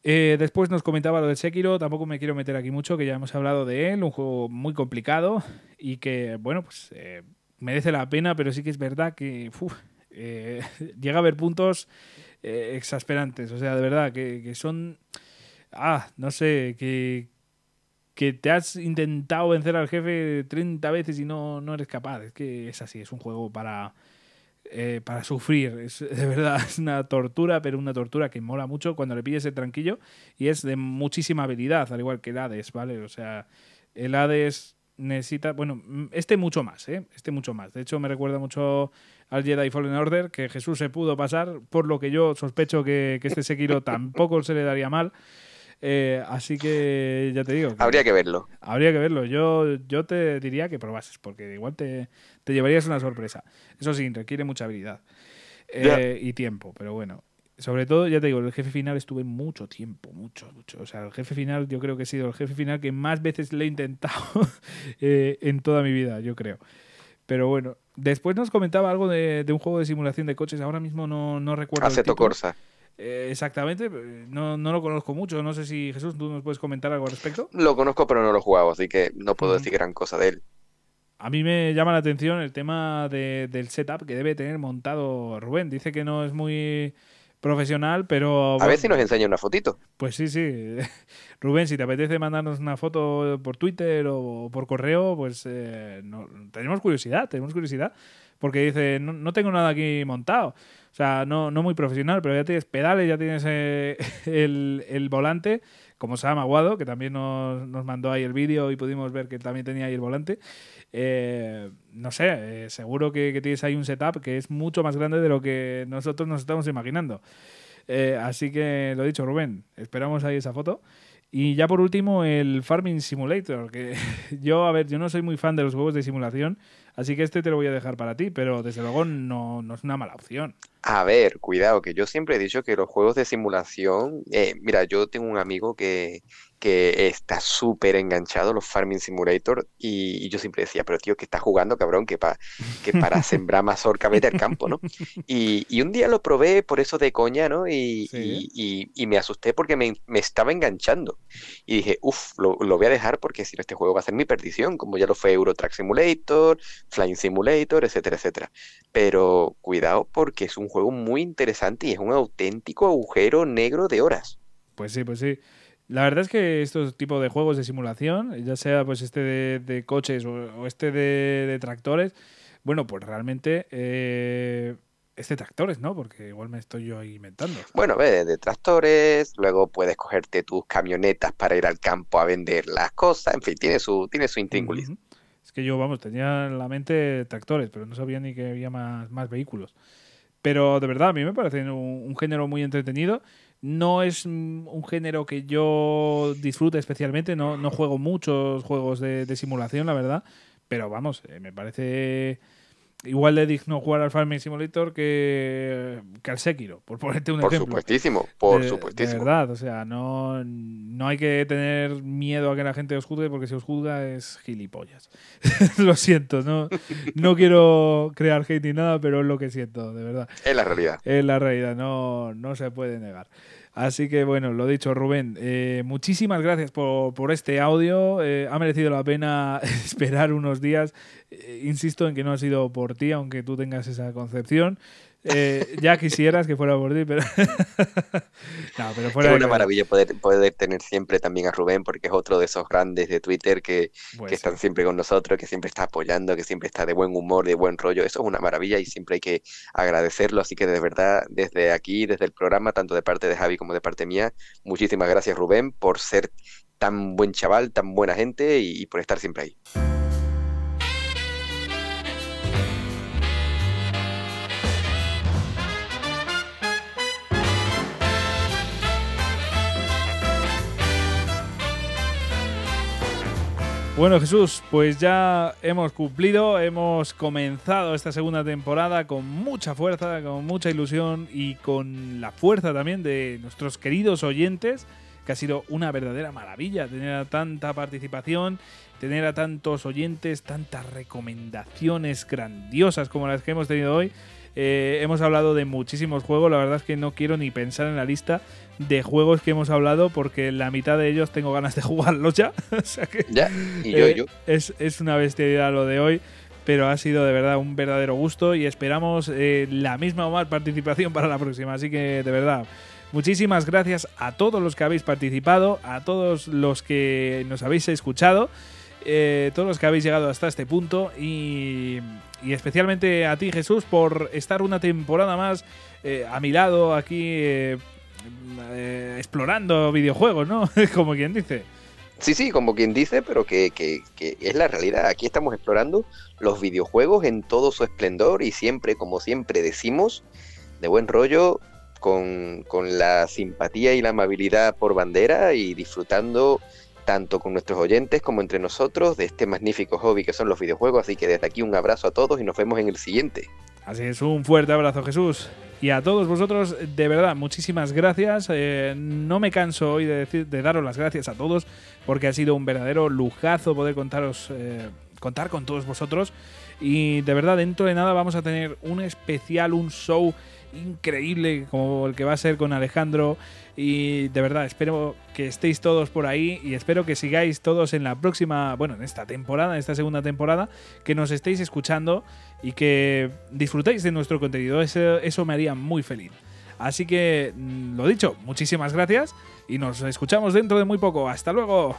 Eh, después nos comentaba lo del Sekiro, tampoco me quiero meter aquí mucho, que ya hemos hablado de él, un juego muy complicado y que, bueno, pues eh, merece la pena, pero sí que es verdad que eh, llega a haber puntos eh, exasperantes. O sea, de verdad, que, son. Ah, no sé, que, que te has intentado vencer al jefe 30 veces y no, no eres capaz. Es que es así, es un juego para. Eh, para sufrir, es, de verdad es una tortura, pero una tortura que mola mucho cuando le pilles el tranquillo y es de muchísima habilidad, al igual que el Hades, ¿vale? O sea, el Hades necesita, bueno, este mucho más, ¿eh? Este mucho más. De hecho, me recuerda mucho al Jedi Fallen Order, que Jesús se pudo pasar, por lo que yo sospecho que, que este Sekiro tampoco se le daría mal. Eh, así que ya te digo. habría que verlo. Habría que verlo. Yo, yo te diría que probases, porque igual te, te llevarías una sorpresa. Eso sí, requiere mucha habilidad eh, y tiempo, pero bueno. Sobre todo, ya te digo, el jefe final estuve mucho tiempo, mucho, mucho. O sea, el jefe final yo creo que ha sido el jefe final que más veces le he intentado eh, en toda mi vida, yo creo. Pero bueno, después nos comentaba algo de, un juego de simulación de coches, ahora mismo no, no recuerdo. Aceto Corsa. Eh, exactamente, no, no, lo conozco mucho. No sé si Jesús, tú nos puedes comentar algo al respecto. Lo conozco, pero no lo he jugado, así que no puedo decir gran cosa de él. A mí me llama la atención el tema del setup que debe tener montado Rubén. Dice que no es muy profesional, pero... A ver si nos enseña una fotito. Pues sí, sí. Rubén, si te apetece mandarnos una foto por Twitter o por correo, pues eh, tenemos curiosidad, tenemos curiosidad. Porque dice, no, tengo nada aquí montado. O sea, no, no muy profesional, pero ya tienes pedales, ya tienes eh, el, el volante como Sam Aguado, que también nos, nos mandó ahí el vídeo y pudimos ver que también tenía ahí el volante. Eh, no sé, eh, seguro que, tienes ahí un setup que es mucho más grande de lo que nosotros nos estamos imaginando. Eh, así que lo dicho, Rubén, esperamos ahí esa foto. Y ya por último, el Farming Simulator, que yo, a ver, yo no soy muy fan de los juegos de simulación, así que este te lo voy a dejar para ti, pero desde luego no, no es una mala opción. A ver, cuidado, que yo siempre he dicho que los juegos de simulación, eh, mira, yo tengo un amigo que, que está súper enganchado a los Farming Simulator y, yo siempre decía, pero tío, que estás jugando, cabrón, que, pa, que para sembrar mazorca vete al campo, ¿no? Y, y, un día lo probé por eso de coña, ¿no? Y, y me asusté porque me, me, estaba enganchando. Y dije, uff, lo, lo, voy a dejar porque si no este juego va a ser mi perdición, como ya lo fue Eurotrack Simulator, Flying Simulator, etcétera, etcétera. Pero cuidado porque es un juego muy interesante y es un auténtico agujero negro de horas. Pues sí, pues sí. La verdad es que estos tipos de juegos de simulación, ya sea pues este de, coches o, este de, tractores, bueno, pues realmente eh, este tractores, ¿no? Porque igual me estoy yo ahí inventando. Bueno, ve, de tractores, luego puedes cogerte tus camionetas para ir al campo a vender las cosas, en fin, tiene su, tiene su intríngulis. Es que yo, vamos, tenía en la mente tractores, pero no sabía ni que había más, más vehículos. Pero de verdad, a mí me parece un género muy entretenido. No es un género que yo disfrute especialmente, no, no juego muchos juegos de, de simulación, la verdad, pero vamos, eh, me parece igual de digno jugar al Farming Simulator que, que al Sekiro, por ponerte un ejemplo. Por supuestísimo, por supuestísimo. De verdad, o sea, no, no hay que tener miedo a que la gente os juzgue porque si os juzga es gilipollas. lo siento, no, no quiero crear hate ni nada, pero es lo que siento, de verdad. Es la realidad. Es la realidad, no, no se puede negar. Así que bueno, lo dicho, Rubén, eh, muchísimas gracias por, por este audio. Eh, ha merecido la pena esperar unos días. Eh, insisto en que no ha sido por ti, aunque tú tengas esa concepción. Eh, ya quisieras que fuera por ti, pero. no, pero fuera es una maravilla poder, poder tener siempre también a Rubén, porque es otro de esos grandes de Twitter que, pues que están siempre con nosotros, que siempre está apoyando, que siempre está de buen humor, de buen rollo. Eso es una maravilla y siempre hay que agradecerlo. Así que de verdad, desde aquí, desde el programa, tanto de parte de Javi como de parte mía, muchísimas gracias, Rubén, por ser tan buen chaval, tan buena gente y por estar siempre ahí. Bueno Jesús, pues ya hemos cumplido, hemos comenzado esta segunda temporada con mucha fuerza, con mucha ilusión y con la fuerza también de nuestros queridos oyentes, que ha sido una verdadera maravilla tener tanta participación, tener a tantos oyentes, tantas recomendaciones grandiosas como las que hemos tenido hoy. Eh, hemos hablado de muchísimos juegos, la verdad es que no quiero ni pensar en la lista de juegos que hemos hablado porque la mitad de ellos tengo ganas de jugarlos ya. o sea que, ya, y yo, eh, yo. Es, es una bestialidad lo de hoy pero ha sido de verdad un verdadero gusto y esperamos eh, la misma o más participación para la próxima. Así que de verdad, muchísimas gracias a todos los que habéis participado, a todos los que nos habéis escuchado. Eh, todos los que habéis llegado hasta este punto y, especialmente a ti Jesús por estar una temporada más eh, a mi lado aquí eh, explorando videojuegos, ¿no? como quien dice. Sí, sí, como quien dice, pero que, que, que, es la realidad. Aquí estamos explorando los videojuegos en todo su esplendor y siempre, como siempre decimos, de buen rollo, con, con la simpatía y la amabilidad por bandera y disfrutando tanto con nuestros oyentes como entre nosotros de este magnífico hobby que son los videojuegos. Así que desde aquí un abrazo a todos y nos vemos en el siguiente. Así es, un fuerte abrazo Jesús. Y a todos vosotros, de verdad, muchísimas gracias. Eh, no me canso hoy de, decir, de daros las gracias a todos porque ha sido un verdadero lujazo poder contaros, eh, contar con todos vosotros. Y de verdad, dentro de nada vamos a tener un especial, un show increíble como el que va a ser con Alejandro. Y de verdad, espero que estéis todos por ahí y espero que sigáis todos en la próxima, bueno, en esta temporada, en esta segunda temporada, que nos estéis escuchando y que disfrutéis de nuestro contenido. Eso, eso me haría muy feliz. Así que, mm, lo dicho, muchísimas gracias y nos escuchamos dentro de muy poco. Hasta luego.